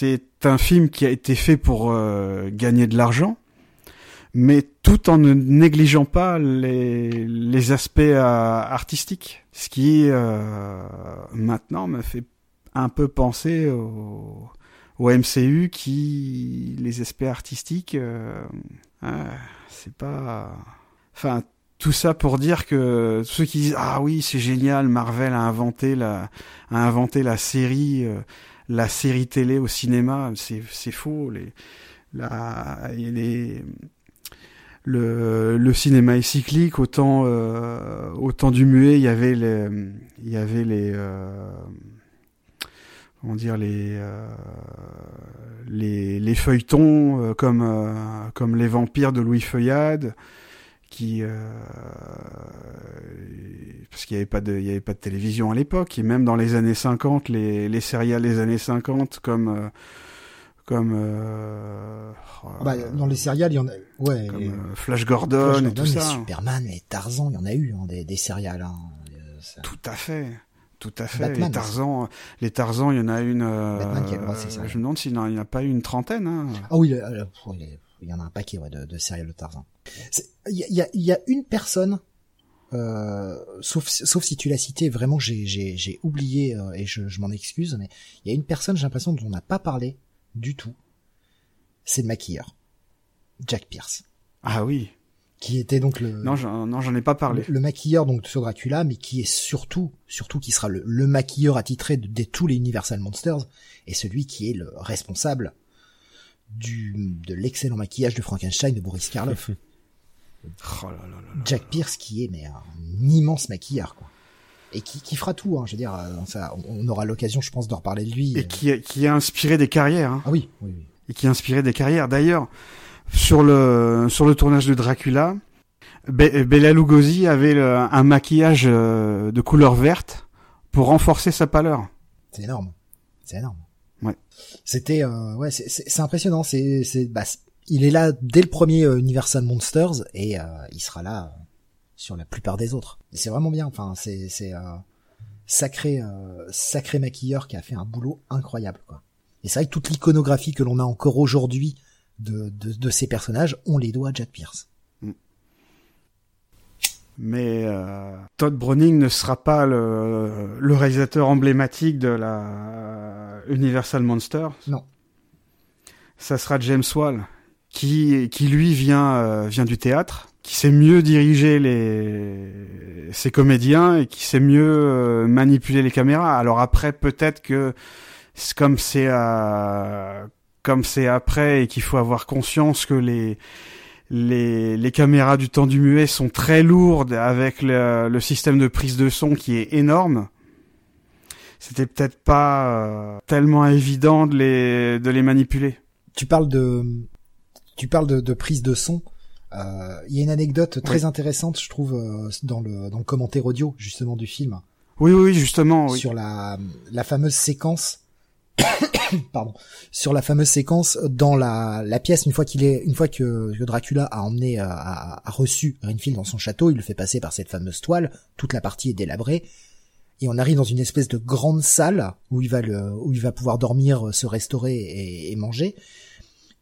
c'est un film qui a été fait pour euh, gagner de l'argent, mais tout en ne négligeant pas les, aspects euh, artistiques, ce qui euh, maintenant me fait un peu penser au, MCU qui les aspects artistiques ah, c'est pas. Enfin, tout ça pour dire que ceux qui disent ah oui c'est génial, Marvel a inventé la a inventé la série la série télé au cinéma, c'est faux. Les la les le, le cinéma est cyclique autant euh, autant du muet il y avait les il y avait les euh, comment dire les euh, les, les feuilletons comme comme les vampires de Louis Feuillade qui parce qu'il y avait pas de il y avait pas de télévision à l'époque et même dans les années 50 les les séries des années 50 comme comme euh, bah, dans les séries il y en a ouais comme, et, Flash Gordon, Flash et tout ça Superman et Tarzan il y en a eu hein, des des séries hein. tout à fait tout à fait. Batman, les Tarzan, aussi. les Tarzan, il y en a une. Euh, ça, je me demande s'il n'y en a pas eu une trentaine. Hein. Ah oui, euh, il y en a un paquet ouais, de, de séries de Tarzan. Il y a, y a, une personne, euh, sauf, sauf si tu l'as cité, vraiment j'ai oublié euh, et je, je m'en excuse, mais il y a une personne, j'ai l'impression dont on n'a pas parlé du tout. C'est le maquilleur, Jack Pierce. Ah oui qui était donc le non j'en non j'en ai pas parlé le, le, maquilleur donc sur Dracula mais qui est surtout surtout qui sera le, le maquilleur attitré de, de, tous les Universal Monsters et celui qui est le responsable du de l'excellent maquillage de Frankenstein de Boris Karloff oh là là là Jack Pierce qui est mais un immense maquilleur quoi et qui, qui fera tout hein, je veux dire ça, on aura l'occasion je pense d'en reparler de lui et qui a, qui a inspiré des carrières hein. ah oui, oui, oui et qui a inspiré des carrières d'ailleurs sur le sur le tournage de Dracula, Be Bela Lugosi avait le, un maquillage euh, de couleur verte pour renforcer sa pâleur. C'est énorme, c'est énorme. Ouais. C'était euh, ouais, c'est impressionnant. C'est c'est bah, il est là dès le premier euh, Universal Monsters et euh, il sera là sur la plupart des autres. C'est vraiment bien. Enfin, c'est c'est sacré sacré maquilleur qui a fait un boulot incroyable quoi. Et c'est vrai que toute l'iconographie que l'on a encore aujourd'hui de, de, de, ces personnages, on les doit à Jack Pierce. Mais euh, Todd Browning ne sera pas le, le, réalisateur emblématique de la Universal Monsters? Non. Ça sera James Wall, qui, qui lui vient, euh, vient du théâtre, qui sait mieux diriger les, ses comédiens et qui sait mieux euh, manipuler les caméras. Alors après, peut-être que comme c'est euh, comme c'est après et qu'il faut avoir conscience que les les, les caméras du temps du muet sont très lourdes avec le, le système de prise de son qui est énorme. C'était peut-être pas euh, tellement évident de les de les manipuler. Tu parles de tu parles de, de prise de son. Euh, il y a une anecdote très oui. intéressante, je trouve, euh, dans le dans le commentaire audio justement du film. Oui, oui, justement. Oui. Sur la la fameuse séquence pardon, sur la fameuse séquence dans la, la pièce une fois qu'il est, une fois que, que Dracula a emmené, a, a, a, reçu Renfield dans son château, il le fait passer par cette fameuse toile, toute la partie est délabrée, et on arrive dans une espèce de grande salle où il va le, où il va pouvoir dormir, se restaurer et, et manger.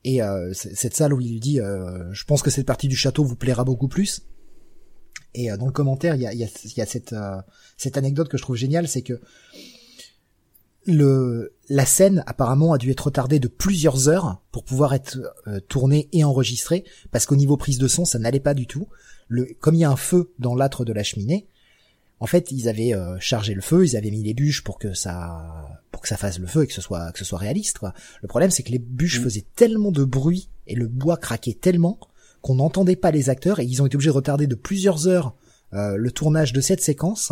Et euh, cette salle où il lui dit, euh, je pense que cette partie du château vous plaira beaucoup plus. Et euh, dans le commentaire, il y a, y a, y a cette, euh, cette anecdote que je trouve géniale, c'est que le, la scène apparemment a dû être retardée de plusieurs heures pour pouvoir être euh, tournée et enregistrée parce qu'au niveau prise de son ça n'allait pas du tout. Le, comme il y a un feu dans l'âtre de la cheminée, en fait ils avaient euh, chargé le feu, ils avaient mis les bûches pour que ça pour que ça fasse le feu et que ce soit que ce soit réaliste. Quoi. Le problème c'est que les bûches mmh. faisaient tellement de bruit et le bois craquait tellement qu'on n'entendait pas les acteurs et ils ont été obligés de retarder de plusieurs heures euh, le tournage de cette séquence,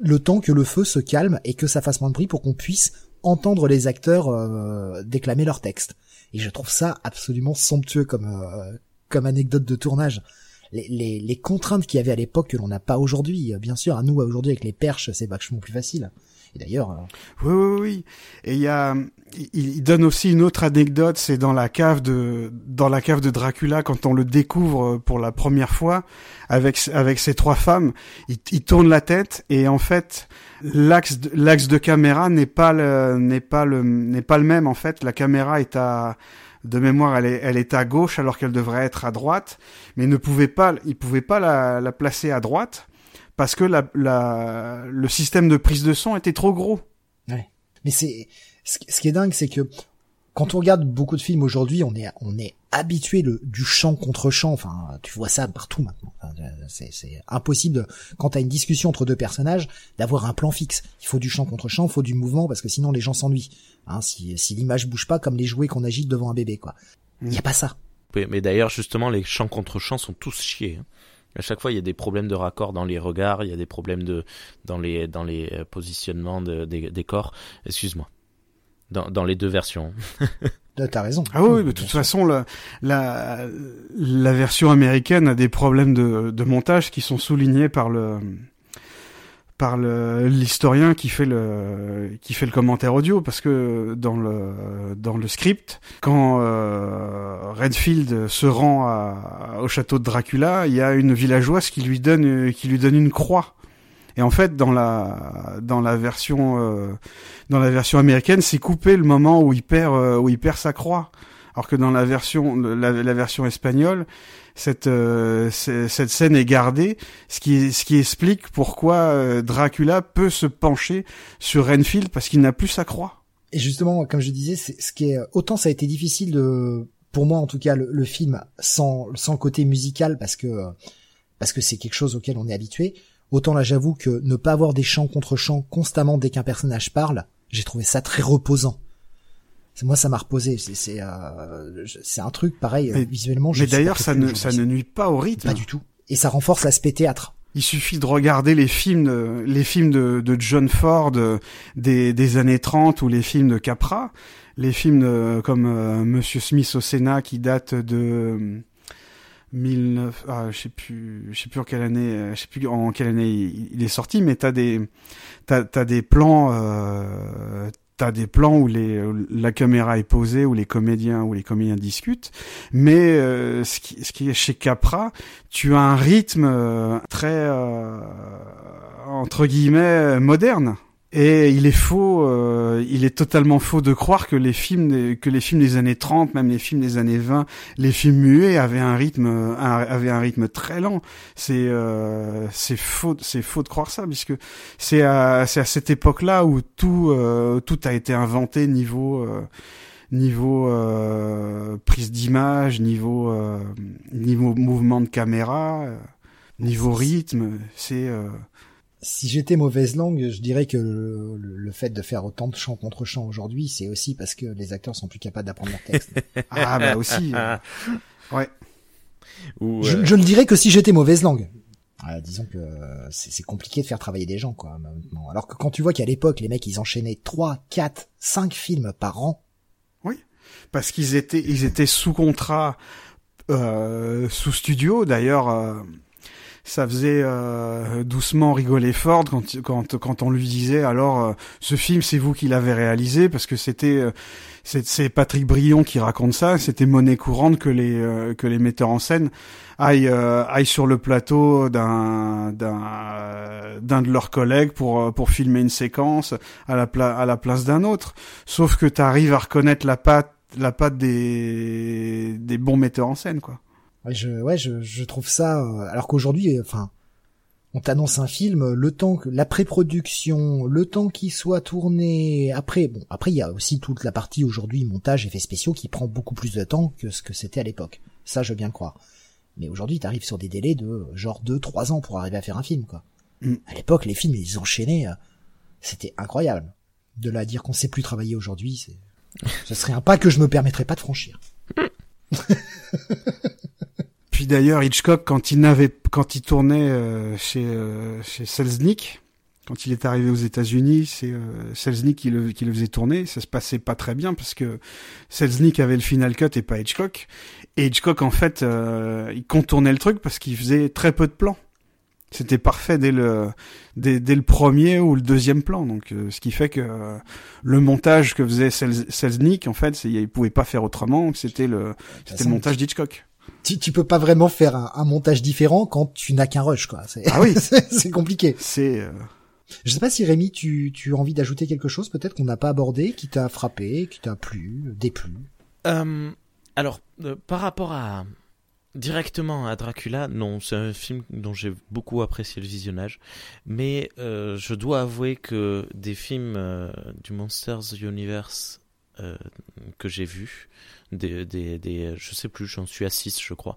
le temps que le feu se calme et que ça fasse moins de bruit pour qu'on puisse entendre les acteurs euh, déclamer leur texte. Et je trouve ça absolument somptueux comme euh, comme anecdote de tournage. Les, les, les contraintes qu'il y avait à l'époque que l'on n'a pas aujourd'hui, bien sûr, à nous aujourd'hui avec les perches, c'est vachement plus facile. Et d'ailleurs. Euh, oui, oui, oui. Et il y a, il, donne aussi une autre anecdote, c'est dans la cave de, dans la cave de Dracula quand on le découvre pour la première fois avec avec ces trois femmes. Il, il tourne la tête et en fait l'axe l'axe de caméra n'est pas le n'est pas le n'est pas le même en fait. La caméra est à de mémoire, elle est, elle est à gauche alors qu'elle devrait être à droite, mais ne pouvait pas, il pouvait pas la, la placer à droite parce que la, la, le système de prise de son était trop gros. Ouais. Mais c'est ce qui est dingue, c'est que quand on regarde beaucoup de films aujourd'hui, on est on est habitué le, du chant contre chant. Enfin, tu vois ça partout maintenant. c'est, c'est impossible quand t'as une discussion entre deux personnages d'avoir un plan fixe. Il faut du chant contre chant, il faut du mouvement parce que sinon les gens s'ennuient. Hein, si si l'image bouge pas comme les jouets qu'on agite devant un bébé, quoi. Il y a pas ça. Mais d'ailleurs, justement, les chants contre chants sont tous chiés. Hein. À chaque fois, il y a des problèmes de raccord dans les regards, il y a des problèmes de dans les dans les euh, positionnements de, des, des corps. Excuse-moi. Dans, dans les deux versions. T'as raison. Ah oui, de toute façon, la, la, la version américaine a des problèmes de, de montage qui sont soulignés par le par l'historien qui fait le qui fait le commentaire audio parce que dans le dans le script quand euh, Redfield se rend à, au château de Dracula il y a une villageoise qui lui donne qui lui donne une croix et en fait dans la dans la version euh, dans la version américaine c'est coupé le moment où il perd euh, où il perd sa croix alors que dans la version la, version espagnole cette euh, cette scène est gardée, ce qui ce qui explique pourquoi euh, Dracula peut se pencher sur Renfield parce qu'il n'a plus sa croix. Et justement, comme je disais, ce qui est autant ça a été difficile de pour moi en tout cas le, film sans sans côté musical parce que parce que c'est quelque chose auquel on est habitué. Autant là, j'avoue que ne pas avoir des chants contre chants constamment dès qu'un personnage parle, j'ai trouvé ça très reposant. Moi ça m'a reposé. C'est euh, un truc pareil mais, visuellement mais d'ailleurs ça ne ça ne nuit pas au rythme. Pas du tout. Et ça renforce l'aspect théâtre. Il suffit de regarder les films les films de, de John Ford des, des années 30 ou les films de Capra. Les films comme euh, Monsieur Smith au Sénat qui datent de 19 ah, je sais plus je sais plus en quelle année je sais plus en quelle année il, est sorti mais t'as des t'as as des plans euh, t'as des plans où les la caméra est posée où les comédiens où les comédiens discutent. Mais euh, ce qui ce qui est chez Capra tu as un rythme euh, très euh, entre guillemets moderne et il est faux, euh, il est totalement faux de croire que les films des, que les films des années 30, même les films des années 20, les films muets avaient un rythme un, avaient un rythme très lent. C'est euh, c'est faux, c'est faux de croire ça puisque c'est à c'est à cette époque-là où tout euh, tout a été inventé niveau euh, niveau euh, prise d'image, niveau niveau mouvement de caméra, niveau rythme, c'est si j'étais mauvaise langue, je dirais que le, fait de faire autant de chants contre chants aujourd'hui, c'est aussi parce que les acteurs sont plus capables d'apprendre leur texte. ah bah aussi. Euh, ouais. Ou, je, ne dirais que si j'étais mauvaise langue. disons que c'est compliqué de faire travailler des gens, quoi. Maintenant. Alors que quand tu vois qu'à l'époque, les mecs, ils enchaînaient 3, 4, 5 films par an. Oui. Parce qu'ils étaient, ils étaient sous contrat, euh, sous studio. D'ailleurs, euh, ça faisait euh, doucement rigoler Ford quand, quand, quand on lui disait alors euh, ce film c'est vous qui l'avez réalisé parce que c'était euh, c'est Patrick Brion qui raconte ça c'était monnaie courante que les que les metteurs en scène aillent aillent sur le plateau d'un d'un d'un de leurs collègues pour pour filmer une séquence à la à la place d'un autre. Sauf que tu arrives à reconnaître la patte la patte des des bons metteurs en scène quoi je, ouais, je, je trouve ça. Euh, alors qu'aujourd'hui, euh, enfin, on t'annonce un film, le temps que la pré-production, le temps qu'il soit tourné. Après, bon, après il y a aussi toute la partie aujourd'hui montage, effets spéciaux, qui prend beaucoup plus de temps que ce que c'était à l'époque. Ça, je veux bien le croire. Mais aujourd'hui, t'arrives sur des délais de genre 2-3 ans pour arriver à faire un film, quoi. Mm. À l'époque, les films, ils enchaînaient. Euh, c'était incroyable. De là à dire qu'on sait plus travailler aujourd'hui, c'est, ce serait un pas que je me permettrais pas de franchir. puis d'ailleurs, Hitchcock, quand il n'avait, quand il tournait euh, chez euh, chez Selznick, quand il est arrivé aux États-Unis, c'est euh, Selznick qui le, qui le faisait tourner. Ça se passait pas très bien parce que Selznick avait le final cut et pas Hitchcock. Et Hitchcock, en fait, euh, il contournait le truc parce qu'il faisait très peu de plans. C'était parfait dès le dès, dès, le premier ou le deuxième plan. Donc, euh, ce qui fait que euh, le montage que faisait Selznick, en fait, il pouvait pas faire autrement. C'était le c'était le montage d'Hitchcock tu, tu peux pas vraiment faire un, un montage différent quand tu n'as qu'un rush, quoi. C'est, ah oui, c'est compliqué. C'est. Euh... Je sais pas si Rémi, tu, tu as envie d'ajouter quelque chose, peut-être qu'on n'a pas abordé, qui t'a frappé, qui t'a plu, déplu. Euh, alors, euh, par rapport à directement à Dracula, non, c'est un film dont j'ai beaucoup apprécié le visionnage, mais euh, je dois avouer que des films euh, du Monsters Universe euh, que j'ai vus, des, des, des, je sais plus, j'en suis à 6 je crois.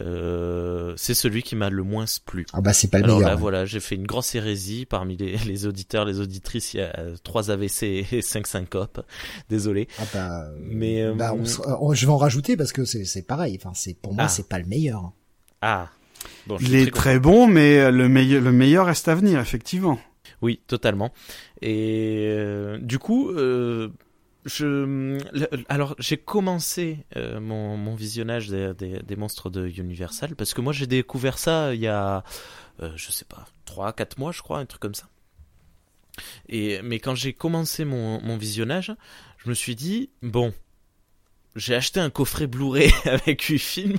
Euh, c'est celui qui m'a le moins plu. Ah bah c'est pas le Alors meilleur. là voilà, j'ai fait une grosse hérésie parmi les, les auditeurs, les auditrices. Il y a 3 AVC et 5 syncopes. Désolé. Ah bah, Mais euh, bah, on euh, je vais en rajouter parce que c'est c'est pareil. Enfin c'est pour moi Ah. c'est pas le meilleur. ah. Bon, Il est très très bon, mais le meilleur le meilleur reste à venir, effectivement. Oui, totalement. Et euh, du coup, euh, je, alors j'ai commencé euh, mon, mon visionnage des, des, des monstres de Universal parce que moi j'ai découvert ça il y a, euh, je sais pas, 3 4 mois je crois, un truc comme ça. Et mais quand j'ai commencé mon, mon visionnage, je me suis dit bon, j'ai acheté un coffret Blu-ray avec 8 films.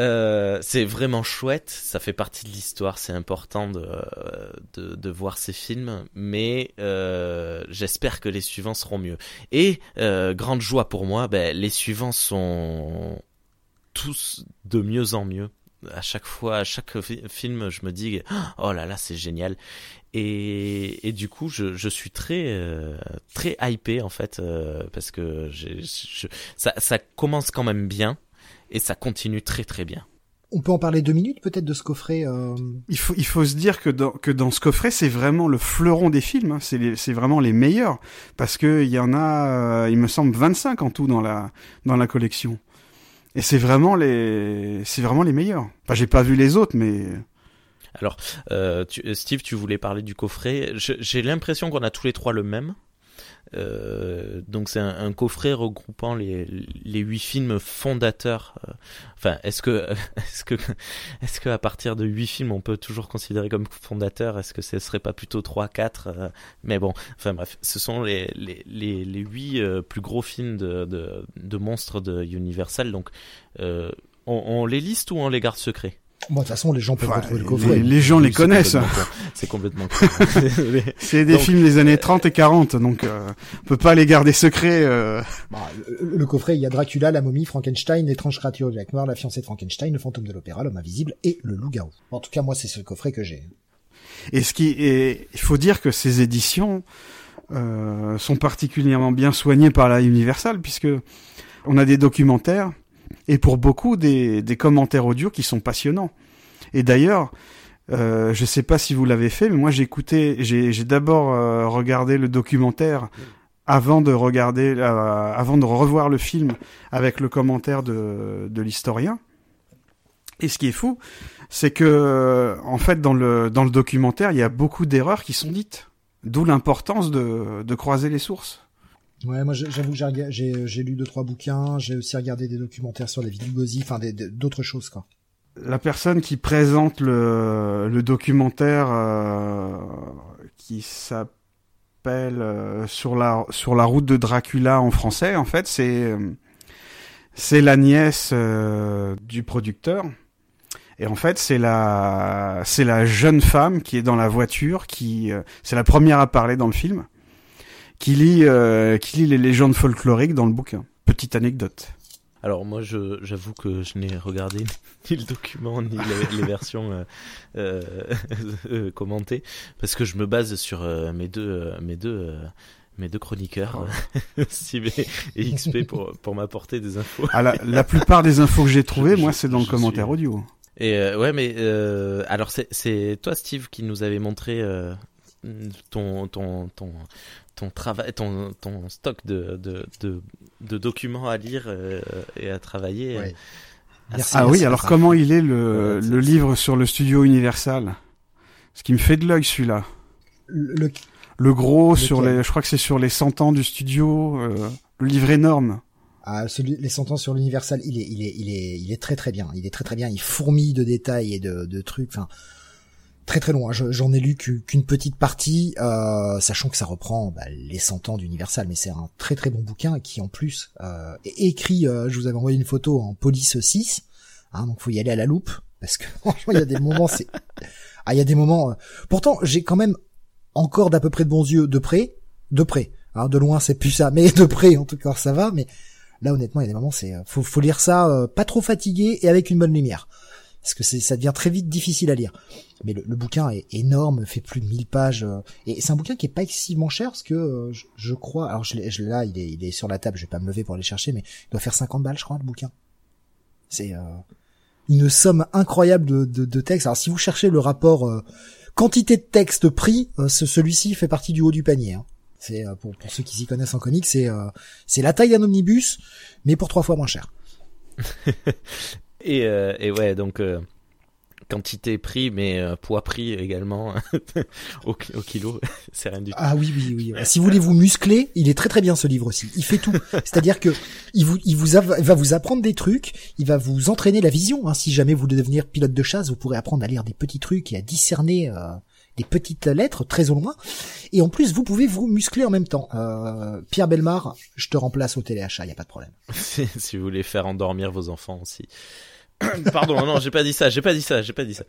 Euh, c'est vraiment chouette, ça fait partie de l'histoire, c'est important de, de, de voir ces films, mais euh, j'espère que les suivants seront mieux. Et euh, grande joie pour moi, ben, les suivants sont tous de mieux en mieux. À chaque fois, à chaque fi- film, je me dis oh là là, c'est génial. Et, et du coup, je, je suis très euh, très hypé en fait euh, parce que je, ça, ça commence quand même bien et ça continue très très bien. On peut en parler deux minutes peut-être de ce coffret. euh, Il faut, il faut se dire que dans, que dans ce coffret, c'est vraiment le fleuron des films. hein. C'est, c'est vraiment les meilleurs. Parce que il y en a, euh, il me semble, 25 en tout dans la, dans la collection. Et c'est vraiment les, c'est vraiment les meilleurs. Enfin, j'ai pas vu les autres, mais Alors, euh, tu- Steve, tu voulais parler du coffret. J'ai l'impression qu'on a tous les trois le même. Euh, donc c'est un, un coffret regroupant les les huit films fondateurs. Euh, Enfin, est-ce que est-ce que est-ce que à partir de huit films on peut toujours considérer comme fondateur? Est-ce que ce serait pas plutôt trois, quatre? Euh, Mais bon, enfin bref, ce sont les les les, les huit euh, plus gros films de, de de monstres de Universal. Donc on, on les liste ou on les garde secrets? Bon, de toute façon les gens peuvent Enfin, retrouver le coffret. les gens les Oui, connaissent. C'est complètement. C'est des Donc- films des années 30 et 40, donc euh, on peut pas les garder secrets. euh. Bah, le, le coffret, il y a Dracula, la momie, Frankenstein, l'étrange créature de Jack Noir, la fiancée de Frankenstein, le fantôme de l'opéra, l'homme invisible et le loup-garou. En tout cas, moi, c'est ce coffret que j'ai. Et ce qui est, il faut dire que ces éditions euh, sont particulièrement bien soignées par la Universal puisque on a des documentaires et pour beaucoup des, des commentaires audio qui sont passionnants. Et d'ailleurs, euh, je sais pas si vous l'avez fait, mais moi j'ai écouté, j'ai d'abord euh, regardé le documentaire avant de regarder, euh, avant de revoir le film avec le commentaire de, de l'historien. Et ce qui est fou, c'est que en fait dans le dans le documentaire, il y a beaucoup d'erreurs qui sont dites. D'où l'importance de, de croiser les sources. Ouais, moi, j'avoue que j'ai lu deux trois bouquins, j'ai aussi regardé des documentaires sur David Lugosi, enfin d'autres choses quoi. La personne qui présente le, le documentaire euh, qui s'appelle euh, sur la sur la route de Dracula en français, en fait, c'est euh, c'est la nièce euh, du producteur. Et en fait, c'est la c'est la jeune femme qui est dans la voiture, qui euh, c'est la première à parler dans le film, qui lit euh, qui lit les légendes folkloriques dans le bouquin. Petite anecdote. Alors moi, je j'avoue que je n'ai regardé ni le document ni les, les versions euh, euh, commentées parce que je me base sur mes deux mes deux mes deux chroniqueurs, euh, Steve et, XP pour pour m'apporter des infos. Ah, la, la plupart des infos que j'ai trouvées, moi, c'est dans le commentaire suis- audio. Et euh, ouais, mais euh, alors c'est c'est toi Steve qui nous avait montré euh, ton ton ton ton travail ton ton stock de de de, de documents à lire euh, et à travailler. Ouais. Merci, ah oui, alors comment il est le, le livre sur le studio Universal? Ce qui me fait de l'œil celui-là. Le, le, gros sur les, je crois que c'est sur les 100 ans du studio, euh, le livre énorme. Ah, celui, les 100 ans sur l'Universal, il est, il est, il est, il est très très bien. Il est très très bien. Il fourmille de détails et de, de trucs. Enfin, très très long. Hein. J'en ai lu qu'une petite partie, euh, sachant que ça reprend bah, les 100 ans d'Universal, mais c'est un très très bon bouquin qui en plus euh, est écrit. Euh, je vous avais envoyé une photo en police 6, hein, donc faut y aller à la loupe parce que franchement il y a des moments, c'est ah il y a des moments. Pourtant j'ai quand même encore d'à peu près de bons yeux de près, de près. Hein, de loin c'est plus ça, mais de près en tout cas ça va. Mais là honnêtement il y a des moments c'est faut faut lire ça pas trop fatigué et avec une bonne lumière parce que ça devient très vite difficile à lire. Mais le, bouquin est énorme, fait plus de 1000 pages, euh, et c'est un bouquin qui est pas excessivement cher, parce que euh, je, crois, alors je, je là il est, il est sur la table, je vais pas me lever pour aller chercher, mais il doit faire 50 balles, je crois, le bouquin. C'est euh, une somme incroyable de, de, de textes. Alors si vous cherchez le rapport quantité de texte prix, celui-ci fait partie du haut du panier. Hein. C'est pour, pour ceux qui s'y connaissent en comics, c'est c'est la taille d'un omnibus, mais pour trois fois moins cher. Et, euh, et ouais, donc euh, quantité prix, mais euh, poids prix également au, au, kilo, c'est rien du tout. Ah oui, oui, oui. Si vous voulez vous muscler, il est très très bien ce livre aussi. Il fait tout. C'est-à-dire que il vous, il vous va vous apprendre des trucs, il va vous entraîner la vision. Hein. Si jamais vous voulez devenir pilote de chasse, vous pourrez apprendre à lire des petits trucs et à discerner des petites lettres très au loin. Et en plus, vous pouvez vous muscler en même temps. Euh, Pierre Belmar, je te remplace au téléachat, il y a pas de problème. si vous voulez faire endormir vos enfants aussi. Pardon, non, j'ai pas dit ça, j'ai pas dit ça, j'ai pas dit ça.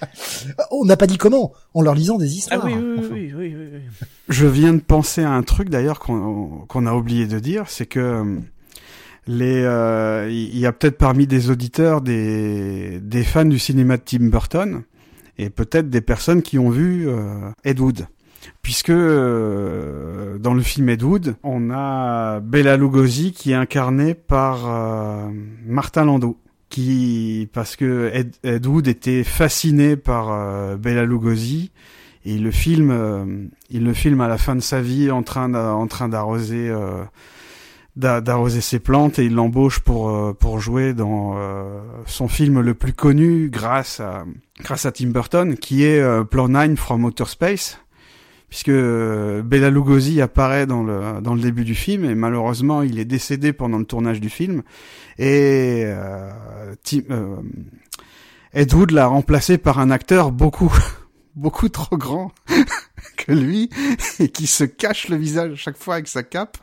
On n'a pas dit comment, en leur lisant des histoires. Ah oui, oui, oui, oui, oui, Je viens de penser à un truc d'ailleurs qu'on a oublié de dire, c'est que euh, les, euh, il y a peut-être parmi des auditeurs des, des fans du cinéma de Tim Burton et peut-être des personnes qui ont vu euh, Ed Wood. Puisque euh, dans le film Ed Wood, on a Bella Lugosi qui est incarnée par euh, Martin Landau qui parce que Ed, Wood était fasciné par euh, Bella Lugosi et il le filme euh, il le filme à la fin de sa vie en train en train d'arroser euh, d'arroser ses plantes et il l'embauche pour pour jouer dans son film le plus connu grâce à grâce à Tim Burton qui est Plan 9 from Outer Space puisque euh, Bela Lugosi apparaît dans le dans le début du film et malheureusement il est décédé pendant le tournage du film. Et euh, euh, Ed Wood l'a remplacé par un acteur beaucoup beaucoup trop grand que lui et qui se cache le visage à chaque fois avec sa cape.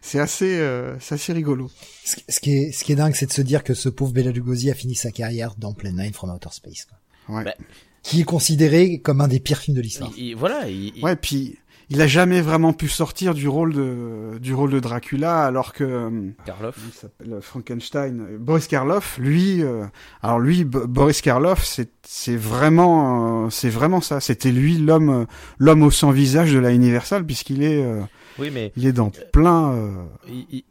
C'est assez euh, c'est assez rigolo. Ce, qui est ce qui est dingue c'est de se dire que ce pauvre Bela Lugosi a fini sa carrière dans Plan 9 from Outer Space. Quoi. Ouais. Bah, qui est considéré comme un des pires films de l'histoire. Voilà. Ouais, puis il a jamais vraiment pu sortir du rôle de du rôle de Dracula alors que euh, Karloff. il s'appelle euh, Frankenstein euh, Boris Karloff lui alors lui Boris Karloff c'est c'est vraiment c'est vraiment ça. C'était lui l'homme l'homme au sans visage de la Universal puisqu'il est oui mais il est dans plein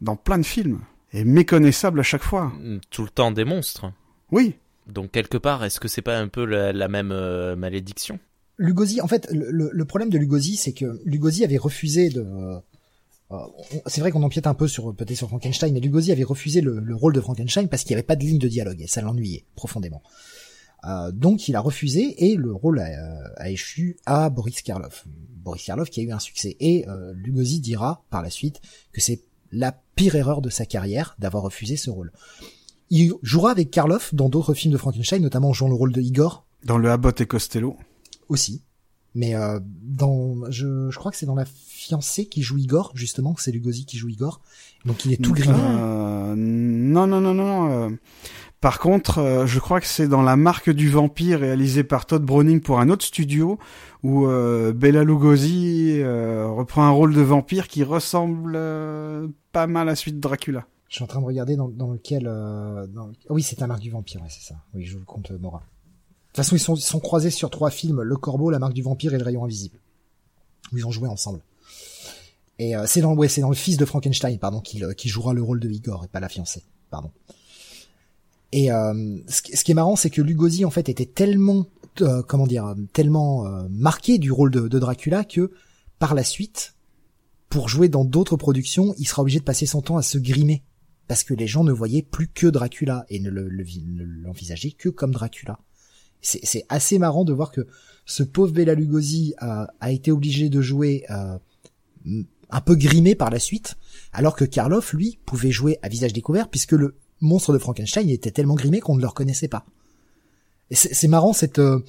dans plein de films et méconnaissable à chaque fois. Tout le temps des monstres. Oui. Donc quelque part, est-ce que c'est pas un peu la, même euh, malédiction? Lugosi, en fait, le, problème de Lugosi, c'est que Lugosi avait refusé de. Euh, c'est vrai qu'on empiète un peu sur peut-être sur Frankenstein, mais Lugosi avait refusé le, rôle de Frankenstein parce qu'il n'y avait pas de ligne de dialogue et ça l'ennuyait profondément. Euh, donc il a refusé et le rôle a, échu à Boris Karloff. Boris Karloff qui a eu un succès et Lugosi dira par la suite que c'est la pire erreur de sa carrière d'avoir refusé ce rôle. Il jouera avec Karloff dans d'autres films de Frankenstein, notamment jouant le rôle de Igor. Dans le Abbott et Costello. Aussi. Mais euh, dans, je, je crois que c'est dans la fiancée qui joue Igor, justement, c'est Lugosi qui joue Igor. Donc il est tout gris. Euh, non, non, non, non. Euh, par contre, euh, je crois que c'est dans La Marque du Vampire, réalisé par Todd Browning pour un autre studio, où euh, Bella Lugosi reprend un rôle de vampire qui ressemble pas mal à suite de Dracula. Je suis en train de regarder dans, dans lequel. Euh, dans... oui, c'est un marque du vampire, ouais, c'est ça. Oui, je vous le compte, euh, Mora. De toute façon, ils sont, sont croisés sur trois films Le Corbeau, La Marque du Vampire et Le Rayon Invisible. Où ils ont joué ensemble. Et euh, c'est dans, ouais, dans le fils de Frankenstein, pardon, qui, qui jouera le rôle de Igor et pas la fiancée, pardon. Et euh, ce, qui est marrant, c'est que Lugosi en fait était tellement, euh, comment dire, tellement marqué du rôle de, de, Dracula que par la suite, pour jouer dans d'autres productions, il sera obligé de passer son temps à se grimer parce que les gens ne voyaient plus que Dracula et ne l'envisageaient que comme Dracula. C'est assez marrant de voir que ce pauvre Bela Lugosi a, été obligé de jouer euh, un peu grimé par la suite, alors que Karloff, lui, pouvait jouer à visage découvert puisque le monstre de Frankenstein était tellement grimé qu'on ne le reconnaissait pas. C'est marrant cette euh,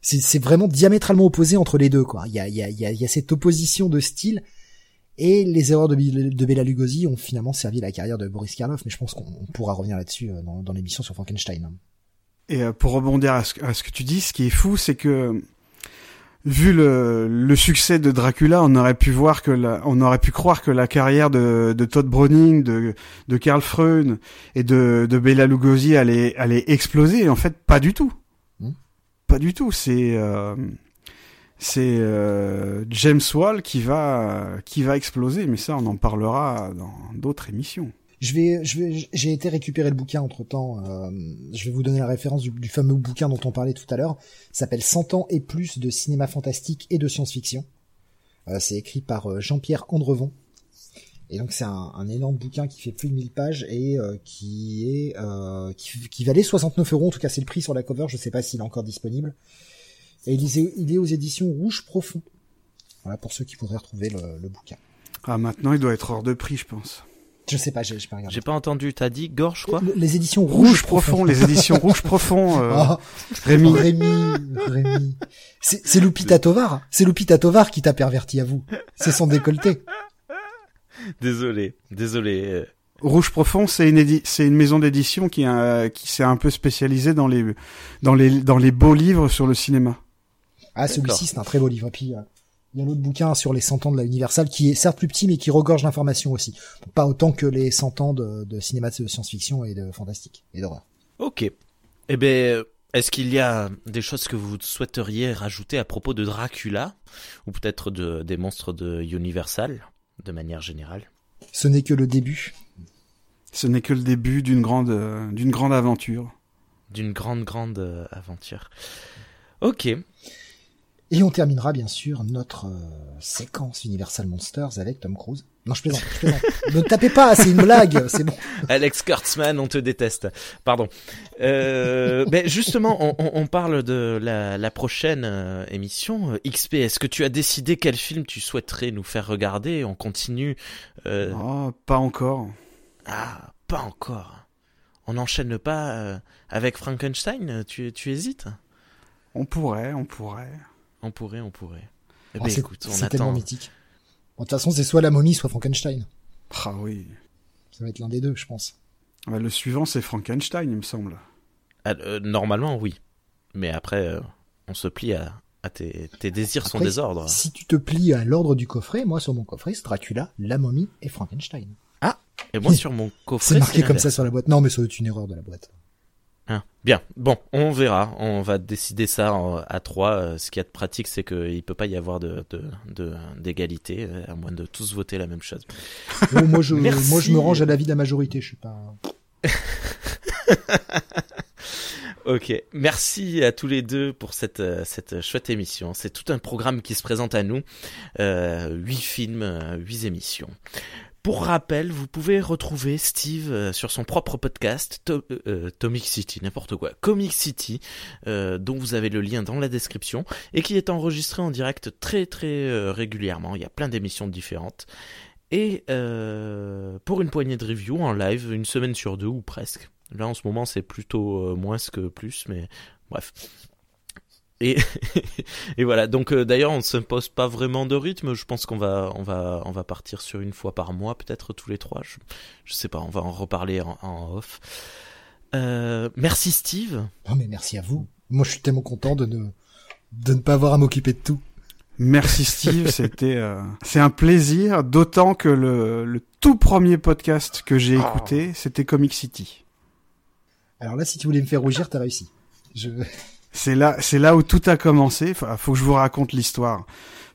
c'est vraiment diamétralement opposé entre les deux quoi. Il y a, y a, y a cette opposition de style et les erreurs de, de Lugosi ont finalement servi la carrière de Boris Karloff, mais je pense qu'on pourra revenir là-dessus euh, dans, dans l'émission sur Frankenstein. Et euh, pour rebondir à ce, que tu dis, ce qui est fou, c'est que vu le, le, succès de Dracula, on aurait pu voir que la, on aurait pu croire que la carrière de, de Todd Browning, de, de Karl Freund et de, de Bela Lugosi allait, allait exploser. En fait, pas du tout. Hmm. Pas du tout. C'est euh, c'est euh, James Wall qui va qui va exploser, mais ça on en parlera dans d'autres émissions. Je vais, j'ai été récupérer le bouquin entre temps. Euh, je vais vous donner la référence du, fameux bouquin dont on parlait tout à l'heure. S'appelle 100 ans et plus de cinéma fantastique et de science-fiction. Euh, c'est écrit par Jean-Pierre Andrevon. Et donc c'est un, énorme bouquin qui fait plus de 1000 pages et qui est qui, qui valait 69 euros. En tout cas, c'est le prix sur la cover. Je sais pas s'il est encore disponible. Et il est, aux éditions Rouge Profond. Voilà, pour ceux qui voudraient retrouver le, bouquin. Ah, maintenant, il doit être hors de prix, je pense. Je sais pas, j'ai pas regardé. J'ai pas entendu, t'as dit Gorge quoi Les éditions Rouge, Profond. les éditions Rouge Profond. Euh, oh, Rémi. Rémi, Rémi. C'est Lupita Tovar. C'est Lupita Tovar qui t'a perverti à vous. C'est son décolleté. Désolé, désolé. Euh. Rouge Profond, c'est une c'est une maison d'édition qui, qui s'est un peu spécialisée dans les dans les dans les beaux livres sur le cinéma. Ah, celui-ci, c'est un très beau livre. puis, euh, il y a l'autre bouquin sur les 100 ans de la Universal qui est certes plus petit, mais qui regorge d'informations aussi. Pas autant que les 100 ans de, de cinéma de science-fiction et de fantastique et d'horreur. Ok. Eh ben, est-ce qu'il y a des choses que vous souhaiteriez rajouter à propos de Dracula ou peut-être de, des monstres de Universal de manière générale? Ce n'est que le début. Ce n'est que le début d'une grande, euh, d'une grande aventure. D'une grande, grande euh, aventure. Ok. Et on terminera bien sûr notre euh, séquence Universal Monsters avec Tom Cruise. Non, je plaisante, je plaisante. ne tapez pas, c'est une blague, c'est bon. Alex Kurtzman, on te déteste. Pardon. Euh, ben justement, on, on, parle de la, la prochaine euh, émission XP. Est-ce que tu as décidé quel film tu souhaiterais nous faire regarder? On continue. Euh... Oh, pas encore. Ah, pas encore. On n'enchaîne pas euh, avec Frankenstein Tu, tu hésites? On pourrait, on pourrait. On pourrait, on pourrait. Eh oh, ben, écoute, on attend. tellement mythique. de toute façon, c'est soit la momie, soit Frankenstein. Ah oui. Ça va être l'un des deux, je pense. le suivant, c'est Frankenstein, il me semble. Ah, euh, normalement, oui. Mais après, euh, on se plie à, tes, désirs sont des ordres. Si tu te plies à l'ordre du coffret, moi sur mon coffret, c'est Dracula, la momie et Frankenstein. Ah Et moi sur mon coffret, c'est marqué comme ça sur la boîte. Non, mais ça doit être une erreur de la boîte. Hein. Bien, bon, on verra. On va décider ça à trois. Euh, ce qui est de pratique, c'est qu'il peut pas y avoir de d'égalité, euh, à moins de tous voter la même chose. moi, je, moi, je me range à l'avis de la majorité. Je suis pas. ok, merci à tous les deux pour cette euh, cette chouette émission. C'est tout un programme qui se présente à nous. Huit films, huit émissions. Pour rappel, vous pouvez retrouver Steve euh, sur son propre podcast, to euh, euh, Comic City, n'importe quoi, Comic City, dont vous avez le lien dans la description, et qui est enregistré en direct très très régulièrement. Il y a plein d'émissions différentes. Et pour une poignée de reviews en live, une semaine sur deux ou presque. Là en ce moment c'est plutôt moins que plus, mais bref. Et, et voilà. Donc euh, d'ailleurs, on ne s'impose pas vraiment de rythme. Je pense qu'on va, on va, on va partir sur une fois par mois, peut-être tous les trois. Je, je sais pas. On va en reparler en, off. Euh, merci Steve. Non mais merci à vous. Moi, je suis tellement content de ne, de ne pas avoir à m'occuper de tout. Merci Steve, c'était euh, c'est un plaisir, d'autant que le, le tout premier podcast que j'ai écouté, c'était Comic City. Alors là, si tu voulais me faire rougir, t'as réussi. Je... C'est là, c'est là où tout a commencé. Enfin, faut que je vous raconte l'histoire.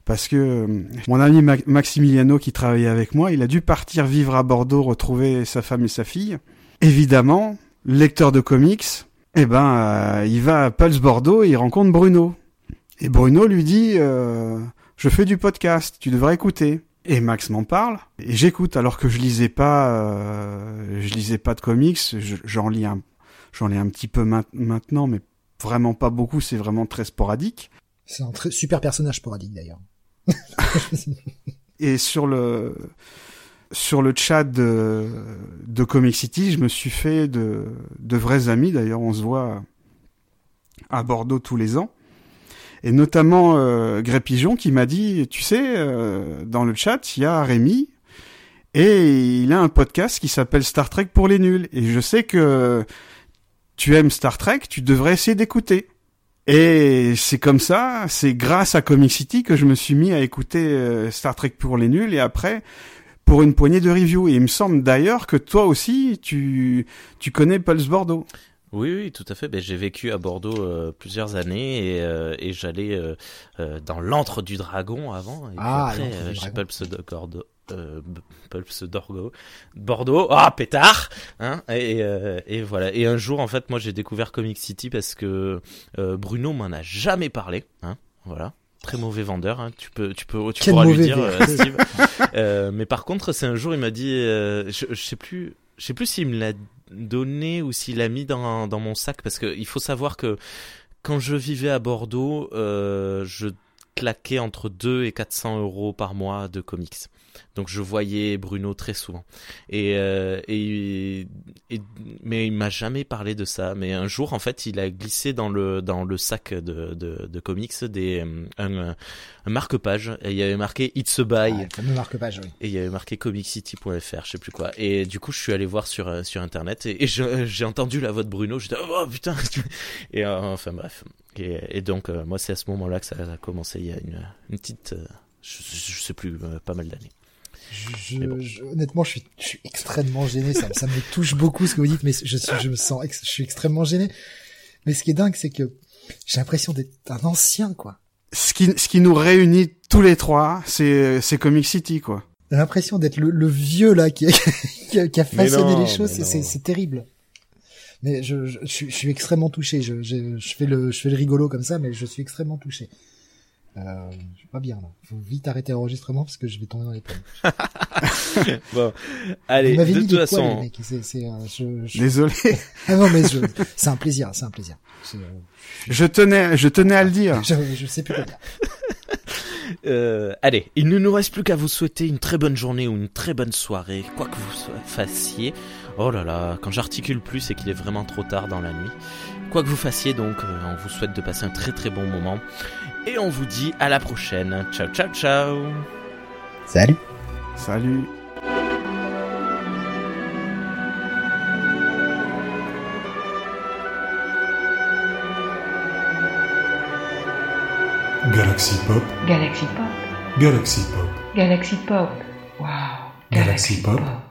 Parce que euh, mon ami Maximiliano qui travaillait avec moi, il a dû partir vivre à Bordeaux, retrouver sa femme et sa fille. Évidemment, lecteur de comics, eh ben, euh, il va à Pulse Bordeaux et il rencontre Bruno. Et Bruno lui dit, euh, je fais du podcast, tu devrais écouter. Et Max m'en parle et j'écoute alors que je lisais pas, euh, je lisais pas de comics. J'en lis un, j'en un petit peu maintenant, mais vraiment pas beaucoup. C'est vraiment très sporadique. C'est un très super personnage sporadique d'ailleurs. et sur le sur le chat de, de Comic City, je me suis fait de, de vrais amis. D'ailleurs, on se voit à Bordeaux tous les ans. Et notamment euh, Gré Pigeon qui m'a dit, tu sais, euh, dans le chat, il y a Rémi et il a un podcast qui s'appelle Star Trek pour les nuls. Et je sais que tu aimes Star Trek, tu devrais essayer d'écouter. Et c'est comme ça, c'est grâce à Comic City que je me suis mis à écouter euh, Star Trek pour les nuls et après pour une poignée de reviews. Et il me semble d'ailleurs que toi aussi, tu, tu connais Pulse Bordeaux. Oui, oui, tout à fait. Ben, j'ai vécu à Bordeaux euh, plusieurs années et, euh, et j'allais euh, dans l'antre du dragon avant. Et ah, puis après, chez Pulse Bordeaux. Pulse d'Orgo, Bordeaux, ah pétard, hein et, et voilà. Et un jour, en fait, moi, j'ai découvert Comic City parce que Bruno m'en a jamais parlé, hein, voilà très mauvais vendeur. Hein. Tu peux, tu peux, tu pourras lui dire, Steve. euh, mais par contre, c'est un jour, il m'a dit, euh, je, je, sais plus, je sais plus s'il me l'a donné ou s'il l'a mis dans, dans mon sac parce que il faut savoir que quand je vivais à Bordeaux, euh, je claquais entre 2 et 400 euros par mois de comics. Donc je voyais Bruno très souvent. Et, euh, et, et, mais il m'a jamais parlé de ça. Mais un jour, en fait, il a glissé dans le dans le sac de de, de comics des un, un marque-page. Et il y avait marqué It's a Buy. Ah, marque-page, oui. Et il y avait marqué comiccity.fr, je sais plus quoi. Et du coup, je suis allé voir sur sur internet et, et j'ai entendu la voix de Bruno. J'étais oh putain. Et euh, enfin bref. Et, et donc euh, moi, c'est à ce moment-là que ça a commencé. Il y a une une petite euh, je, je, sais plus, pas mal d'années. Je, je, honnêtement, je suis, je suis extrêmement gêné. Ça, ça, me touche beaucoup ce que vous dites, mais je, je me sens, je suis extrêmement gêné. Mais ce qui est dingue, c'est que j'ai l'impression d'être un ancien, quoi. Ce qui, ce qui nous réunit tous les trois, c'est, c'est Comic City, quoi. J'ai l'impression d'être le, le, vieux là qui a, qui a, qui a façonné non, les choses. C'est, c'est terrible. Mais je, je, je, suis extrêmement touché. Je, je, je, fais le, je fais le rigolo comme ça, mais je suis extrêmement touché. Euh, je suis pas bien là. Faut vite arrêter l'enregistrement parce que je vais tomber dans les pommes. bon, allez. de toute façon. Quoi, c'est, c'est, je, je... Désolé. ah non mais je... c'est un plaisir, c'est un plaisir. Euh... Je tenais, je tenais à le dire. je, je sais plus quoi dire. Euh, allez, il ne nous reste plus qu'à vous souhaiter une très bonne journée ou une très bonne soirée, quoi que vous fassiez. Oh là là, quand j'articule plus, c'est qu'il est vraiment trop tard dans la nuit. Quoi que vous fassiez, donc, euh, on vous souhaite de passer un très très bon moment. Et on vous dit à la prochaine. Ciao, ciao, ciao. Salut. Salut. Galaxy Pop. Galaxy Pop. Galaxy Pop. Galaxy Pop. Wow. Galaxy, Galaxy Pop. Pop.